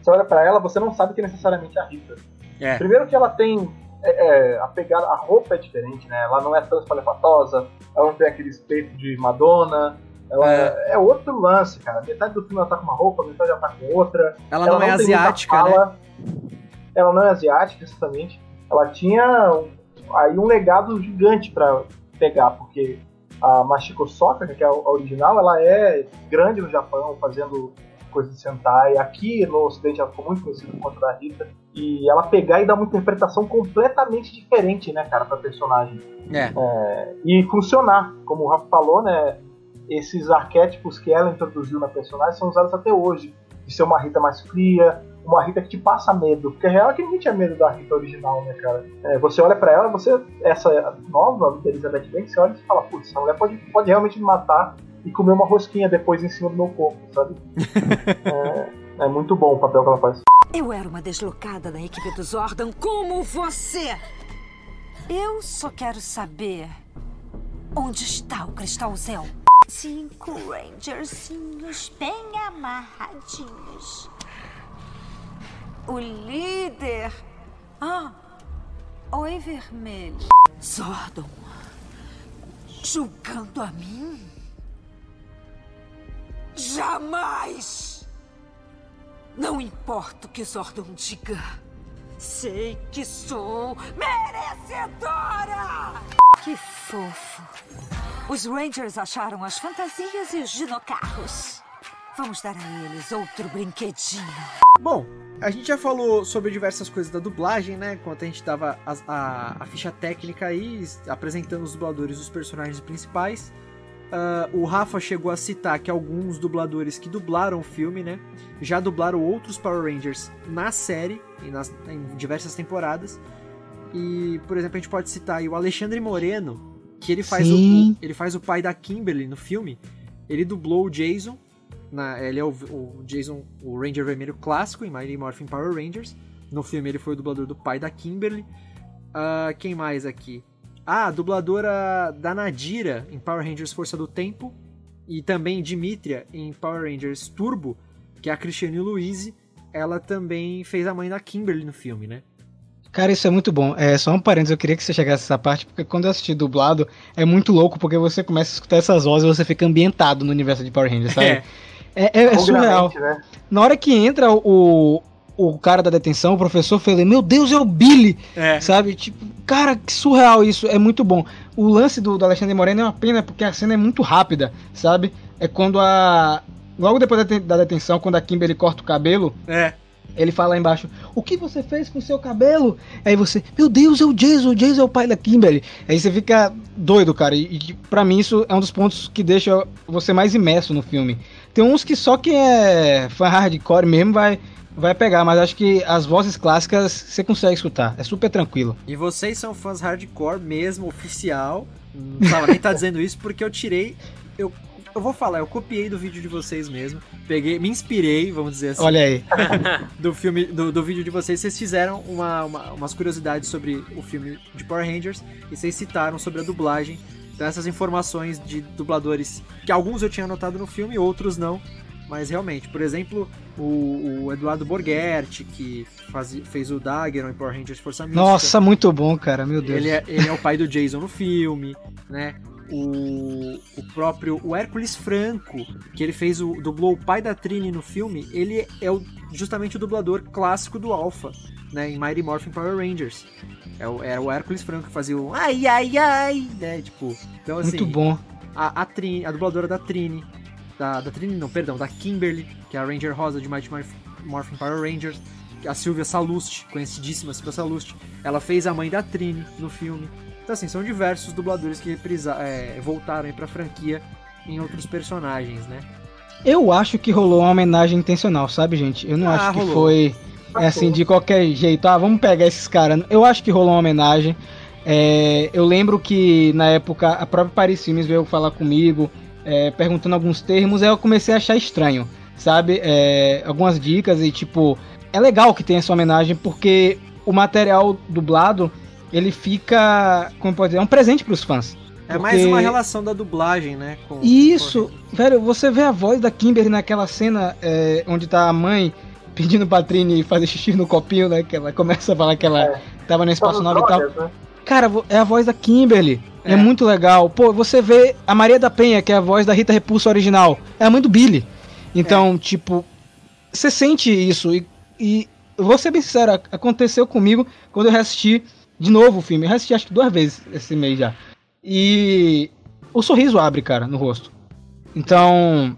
Você olha pra ela, você não sabe que é necessariamente a Rita. É. Primeiro que ela tem é, é, a pegada, a roupa é diferente, né? Ela não é tão espalhafatosa, ela não tem aquele peito de Madonna, ela é. é. outro lance, cara. Metade do filme ela tá com uma roupa, metade ela tá com outra. Ela, ela não, não, é asiática, né? Ela não é asiática, exatamente. Ela tinha um, aí um legado gigante para pegar, porque a Machiko Soka, que é a original, ela é grande no Japão, fazendo coisa de Sentai. Aqui no Ocidente ela ficou muito conhecida por conta da Rita. E ela pegar e dar uma interpretação completamente diferente, né, cara, pra personagem. É. É, e funcionar, como o Rafa falou, né? Esses arquétipos que ela introduziu na personagem são usados até hoje. De ser uma Rita mais fria, uma Rita que te passa medo. Porque a real é que ninguém tinha medo da Rita original, né, cara? É, você olha pra ela, você. Essa nova, Elizabeth Banks, você olha e fala, putz, essa mulher pode, pode realmente me matar e comer uma rosquinha depois em cima do meu corpo, sabe? é, é muito bom o papel que ela faz. Eu era uma deslocada da equipe do Zordon como você. Eu só quero saber onde está o cristalzão. Cinco Rangerzinhos bem amarradinhos. O líder. Ah, oi, vermelho. Zordon, julgando a mim? Jamais! Não importa o que Zordon diga. Sei que sou merecedora! Que fofo. Os Rangers acharam as fantasias e os dinocarros. Vamos dar a eles outro brinquedinho. Bom, a gente já falou sobre diversas coisas da dublagem, né? Enquanto a gente dava a, a, a ficha técnica aí, apresentando os dubladores dos personagens principais. Uh, o Rafa chegou a citar que alguns dubladores que dublaram o filme, né? Já dublaram outros Power Rangers na série, e nas, em diversas temporadas. E, por exemplo, a gente pode citar o Alexandre Moreno, que ele faz, o, ele faz o pai da Kimberly no filme. Ele dublou o Jason. Na, ele é o, o Jason, o Ranger Vermelho clássico em Mighty Morphin Power Rangers. No filme ele foi o dublador do pai da Kimberly. Uh, quem mais aqui? Ah, a dubladora da Nadira em Power Rangers Força do Tempo. E também Dimitria em Power Rangers Turbo, que é a Cristiane Louise. Ela também fez a mãe da Kimberly no filme, né? Cara, isso é muito bom. É só um parênteses, eu queria que você chegasse a essa parte, porque quando eu assisti dublado, é muito louco, porque você começa a escutar essas vozes e você fica ambientado no universo de Power Rangers, sabe? É. É, é, é surreal. Né? Na hora que entra o, o cara da detenção, o professor, eu falei, meu Deus, é o Billy! É. Sabe? Tipo, cara, que surreal isso, é muito bom. O lance do, do Alexandre Moreno é uma pena, porque a cena é muito rápida, sabe? É quando a. Logo depois da, deten- da detenção, quando a Kimberly corta o cabelo, É. ele fala lá embaixo: O que você fez com o seu cabelo? Aí você, meu Deus, é o Jason, o Jason é o pai da Kimberly. Aí você fica doido, cara. E, e pra mim isso é um dos pontos que deixa você mais imerso no filme. Tem uns que só quem é fã hardcore mesmo vai, vai pegar, mas acho que as vozes clássicas você consegue escutar. É super tranquilo. E vocês são fãs hardcore mesmo, oficial. Não precisava nem estar dizendo isso, porque eu tirei. Eu, eu vou falar, eu copiei do vídeo de vocês mesmo. Peguei, me inspirei, vamos dizer assim. Olha aí. do filme, do, do vídeo de vocês, vocês fizeram uma, uma- umas curiosidades sobre o filme de Power Rangers e vocês citaram sobre a dublagem. Então essas informações de dubladores, que alguns eu tinha anotado no filme, outros não. Mas realmente, por exemplo, o, o Eduardo Borghetti, que faz, fez o Daggeron em Power Rangers Força Mística. Nossa, muito bom, cara. Meu Deus. Ele é, ele é o pai do Jason no filme, né? O, o próprio o Hércules Franco, que ele fez o dublou o pai da Trini no filme, ele é o, justamente o dublador clássico do Alpha, né, em Mighty Morphin Power Rangers. É o, era o Hércules Franco que fazia o ai ai ai, né, tipo, então assim, Muito bom. a, a, Trini, a dubladora da Trini, da, da Trini não, perdão, da Kimberly, que é a Ranger Rosa de Mighty Morphin- Power Rangers, a Silvia Salust, conhecidíssima Silvia Salust, ela fez a mãe da Trini no filme. Então assim, são diversos dubladores que reprisa, é, voltaram aí pra franquia em outros personagens, né? Eu acho que rolou uma homenagem intencional, sabe, gente? Eu não Ah, acho que rolou. foi é, assim de qualquer jeito. Ah, vamos pegar esses caras. Eu acho que rolou uma homenagem. É, eu lembro que na época a própria Paris Filmes veio falar comigo, é, perguntando alguns termos, aí eu comecei a achar estranho, sabe? É, algumas dicas e tipo, é legal que tenha essa homenagem porque o material dublado ele fica, como pode dizer, é um presente pros fãs. É mais Porque- uma relação da dublagem, né? Com, Isso, velho, você vê a voz da Kimberly naquela cena é, onde tá a mãe pedindo pra Trini fazer xixi no copinho, né? Que ela começa a falar que ela tava no nos espaçonave e tal. né? Cara, é a voz da Kimberly. É. É. muito legal. Pô, você vê a Maria da Penha, que é a voz da Rita Repulsa original. É a mãe do Billy. Então, tipo, você sente isso. E, e vou ser bem sincero, ac- aconteceu comigo quando eu reassisti de novo o filme. Eu reassisti acho que duas vezes esse mês já. E o sorriso abre, cara, no rosto. Então,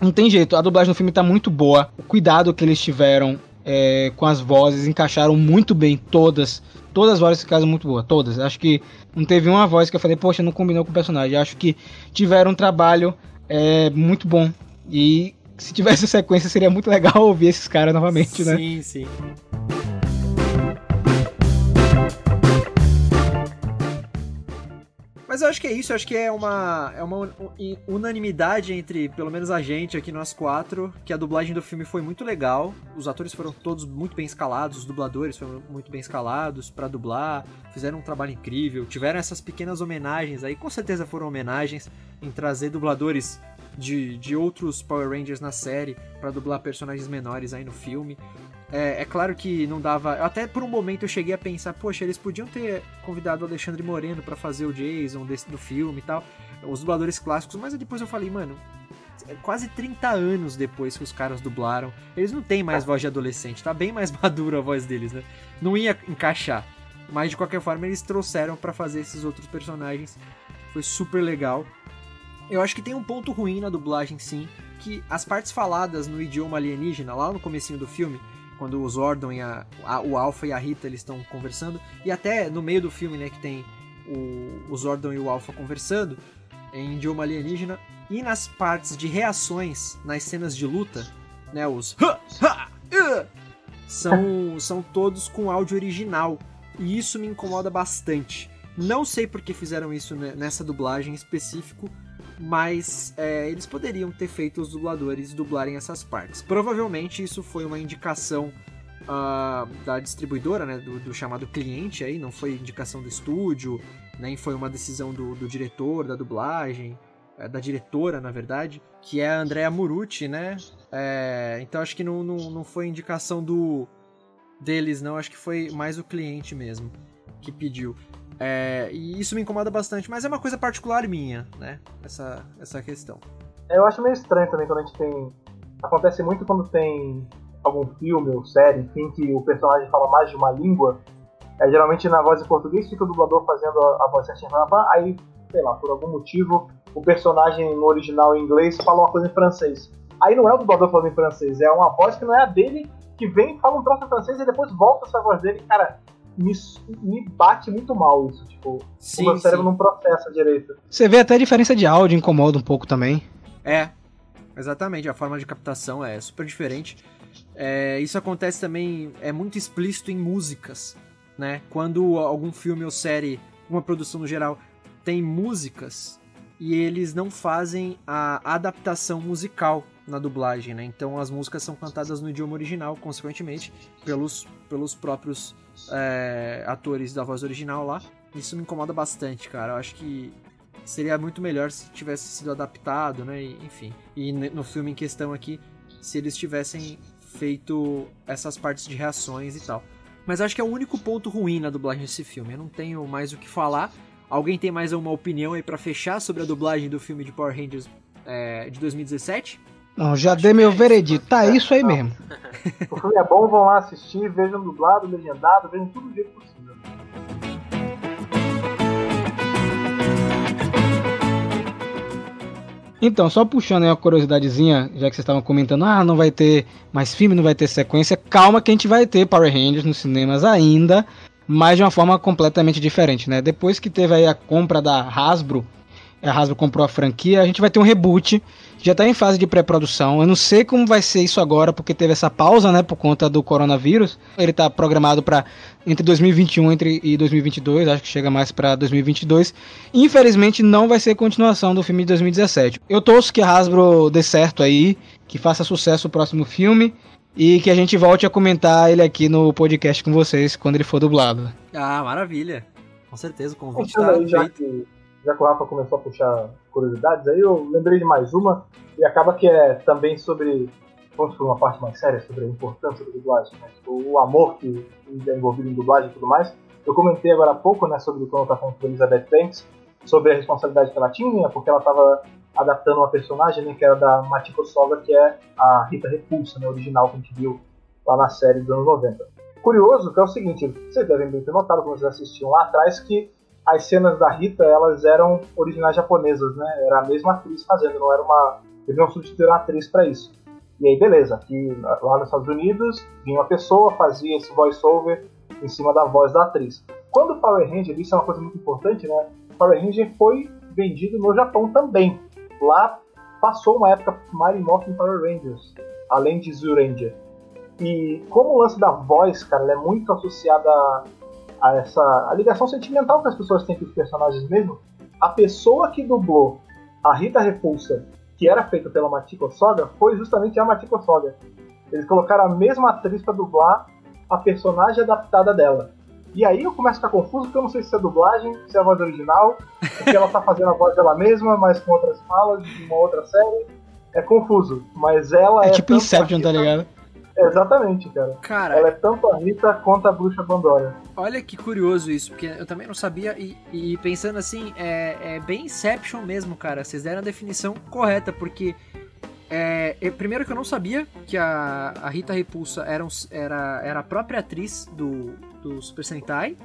não tem jeito, a dublagem do filme tá muito boa. O cuidado que eles tiveram é, com as vozes, encaixaram muito bem todas. Todas as vozes ficaram muito boas, todas. Acho que não teve uma voz que eu falei, poxa, não combinou com o personagem. Acho que tiveram um trabalho é, muito bom. E se tivesse sequência, seria muito legal ouvir esses caras novamente, sim, né? Sim, sim. Mas eu acho que é isso, eu acho que é uma, é uma unanimidade entre, pelo menos a gente aqui, nós quatro, que a dublagem do filme foi muito legal. Os atores foram todos muito bem escalados, os dubladores foram muito bem escalados para dublar, fizeram um trabalho incrível, tiveram essas pequenas homenagens aí, com certeza foram homenagens em trazer dubladores de, de outros Power Rangers na série para dublar personagens menores aí no filme. É, é, claro que não dava. Até por um momento eu cheguei a pensar, poxa, eles podiam ter convidado o Alexandre Moreno para fazer o Jason desse, do filme e tal, os dubladores clássicos, mas depois eu falei, mano, é quase 30 anos depois que os caras dublaram, eles não têm mais voz de adolescente, tá bem mais madura a voz deles, né? Não ia encaixar. Mas de qualquer forma eles trouxeram para fazer esses outros personagens. Foi super legal. Eu acho que tem um ponto ruim na dublagem, sim, que as partes faladas no idioma alienígena, lá no comecinho do filme, quando o Zordon e a, a, o Alpha e a Rita eles estão conversando, e até no meio do filme, né, que tem o, o Zordon e o Alpha conversando em idioma alienígena, e nas partes de reações, nas cenas de luta, né, os são, são todos com áudio original, e isso me incomoda bastante. Não sei por que fizeram isso nessa dublagem em específico, mas é, eles poderiam ter feito os dubladores dublarem essas partes. Provavelmente isso foi uma indicação uh, da distribuidora, né, do, do, chamado cliente aí, não foi indicação do estúdio, nem foi uma decisão do, do diretor da dublagem, é, da diretora, na verdade, que é a Andrea Murucci, né? É, então acho que não, não, não foi indicação do deles, não, acho que foi mais o cliente mesmo que pediu. É, e isso me incomoda bastante, mas é uma coisa particular minha, né? Essa, essa questão. Eu acho meio estranho também quando a gente tem. Acontece muito quando tem algum filme ou série, enfim, que o personagem fala mais de uma língua. É, geralmente na voz em português fica o dublador fazendo a, a voz certinha, aí, sei lá, por algum motivo, o personagem no original em inglês fala uma coisa em francês. Aí não é o dublador falando em francês, é uma voz que não é a dele, que vem, fala um troço em francês e depois volta essa voz dele. Cara, me, me bate muito mal isso. Tipo, sim, o meu cérebro sim. não processa direito. Você vê até a diferença de áudio incomoda um pouco também. É, exatamente. A forma de captação é super diferente. É, isso acontece também, é muito explícito em músicas, né? Quando algum filme ou série, uma produção no geral, tem músicas e eles não fazem a adaptação musical na dublagem, né? Então as músicas são cantadas no idioma original, consequentemente, pelos, pelos próprios é, atores da voz original lá. Isso me incomoda bastante, cara. Eu acho que seria muito melhor se tivesse sido adaptado, né? Enfim. E no filme em questão aqui, se eles tivessem feito essas partes de reações e tal. Mas acho que é o único ponto ruim na dublagem desse filme. Eu não tenho mais o que falar. Alguém tem mais uma opinião aí para fechar sobre a dublagem do filme de Power Rangers é, de 2017? Não, já dei meu veredito. Tá isso aí mesmo. O filme é bom, vão lá assistir, vejam dublado, legendado, vejam tudo do jeito possível. Então, só puxando aí uma curiosidadezinha, já que vocês estavam comentando, ah, não vai ter mais filme, não vai ter sequência. Calma que a gente vai ter Power Rangers nos cinemas ainda, mas de uma forma completamente diferente, né? Depois que teve aí a compra da Hasbro, a Hasbro comprou a franquia, a gente vai ter um reboot já está em fase de pré-produção. Eu não sei como vai ser isso agora, porque teve essa pausa, né, por conta do coronavírus. Ele está programado para entre 2021 entre, e 2022, acho que chega mais para 2022. Infelizmente, não vai ser continuação do filme de 2017. Eu torço que a Hasbro dê certo aí, que faça sucesso o próximo filme e que a gente volte a comentar ele aqui no podcast com vocês quando ele for dublado. Ah, maravilha. Com certeza, o convite está feito já que o Rafa começou a puxar curiosidades, aí eu lembrei de mais uma, e acaba que é também sobre, vamos por uma parte mais séria, sobre a importância da dublagem, né? Tipo, o amor que é envolvido em dublagem e tudo mais. Eu comentei agora há pouco, né, sobre quando eu estava falando com Elizabeth Banks, sobre a responsabilidade que ela tinha, porque ela estava adaptando uma personagem né, que era da Matiko Soga, que é a Rita Repulsa, né, original que a gente viu lá na série dos anos 90. Curioso que é o seguinte, vocês devem ter notado quando vocês assistiam lá atrás que as cenas da Rita, elas eram originais japonesas, né? Era a mesma atriz fazendo, não era uma Eles iam substituir uma atriz para isso. E aí, beleza, aqui lá nos Estados Unidos, vinha uma pessoa, fazia esse voice-over em cima da voz da atriz. Quando o Power Ranger, isso é uma coisa muito importante, né? O Power Ranger foi vendido no Japão também. Lá passou uma época Mighty Morphin Power Rangers, além de Zyuranger. E como o lance da voz, cara, é muito associada a, a essa a ligação sentimental que as pessoas têm com os personagens mesmo, a pessoa que dublou a Rita Repulsa, que era feita pela Matiko Soga, foi justamente a Matiko Soga. Eles colocaram a mesma atriz para dublar a personagem adaptada dela. E aí eu começo a ficar confuso, porque eu não sei se é dublagem, se é a voz original, porque ela tá fazendo a voz dela mesma, mas com outras falas de uma outra série. É confuso, mas ela é. É tipo Inception, tá ligado? Exatamente, cara. Cara, Ela é tanto a Rita quanto a bruxa Pandora. olha que curioso isso, porque eu também não sabia. E, e pensando assim, é, é bem Inception mesmo, cara. Vocês deram a definição correta, porque. É, é- primeiro que eu não sabia que a, a Rita Repulsa era, um- era, era a própria atriz do, do Super Sentai.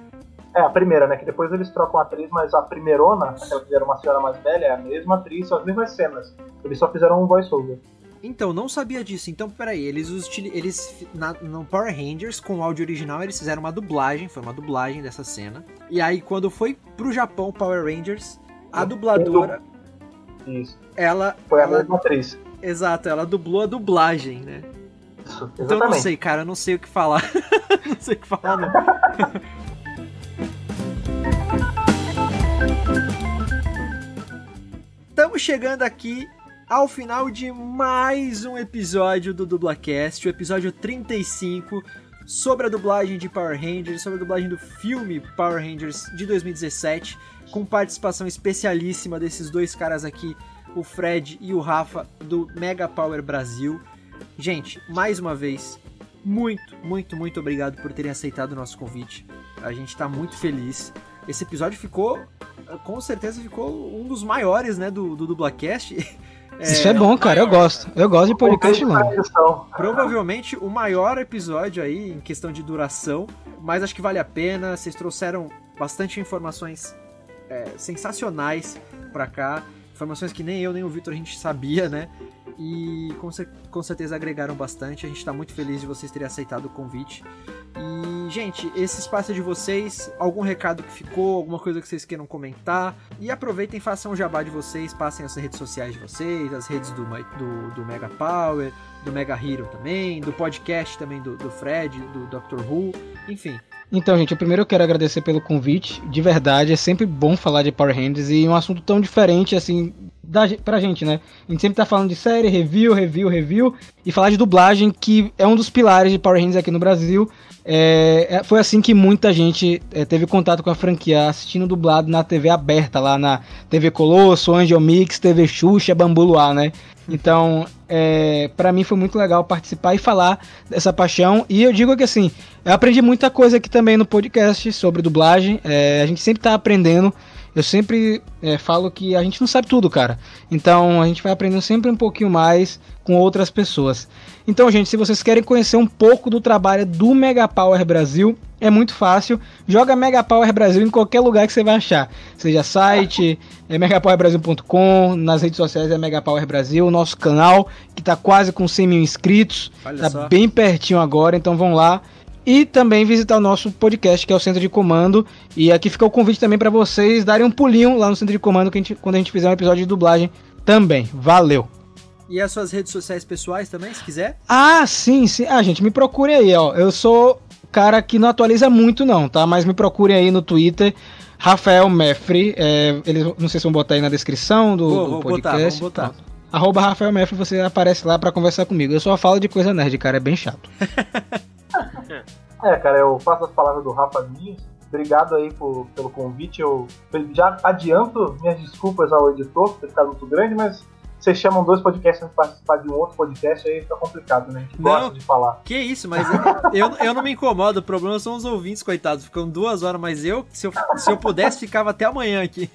É, a primeira, né? Que depois eles trocam a atriz, mas a primeirona, aquela que era uma senhora mais velha, é a mesma atriz, são as mesmas cenas. Eles só fizeram um voice-over. Então, não sabia disso. Então, peraí, eles, eles na, no Power Rangers, com o áudio original, eles fizeram uma dublagem, foi uma dublagem dessa cena. E aí, quando foi pro Japão, Power Rangers, a dubladora, Isso. ela... Foi a ela- mesma atriz. Exato, ela dublou a dublagem, né? Isso, Então eu não exatamente. sei, cara, eu não sei o que falar. não sei o que falar, não. Estamos chegando aqui ao final de mais um episódio do Dublacast, o episódio 35, sobre a dublagem de Power Rangers, sobre a dublagem do filme Power Rangers de 2017, com participação especialíssima desses dois caras aqui, o Fred e o Rafa, do Mega Power Brasil. Gente, mais uma vez, muito, muito, muito obrigado por terem aceitado o nosso convite. A gente tá muito feliz. Esse episódio ficou, com certeza, ficou um dos maiores, né, do, do Dublacast. Isso é bom, cara. Eu gosto. Eu gosto de podcast longo. Provavelmente o maior episódio aí em questão de duração, mas acho que vale a pena. Vocês trouxeram bastante informações é, sensacionais pra cá, informações que nem eu nem o Vitor a gente sabia, né? E com, com certeza agregaram bastante. A gente tá muito feliz de vocês terem aceitado o convite. E, gente, esse espaço é de vocês. Algum recado que ficou, alguma coisa que vocês queiram comentar. E aproveitem, façam o jabá de vocês, passem as redes sociais de vocês, as redes do, do, do Mega Power, do Mega Hero também, do podcast também do, do Fred, do Doctor Who, enfim. Então, gente, primeiro eu quero agradecer pelo convite. De verdade, é sempre bom falar de Power Rangers e um assunto tão diferente, assim, da, pra gente, né? A gente sempre tá falando de série, review, review, review, e falar de dublagem, que é um dos pilares de Power Rangers aqui no Brasil. É, é- foi assim que muita gente é, teve contato com a franquia, assistindo dublado na TV aberta, lá na TV Colosso, Angel Mix, TV Xuxa, Bambu Luar, né? Então, é, para mim foi muito legal participar e falar dessa paixão. E eu digo que assim, eu aprendi muita coisa aqui também no podcast sobre dublagem. É, a gente sempre tá aprendendo. Eu sempre é, falo que a gente não sabe tudo, cara. Então a gente vai aprendendo sempre um pouquinho mais com outras pessoas. Então, gente, se vocês querem conhecer um pouco do trabalho do Mega Power Brasil, é muito fácil. Joga Mega Power Brasil em qualquer lugar que você vai achar. Seja site, é megapowerbrasil.com, nas redes sociais é Mega Power Brasil, o nosso canal, que tá quase com 100 mil inscritos. Olha tá só. bem pertinho agora, então vão lá. E também visitar o nosso podcast, que é o Centro de Comando. E aqui fica o convite também para vocês darem um pulinho lá no Centro de Comando a gente- quando a gente fizer um episódio de dublagem também. Valeu! E as suas redes sociais pessoais também, se quiser? Ah, sim, sim. Ah, gente, me procure aí, ó. Eu sou cara que não atualiza muito, não, tá? Mas me procure aí no Twitter. Rafael Mefre, é, eles, não sei se vão botar aí na descrição do, do vou botar, podcast. botar. Pronto. Arroba Rafael Mefre, você aparece lá pra conversar comigo. Eu só falo de coisa nerd, cara, é bem chato. É, cara, eu faço as palavras do Rafa minhas. Obrigado aí por- pelo convite. Eu já adianto minhas desculpas ao editor por ter ficado muito grande, mas vocês chamam dois podcasts pra participar de um outro podcast, aí fica complicado, né? A gente Não. gosta de falar. Que isso, mas eu, eu não me incomodo, o problema são os ouvintes, coitados. Ficam duas horas, mas eu, se eu, se eu pudesse, ficava até amanhã aqui.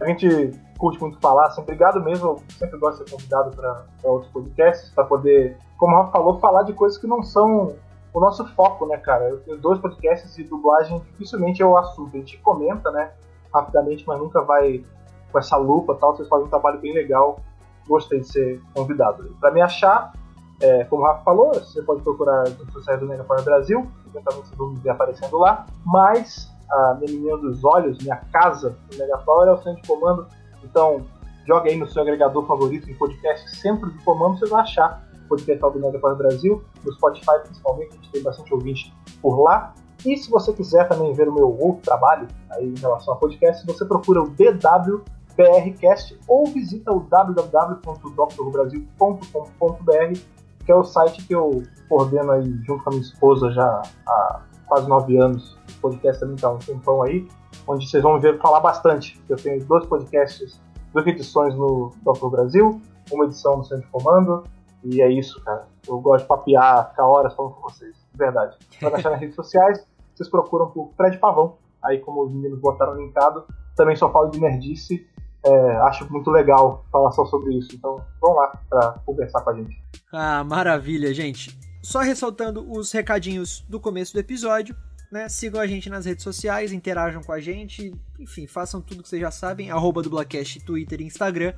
A gente curte muito falar, assim, obrigado mesmo. Eu sempre gosto de ser convidado para outros podcasts, para poder, como o Rafa falou, falar de coisas que não são o nosso foco, né, cara? Eu tenho dois podcasts de dublagem, dificilmente é o assunto. A gente comenta, né, rapidamente, mas nunca vai com essa lupa e tal. Vocês fazem um trabalho bem legal. gostei de ser convidado. Para me achar, é, como o Rafa falou, você pode procurar redes sociais do Megapower Brasil, eventualmente vocês vão me ver aparecendo lá, mas a minha menina dos olhos, minha casa do Megapower é o centro de comando, então joga aí no seu agregador favorito em podcast Centro de Comando, você vai achar o podcast do Megapower Brasil, no Spotify principalmente, a gente tem bastante ouvinte por lá. E se você quiser também ver o meu outro trabalho aí em relação a podcast, você procura o DWBRcast ou visita o www.drbrasil.com.br, que é o site que eu coordeno aí junto com a minha esposa já há quase nove anos. Podcast também está um tempão aí, onde vocês vão ver falar bastante. Eu tenho dois podcasts, duas edições no Dr. Brasil, uma edição no Centro de Comando, e é isso, cara. Eu gosto de papear, ficar horas falando com vocês. De verdade. Pra achar nas redes sociais, vocês procuram por Fred Pavão. Aí, como os meninos botaram linkado, também só falo de nerdice. É, acho muito legal falar só sobre isso. Então, vão lá pra conversar com a gente. Ah, maravilha, gente. Só ressaltando os recadinhos do começo do episódio. Né? Sigam a gente nas redes sociais, interajam com a gente, enfim, façam tudo que vocês já sabem, arroba dublacast, Twitter e Instagram.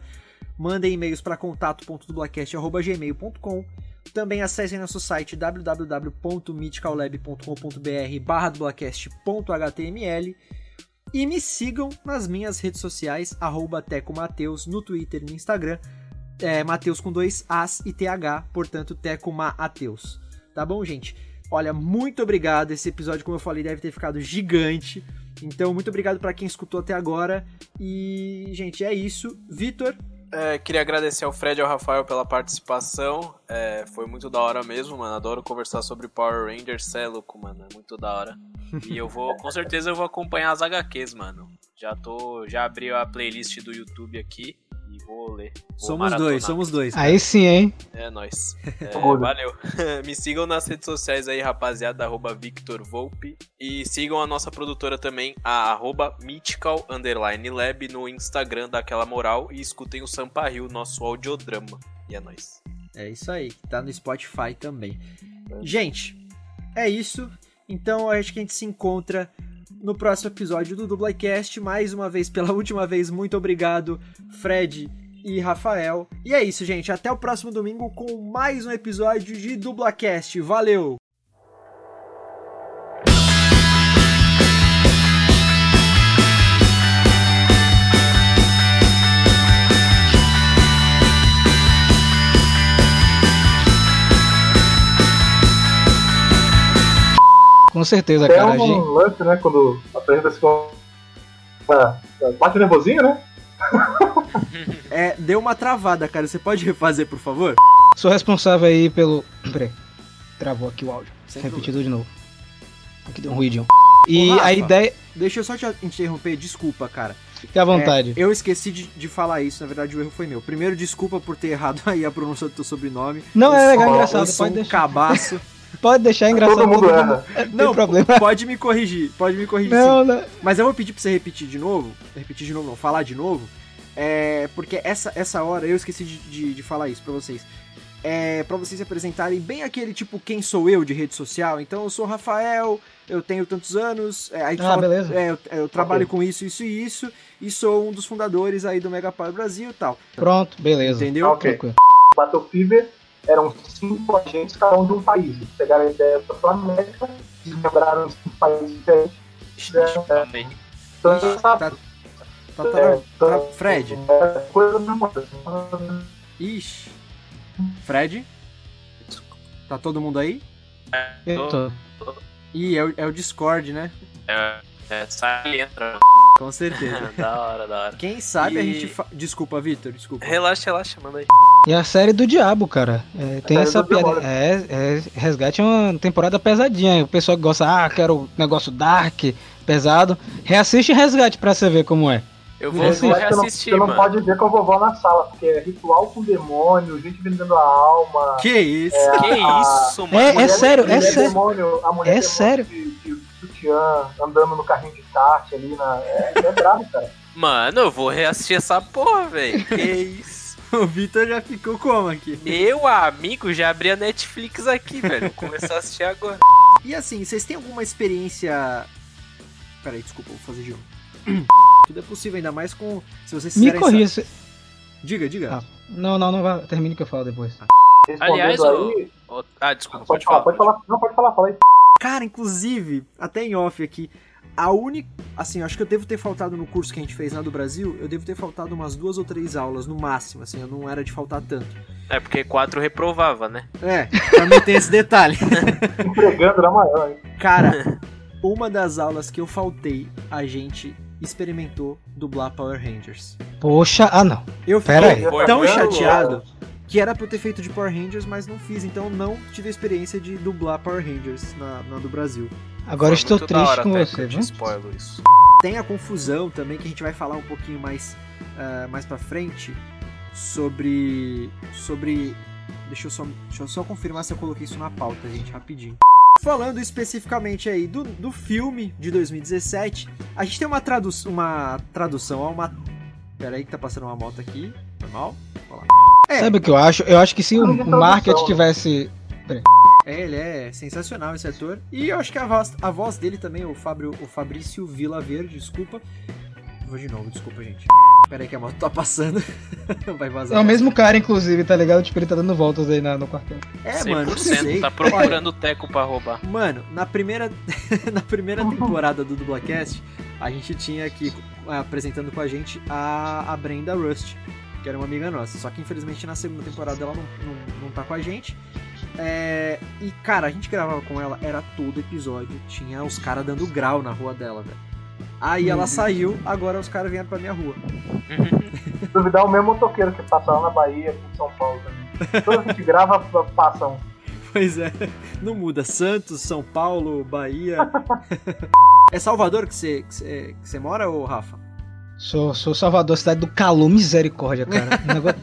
Mandem e-mails para contato.dublacast.gmail.com Também acessem nosso site www.mythicallab.com.br barra dublacast.html e me sigam nas minhas redes sociais, arroba Teco Mateus, no Twitter e no Instagram, é, Mateus com dois As e TH, portanto, Teco Mateus. Tá bom, gente? Olha, muito obrigado. Esse episódio, como eu falei, deve ter ficado gigante. Então, muito obrigado para quem escutou até agora. E, gente, é isso. Vitor, é, queria agradecer ao Fred e ao Rafael pela participação. É, foi muito da hora mesmo, mano. Adoro conversar sobre Power Rangers. Cê é louco, mano. É muito da hora. E eu vou, com certeza, eu vou acompanhar as HQs, mano. Já tô. Já abri a playlist do YouTube aqui vou ler. Vou somos maratonar. dois, somos dois. Aí sim, hein? É nóis. É, valeu. Me sigam nas redes sociais aí, rapaziada, arroba Victor Volpe. E sigam a nossa produtora também, a arroba Mythical Underline Lab no Instagram, daquela moral. E escutem o Sampa Rio, nosso audiodrama. E é nóis. É isso aí, tá no Spotify também. Gente, é isso. Então acho que a gente se encontra no próximo episódio do Dublacast. Mais uma vez, pela última vez, muito obrigado, Fred e Rafael. E é isso, gente. Até o próximo domingo com mais um episódio de Dublacast. Valeu! Com certeza, Até cara. a um gente- lance, né? Quando apresenta-se com. Ah, bate o nervosinho, né? É, deu uma travada, cara. Você pode refazer, por favor? Sou responsável aí pelo. Peraí. Travou aqui o áudio. Sem Repetir tudo de novo. Aqui deu um ruidinho. E Ô, Rafa, a ideia. Deixa eu só te interromper, desculpa, cara. Fique à vontade. É, eu esqueci de, de falar isso, na verdade o erro foi meu. Primeiro, desculpa por ter errado aí a pronúncia do teu sobrenome. Não, Eu é legal, sou- engraçado, Eu sou pode um deixar. cabaço. Pode deixar engraçado. Todo mundo erra. É, Não Não, tem problema. pode me corrigir, pode me corrigir Não, sim. não. Mas eu vou pedir pra você repetir de novo, repetir de novo não, falar de novo, é, porque essa, essa hora eu esqueci de, de, de falar isso pra vocês. É, pra vocês se apresentarem bem aquele tipo quem sou eu de rede social. Então eu sou o Rafael, eu tenho tantos anos, é, Ah, fala- beleza. é, eu, eu trabalho Ok. com isso, isso e isso, e sou um dos fundadores aí do Mega Power Brasil e tal. Pronto, beleza. Entendeu? Ok. Battle Fever eram cinco agentes, cada um de um país. Eles pegaram a ideia da América, desmembraram em cinco países diferentes. Amém. Então, essa Tá, tá, tá, é, tá- Fred, é, coisa ixi. Fred? Tá todo mundo aí? Eu tô. Ih, é o, é o Discord, né? É, é, sai e entra. Com certeza. da hora, da hora. Quem sabe a E- gente. Fa... Desculpa, Vitor, desculpa. Relaxa, relaxa, manda aí. E a série do Diabo, cara. É, tem essa piada. É, é, Resgate é uma temporada pesadinha. O pessoal que gosta, ah, quero negócio dark, pesado. Reassiste Resgate pra você ver como é. Eu vou, vou você não, reassistir, você não mano. pode ver com a vovó na sala, porque é ritual com demônio, gente vendendo a alma. Que isso? Que isso, mano? É, é sério, é mulher sério. Demônio, a mulher É demônio sério. De, de sutiã, andando no carrinho de kart ali na. É, é brabo, cara. Mano, eu vou reassistir essa porra, velho. Que isso? O Vitor já ficou como aqui? Meu amigo, já abri a Netflix aqui, velho. Vou começar a assistir agora. E assim, vocês têm alguma experiência. Peraí, desculpa, vou fazer de novo. Tudo é possível, ainda mais com. Se vocês Me fizerem corrija. essa- Diga, diga. Ah, Não, não, não vai. Termine que eu falo depois. Aliás, aí- o- ah, desculpa, Pode falar, pode falar. Não, pode falar, fala aí. Cara, inclusive, até em off aqui, a única. Assim, eu acho que eu devo ter faltado no curso que a gente fez lá do Brasil, eu devo ter faltado umas duas ou três aulas no máximo, assim, eu não era de faltar tanto. É porque 4 reprovava, né? É, também tem esse detalhe. Entregando na maior, hein? Cara, uma das aulas que eu faltei, a gente experimentou dublar Power Rangers. Poxa, ah não. Eu Pera fiquei aí. tão chateado que era pra eu ter feito de Power Rangers, mas não fiz, então não tive a experiência de dublar Power Rangers na, na do Brasil. Agora Foi estou triste com você, viu? spoilo isso. Tem a confusão também, que a gente vai falar um pouquinho mais, ah, mais pra frente, sobre. sobre. Deixa eu, só, deixa eu só confirmar se eu coloquei isso na pauta, gente, rapidinho. Falando especificamente aí do, do filme de 2017, a gente tem uma, tradu uma tradução a uma. Pera aí que tá passando uma moto aqui. Normal? Olha lá. É. Sabe o que eu acho? Eu acho que se o, marketing né? tivesse. É, ele é sensacional esse ator. E eu acho que a voz, a voz dele também, o, Fabio, o Fabrício Vila Verde, desculpa. Vou de novo, desculpa, gente. Pera aí que a moto tá passando. Vai vazar. É o mesmo cara, inclusive, tá ligado? Tipo, ele tá dando voltas aí na- no quartel. É, mano, não 100% sei. tá procurando o teco pra roubar. Mano, na primeira, na primeira temporada do Dublacast, a gente tinha aqui é, apresentando com a gente a, a Brenda Rust, que era uma amiga nossa. Só que infelizmente na segunda temporada ela não, não, não tá com a gente. É, e cara, a gente gravava com ela, era todo episódio, tinha os caras dando grau na rua dela, velho. Aí ela saiu, agora os caras vieram pra minha rua. Duvidar, o mesmo motoqueiro que passa lá na Bahia, aqui em São Paulo também. Toda vez que a gente grava, passa um. Pois é, não muda. Santos, São Paulo, Bahia. é Salvador que você que você- que você mora, ou Rafa? Sou, sou Salvador, cidade do calor, misericórdia, cara. Um negócio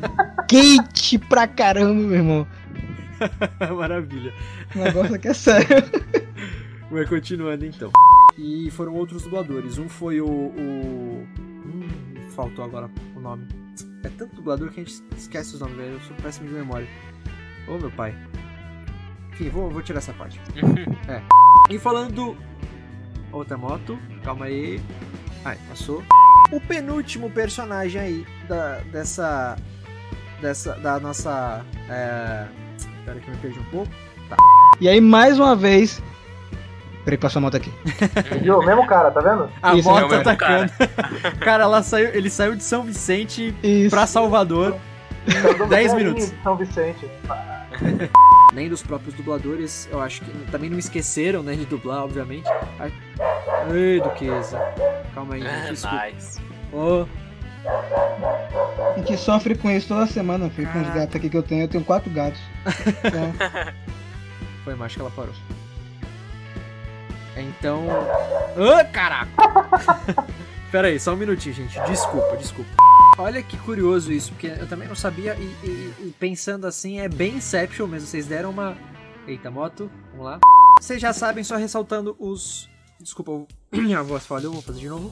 quente pra caramba, meu irmão. Maravilha. O negócio aqui é sério. Mas continuando então. E foram outros dubladores. Um foi o. o... Hum, faltou agora o nome. É tanto dublador que a gente esquece os nomes, velho. Eu sou péssimo de memória. Ô meu pai. Enfim, vou, vou tirar essa parte. é. E falando do. Outra moto. Calma aí. Ai, passou. O penúltimo personagem aí da, dessa. Dessa. Da nossa. É... Espera que eu me perdi um pouco. Tá. E aí, mais uma vez. Peraí, passou a moto aqui. Viu? O mesmo cara, tá vendo? A Isso, é moto mesmo atacando. Cara, ela saiu, ele saiu de São Vicente Isso. pra Salvador. Então, 10 vem minutos. São Vicente. Nem dos próprios dubladores, eu acho que também não esqueceram, né, de dublar, obviamente. Ai, Ei, Duquesa. Calma aí, gente, desculpa. nice. Ô, A gente sofre com isso toda semana, filho. Com os gatos aqui que eu tenho. Eu tenho quatro gatos. Então, foi mais que ela parou. Então. Ô, caraca! Pera aí, só um minutinho, gente. Desculpa, desculpa. Olha que curioso isso, porque eu também não sabia e, e- e pensando assim, é bem Inception mesmo. Vocês deram uma. Eita, moto, vamos lá. Vocês já sabem, só ressaltando os. Desculpa, minha voz falhou, vou fazer de novo.